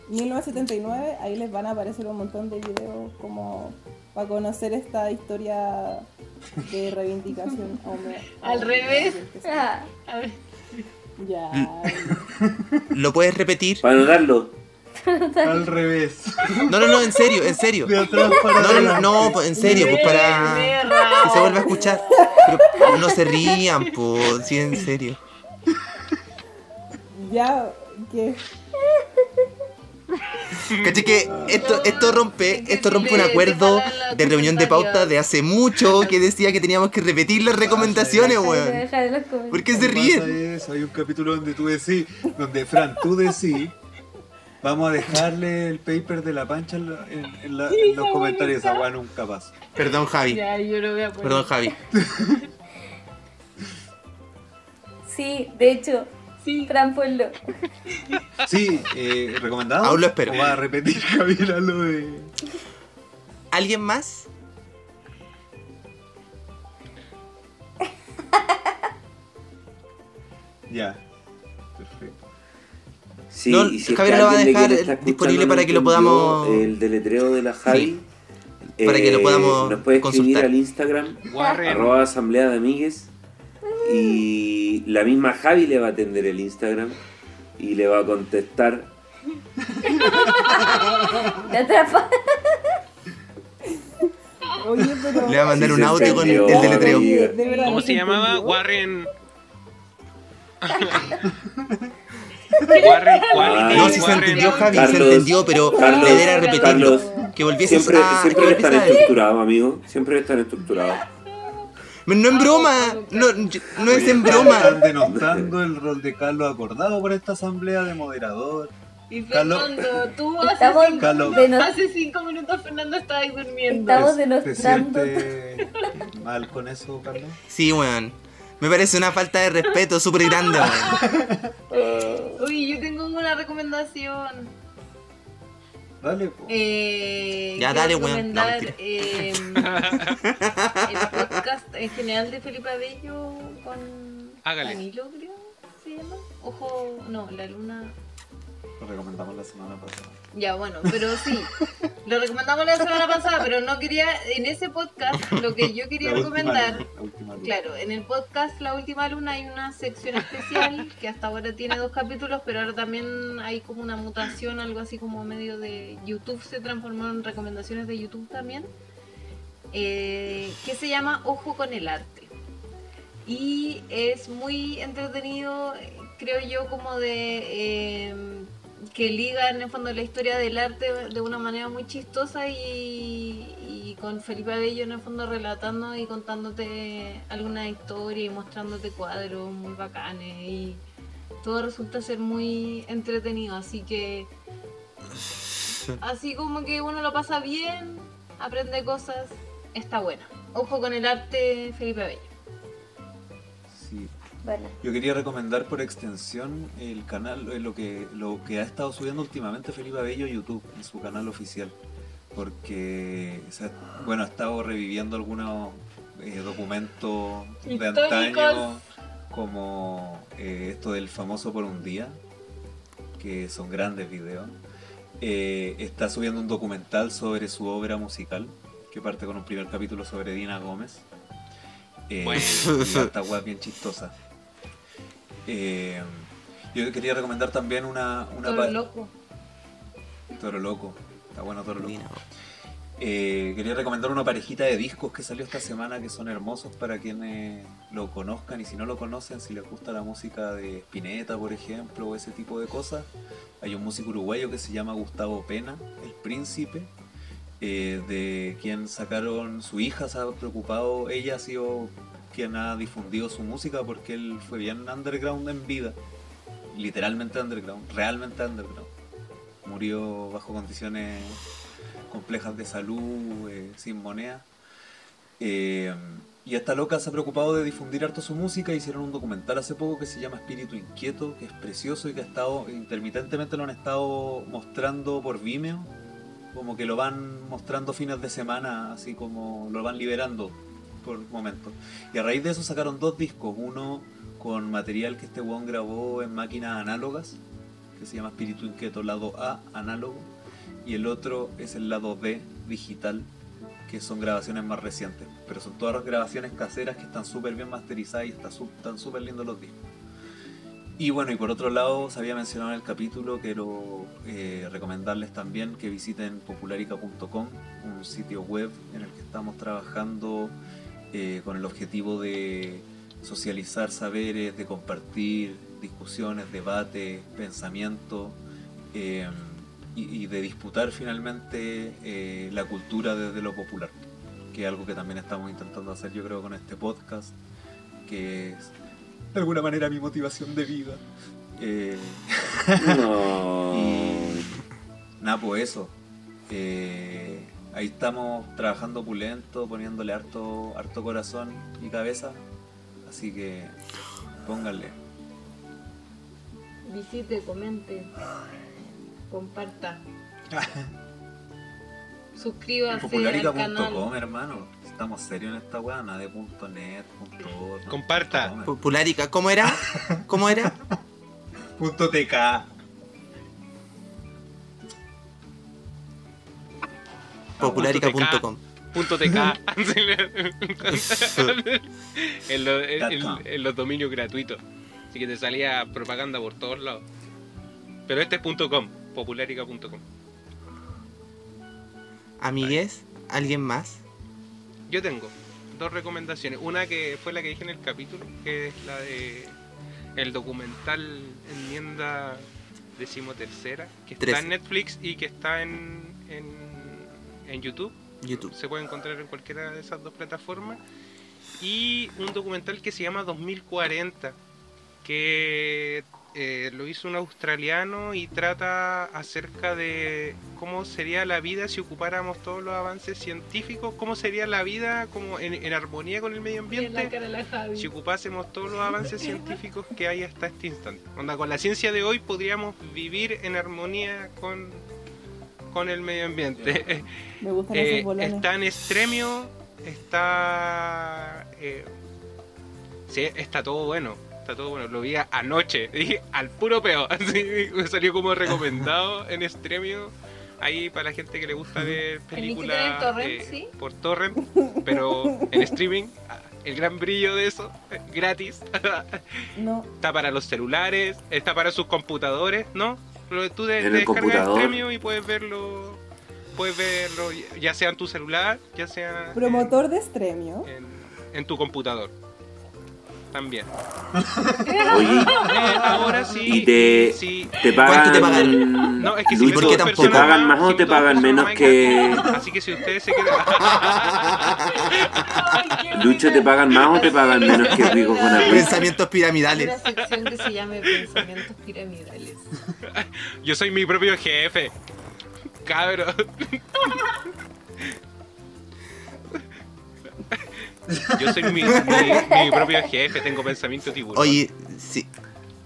1979, ahí les van a aparecer un montón de videos como para conocer esta historia de reivindicación. <laughs> hombre- Al revés. Ah. A ver. Ya. ¿Lo puedes repetir? Para anotarlo. <laughs> Al revés. No, no, no, en serio, en serio. De atrás para No, no, no, no, pues, en serio, pues para que se vuelva a escuchar. Pero no se rían, pues, sí, en serio. Ya, que. ¿Cachai que esto, esto rompe, esto rompe un acuerdo de reunión de pauta de hace mucho que decía que teníamos que repetir las recomendaciones, weón? ¿Por qué se ríen? Hay un capítulo donde tú decís, donde Fran, tú decís, vamos a dejarle el paper de la pancha en, en- en la- en los comentarios, esa weá nunca pasa. Perdón, Javi. Ya, yo lo voy a poner. Perdón, Javi. <laughs> Sí, de hecho, Fran ponlo. Sí, eh, recomendado. Aún lo espero. ¿O va a repetir <laughs> Javier lo de. ¿Alguien más? Ya. Perfecto. Sí, No, y si Javier lo va a dejar disponible para que lo podamos- El deletreo de la Javi. eh, para que lo podamos Nos puede escribir consultar. al Instagram, Warren. arroba asamblea de amigues. Y la misma Javi le va a atender el Instagram y le va a contestar. <laughs> Te atrapa. Oye, pero. Le va a mandar Sí un audio con el deletreo. ¿De ¿Cómo se llamaba? entendió? <laughs> Warren. Warren Quality. No, si se entendió, Javi, Carlos, se entendió, pero Carlos, la idea era repetirlo. Carlos, Que volvieses Siempre, a. siempre que están estructurados, amigo. Siempre están estructurados. No en broma, no, no es en Están broma. denostando el rol de Carlos acordado por esta asamblea de moderador Y Carlos. Fernando, tú hace cinco, Carlos. minutos- hace cinco minutos Fernando estaba ahí durmiendo. Estamos ¿Te denostando. sientes mal con eso, Carlos? Sí, weón. Me parece una falta de respeto súper grande, weón. <laughs> Uy, yo tengo una recomendación. Dale, po. Eh, Ya, dale, weón. No, eh, <laughs> el podcast en general de Felipe Abello con Hágale. Danilo, creo se llama. Ojo, no, la luna. Lo recomendamos la semana pasada. Ya, bueno, pero sí. Lo recomendamos la semana pasada, pero no quería. En ese podcast, lo que yo quería La recomendar. la última. Claro, en el podcast La Última Luna hay una sección especial que hasta ahora tiene dos capítulos, pero ahora también hay como una mutación, algo así como medio de YouTube, se transformó en recomendaciones de YouTube también, eh, que se llama Ojo con el Arte. Y es muy entretenido, creo yo, como de... eh, que liga en el fondo la historia del arte de una manera muy chistosa y, y con Felipe Abello en el fondo relatando y contándote alguna historia y mostrándote cuadros muy bacanes y todo resulta ser muy entretenido, así que <laughs> así como que uno lo pasa bien, aprende cosas, está bueno. Ojo con el arte Felipe Abello. Bueno. Yo quería recomendar por extensión el canal, eh, lo que, lo que ha estado subiendo últimamente Felipe Abello a YouTube, en su canal oficial. Porque, o sea, bueno, ha estado reviviendo algunos eh, documentos de antaño, como eh, esto del famoso por un día, que son grandes videos. Eh, está subiendo un documental sobre su obra musical, que parte con un primer capítulo sobre Dina Gómez. Eh, Bueno. y bien chistosa. Eh, yo quería recomendar también una, una Toro loco. Toro Loco. Está bueno Toro Loco. Eh, quería recomendar una parejita de discos que salió esta semana que son hermosos para quienes lo conozcan y si no lo conocen, si les gusta la música de Spinetta, por ejemplo, o ese tipo de cosas. Hay un músico uruguayo que se llama Gustavo Pena, El Príncipe, eh, de quien sacaron su hija, se ha preocupado, ella ha sido quien ha difundido su música porque él fue bien underground en vida, literalmente underground, realmente underground. Murió bajo condiciones complejas de salud, eh, sin moneda. Eh, y esta loca se ha preocupado de difundir harto su música. Hicieron un documental hace poco que se llama Espíritu Inquieto, que es precioso y que ha estado intermitentemente lo han estado mostrando por Vimeo. Como que lo van mostrando fines de semana, así como lo van liberando por momentos. Y a raíz de eso sacaron dos discos. Uno con material que este weón grabó en máquinas análogas, que se llama Espíritu Inquieto, lado A, análogo. Y el otro es el lado B, digital, que son grabaciones más recientes. Pero son todas grabaciones caseras que están súper bien masterizadas y están súper lindos los discos. Y bueno, y por otro lado, se había mencionado en el capítulo, quiero eh, recomendarles también que visiten popularica.com, un sitio web en el que estamos trabajando eh, con el objetivo de socializar saberes, de compartir discusiones, debates, pensamientos eh, y, y de disputar finalmente eh, la cultura desde lo popular, que es algo que también estamos intentando hacer yo creo con este podcast, que es de alguna manera mi motivación de vida. <laughs> No. y nada, pues eso. Eh, ahí estamos trabajando opulento, poniéndole harto, harto corazón y cabeza. Así que pónganle. Visite, comente, comparta. <laughs> Suscríbase al Popularica.com, canal. hermano. Estamos serios en esta weá, nada de punto .net, punto org, no, Comparta. punto com, Popularica, ¿cómo era? ¿Cómo era? <laughs> Punto TK. Popularica.com. Punto TK. <laughs> en, lo- en- en- en los dominios gratuitos. Así que te salía propaganda por todos lados. Pero este es punto .com, popularica.com. Amigues, ¿alguien más? Yo tengo dos recomendaciones. Una que fue la que dije en el capítulo, que es la de el documental Enmienda decimotercera, que está en Netflix y que está en, en, en YouTube. YouTube. Se puede encontrar en cualquiera de esas dos plataformas. Y un documental que se llama 2040, que eh, lo hizo un australiano y trata acerca de cómo sería la vida si ocupáramos todos los avances científicos, cómo sería la vida como en, en armonía con el medio ambiente si ocupásemos todos los avances <laughs> científicos que hay hasta este instante. Onda, con la ciencia de hoy podríamos vivir en armonía con, con el medio ambiente. <laughs> Me gustan Eh, esos bolones. está en extremio, está... eh, sí, está todo bueno. Está todo bueno, lo vi anoche, <laughs> dije al puro peo, <laughs> así me salió como recomendado en extremio, ahí para la gente que le gusta ver películas en torrent, eh, sí? por torrent, pero en streaming, el gran brillo de eso, gratis, No, está para los celulares, está para sus computadores, ¿no? Lo- Tú de, En el descargas computador. Extremio y puedes verlo, puedes verlo ya sea en tu celular, ya sea promotor de extremio. en tu computador. También. <laughs> Oye, Eh, ahora sí. y te, sí. te pagan. ¿Cuánto te pagan? No, es que si Lucho, ¿te pagan más, más o si te pagan menos que. Así que si ustedes se quedan. <laughs> Lucho, ¿te pagan más o te pagan menos que Rico con? <laughs> Pensamientos piramidales. Una sección que se llame Pensamientos Piramidales. <laughs> Yo soy mi propio jefe. Cabro. Yo soy mi, mi- mi propio jefe, tengo pensamiento tiburón. Oye, sí.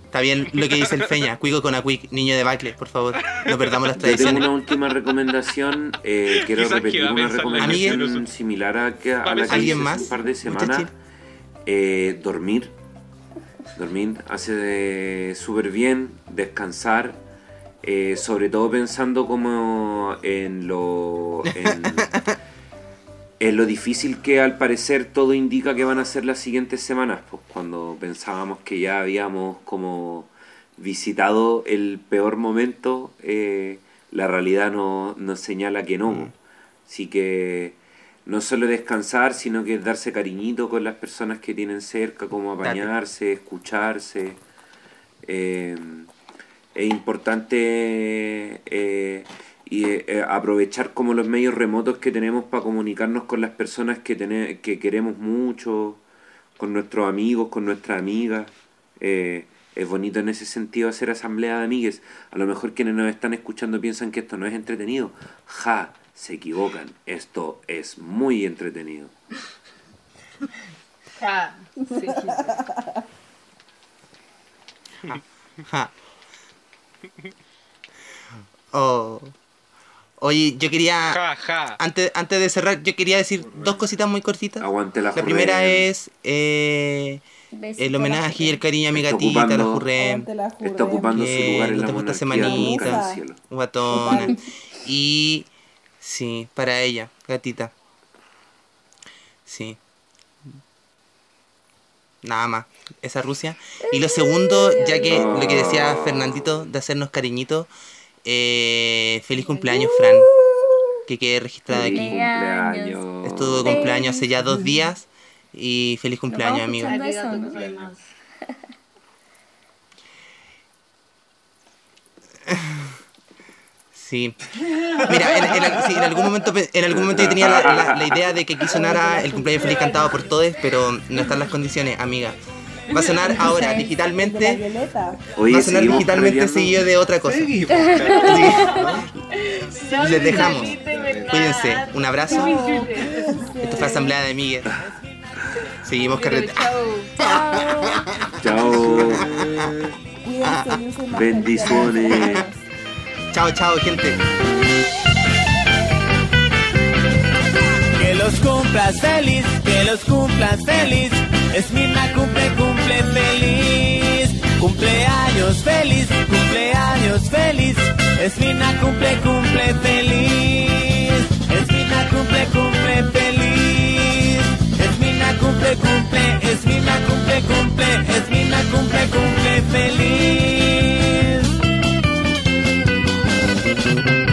Está bien lo que dice el Feña. Cuico con Acuic, niño de Bacle, por favor. No perdamos las Yo tengo tradiciones. una última recomendación. eh, <laughs> quiero Quizás repetir una recomendación similar a, que, a la que pensar- hice ¿Alguien hace más? un par de semanas. Eh, dormir. Dormir hace súper bien. Descansar. eh, sobre todo pensando como en lo. En, <laughs> en lo difícil que al parecer todo indica que van a ser las siguientes semanas, pues cuando pensábamos que ya habíamos como visitado el peor momento, eh, la realidad no- nos señala que no. Así que no solo descansar, sino que darse cariñito con las personas que tienen cerca, como apañarse, escucharse. Eh, es importante eh, y, eh, aprovechar como los medios remotos que tenemos para comunicarnos con las personas que, que queremos mucho, con nuestros amigos, con nuestras amigas. Es bonito en ese sentido hacer asamblea de amigues. A lo mejor quienes nos están escuchando piensan que esto no es entretenido. Ja, se equivocan. Esto es muy entretenido. Ja, sí. Ja. Oh. Oye, yo quería. Ja, ja. Antes, antes de cerrar, yo quería decir dos cositas muy cortitas. Aguante la La primera es eh, Besito el homenaje y el cariño a mi Está gatita, la ocupando- Jurrem. Aguante la Jurrem. Está ocupando su lugar en la monarquía semanita, cielo. guatona. <laughs> Y sí, para ella, gatita. Sí. Nada más, esa Rusia. Y lo segundo, ya que lo que decía Fernandito de hacernos cariñito, eh, feliz cumpleaños, Fran. Que quede registrado Feliz aquí. cumpleaños. Estuvo de cumpleaños hace ya dos días. Y feliz cumpleaños, amigo. eso, ¿no? <laughs> Sí. Mira, en, sí, en algún momento pe- en algún momento yo tenía la, la- la idea de que aquí sonara el cumpleaños feliz cantado por todos, pero no están las condiciones, amiga. Va a sonar ahora digitalmente, violeta. Oye, va a sonar digitalmente seguido de otra cosa. Sí. Les dejamos. Cuídense. Un abrazo. Esto fue Asamblea de Amigues. Seguimos carreteando. chao. Chao. Bendiciones. Chao, chao, gente. Que los cumplas feliz, que los cumplas feliz. Esmina cumple, cumple feliz. Cumpleaños feliz, cumpleaños feliz. Esmina cumple, cumple feliz. Esmina cumple, cumple feliz. Esmina cumple, cumple. Esmina cumple, cumple. Esmina cumple, cumple feliz. thank you.